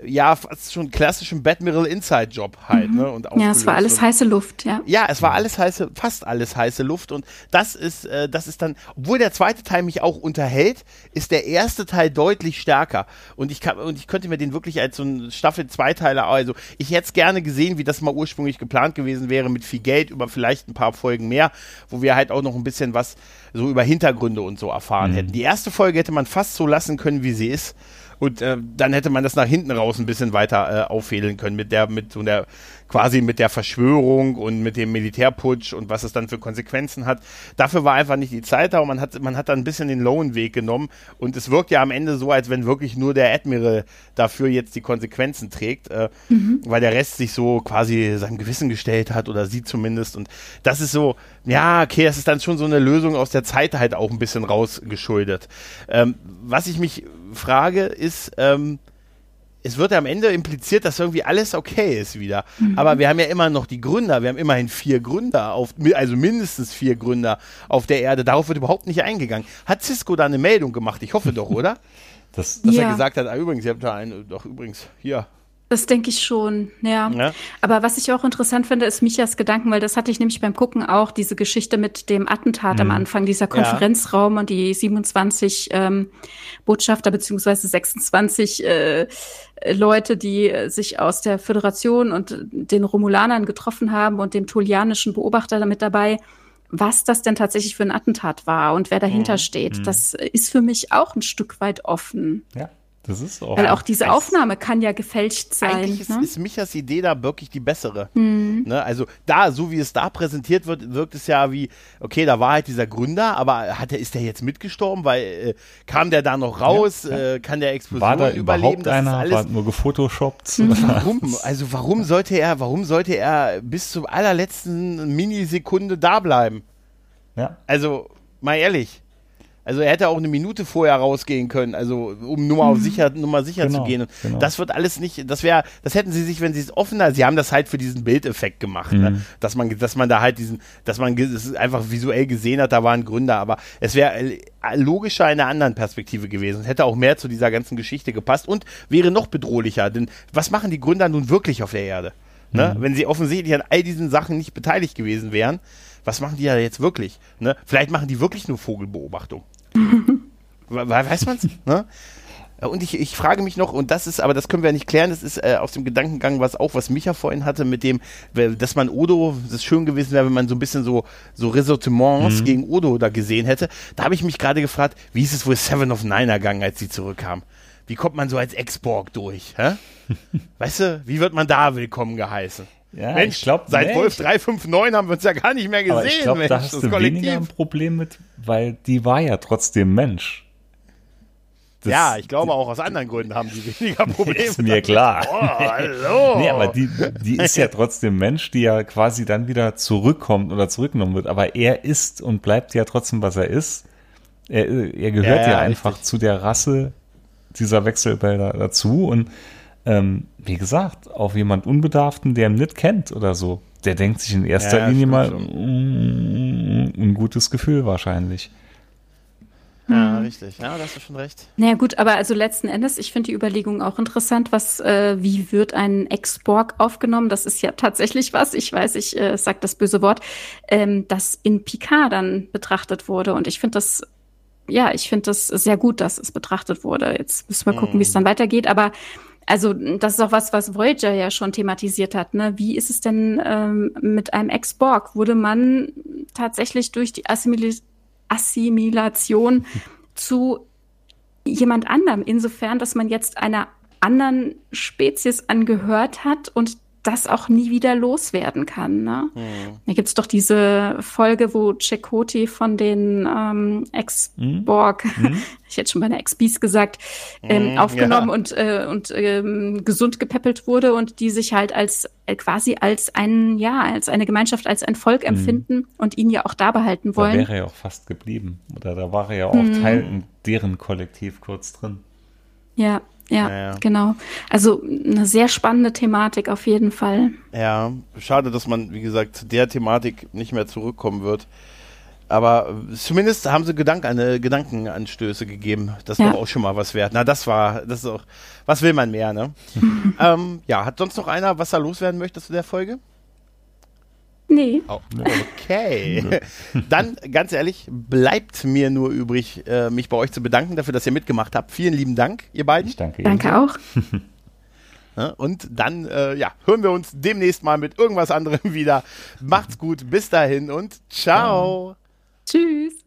ja, fast schon klassischen Badmiral Inside Job halt, mhm. ne? Und ja, es war alles und, heiße Luft, ja. Ja, es war alles heiße, fast alles heiße Luft und das ist, äh, das ist dann, obwohl der zweite Teil mich auch unterhält, ist der erste Teil deutlich stärker und ich kann, und ich könnte mir den wirklich als so ein Staffel Zweiteiler, also ich hätte es gerne gesehen, wie das mal ursprünglich geplant gewesen wäre, mit viel Geld über vielleicht ein paar Folgen mehr, wo wir halt auch noch ein bisschen was so über Hintergründe und so erfahren mhm. hätten. Die erste Folge hätte man fast so lassen können, wie sie ist und äh, dann hätte man das nach hinten raus ein bisschen weiter äh, auffädeln können mit der, mit so der quasi mit der Verschwörung und mit dem Militärputsch und was es dann für Konsequenzen hat. Dafür war einfach nicht die Zeit da und man hat, man hat dann ein bisschen den lowen Weg genommen und es wirkt ja am Ende so, als wenn wirklich nur der Admiral dafür jetzt die Konsequenzen trägt, äh, mhm. weil der Rest sich so quasi seinem Gewissen gestellt hat oder sie zumindest und das ist so, ja, okay, das ist dann schon so eine Lösung aus der Zeit halt auch ein bisschen rausgeschuldet. Ähm, was ich mich frage, ist, ähm, es wird am Ende impliziert, dass irgendwie alles okay ist wieder. Mhm. Aber wir haben ja immer noch die Gründer. Wir haben immerhin vier Gründer, auf, also mindestens vier Gründer auf der Erde. Darauf wird überhaupt nicht eingegangen. Hat Cisco da eine Meldung gemacht? Ich hoffe doch, oder? Das, dass ja. er gesagt hat, ah, übrigens, ihr habt da einen, doch übrigens, hier, das denke ich schon, ja. ja. Aber was ich auch interessant finde, ist Michas Gedanken, weil das hatte ich nämlich beim Gucken auch, diese Geschichte mit dem Attentat mhm. am Anfang, dieser Konferenzraum ja. und die 27 ähm, Botschafter beziehungsweise 26 äh, Leute, die sich aus der Föderation und den Romulanern getroffen haben und dem tolianischen Beobachter damit dabei was das denn tatsächlich für ein Attentat war und wer dahinter mhm. steht. Mhm. Das ist für mich auch ein Stück weit offen. Ja. Das ist auch. Weil auch diese Aufnahme kann ja gefälscht sein. Eigentlich ist, ne? ist Michas Idee da wirklich die bessere. Mhm. Ne? Also da, so wie es da präsentiert wird, wirkt es ja wie, okay, da war halt dieser Gründer, aber hat er, ist der jetzt mitgestorben? Weil äh, kam der da noch raus? Ja. Äh, kann der Explosion war da überleben? Das einer, alles, war nur gefotoshoppt. Mhm. Warum? Also warum sollte er, warum sollte er bis zur allerletzten Minisekunde da bleiben? Ja. Also, mal ehrlich. Also er hätte auch eine Minute vorher rausgehen können, also um nur mal auf mhm. sicher, nur mal sicher genau, zu gehen. Genau. Das wird alles nicht, das wäre, das hätten sie sich, wenn sie es offener, sie haben das halt für diesen Bildeffekt gemacht, ne? mhm. ne? dass man, dass man da halt diesen, dass man es einfach visuell gesehen hat, da waren Gründe, aber es wäre äh, logischer in einer anderen Perspektive gewesen. Es hätte auch mehr zu dieser ganzen Geschichte gepasst und wäre noch bedrohlicher, denn was machen die Gründer nun wirklich auf der Erde? Ne? Mhm. Wenn sie offensichtlich an all diesen Sachen nicht beteiligt gewesen wären, was machen die ja jetzt wirklich? Ne? Vielleicht machen die wirklich nur Vogelbeobachtung. Weiß man's? ne? Und ich, ich frage mich noch, und das ist, aber das können wir ja nicht klären, das ist äh, aus dem Gedankengang, was auch, was Micha vorhin hatte, mit dem, dass man Odo, das ist schön gewesen wäre, wenn man so ein bisschen so, so Ressortiments mhm. gegen Odo da gesehen hätte. Da habe ich mich gerade gefragt, wie ist es wohl Seven of Nine ergangen, als sie zurückkam? Wie kommt man so als Ex-Borg durch? Hä? weißt du, wie wird man da willkommen geheißen? Ja, Mensch, ich glaub, seit Wolf 359 haben wir uns ja gar nicht mehr gesehen. Aber ich glaube, da hast du Kollektiv. weniger ein Problem mit, weil die war ja trotzdem Mensch. Das, ja, ich glaube auch aus anderen Gründen haben die weniger Probleme. ist mir klar. Oh, hallo. nee, aber die, die ist ja trotzdem Mensch, die ja quasi dann wieder zurückkommt oder zurückgenommen wird. Aber er ist und bleibt ja trotzdem, was er ist. Er, er gehört ja, ja, ja einfach richtig. zu der Rasse dieser Wechselbilder dazu und ähm, wie gesagt, auf jemand Unbedarften, der ihn nicht kennt oder so, der denkt sich in erster ja, Linie mal mm, ein gutes Gefühl wahrscheinlich. Ja, richtig. Ja, da hast du schon recht. Naja, gut, aber also letzten Endes, ich finde die Überlegung auch interessant, was, äh, wie wird ein Ex-Borg aufgenommen? Das ist ja tatsächlich was, ich weiß, ich äh, sag das böse Wort, ähm, das in Picard dann betrachtet wurde. Und ich finde das, ja, ich finde das sehr gut, dass es betrachtet wurde. Jetzt müssen wir gucken, mm. wie es dann weitergeht. Aber also das ist auch was, was Voyager ja schon thematisiert hat. Ne? Wie ist es denn ähm, mit einem Ex-Borg? Wurde man tatsächlich durch die Assimil Assimilation zu jemand anderem, insofern, dass man jetzt einer anderen Spezies angehört hat und das auch nie wieder loswerden kann. Ne? Hm. Da gibt's doch diese Folge, wo Chakoti von den ähm, Ex-Borg, hm. ich hätte schon bei einer Ex-Beast gesagt, ähm, hm, aufgenommen ja. und, äh, und ähm, gesund gepäppelt wurde und die sich halt als äh, quasi als ein, ja, als eine Gemeinschaft, als ein Volk hm. empfinden und ihn ja auch da behalten wollen. Da wäre er ja auch fast geblieben. Oder da war er ja auch hm. Teil in deren Kollektiv kurz drin. Ja, ja, ja, genau. Also eine sehr spannende Thematik auf jeden Fall. Ja, schade, dass man, wie gesagt, der Thematik nicht mehr zurückkommen wird. Aber zumindest haben sie Gedank eine Gedankenanstöße gegeben. Das ja. war auch schon mal was wert. Na, das war, das ist auch, was will man mehr, ne? ähm, ja, hat sonst noch einer, was er loswerden möchte zu der Folge? Nee. Oh, okay. Dann, ganz ehrlich, bleibt mir nur übrig, äh, mich bei euch zu bedanken dafür, dass ihr mitgemacht habt. Vielen lieben Dank, ihr beiden. Ich danke Ihnen. Danke auch. Und dann, äh, ja, hören wir uns demnächst mal mit irgendwas anderem wieder. Macht's gut, bis dahin und ciao. Tschüss.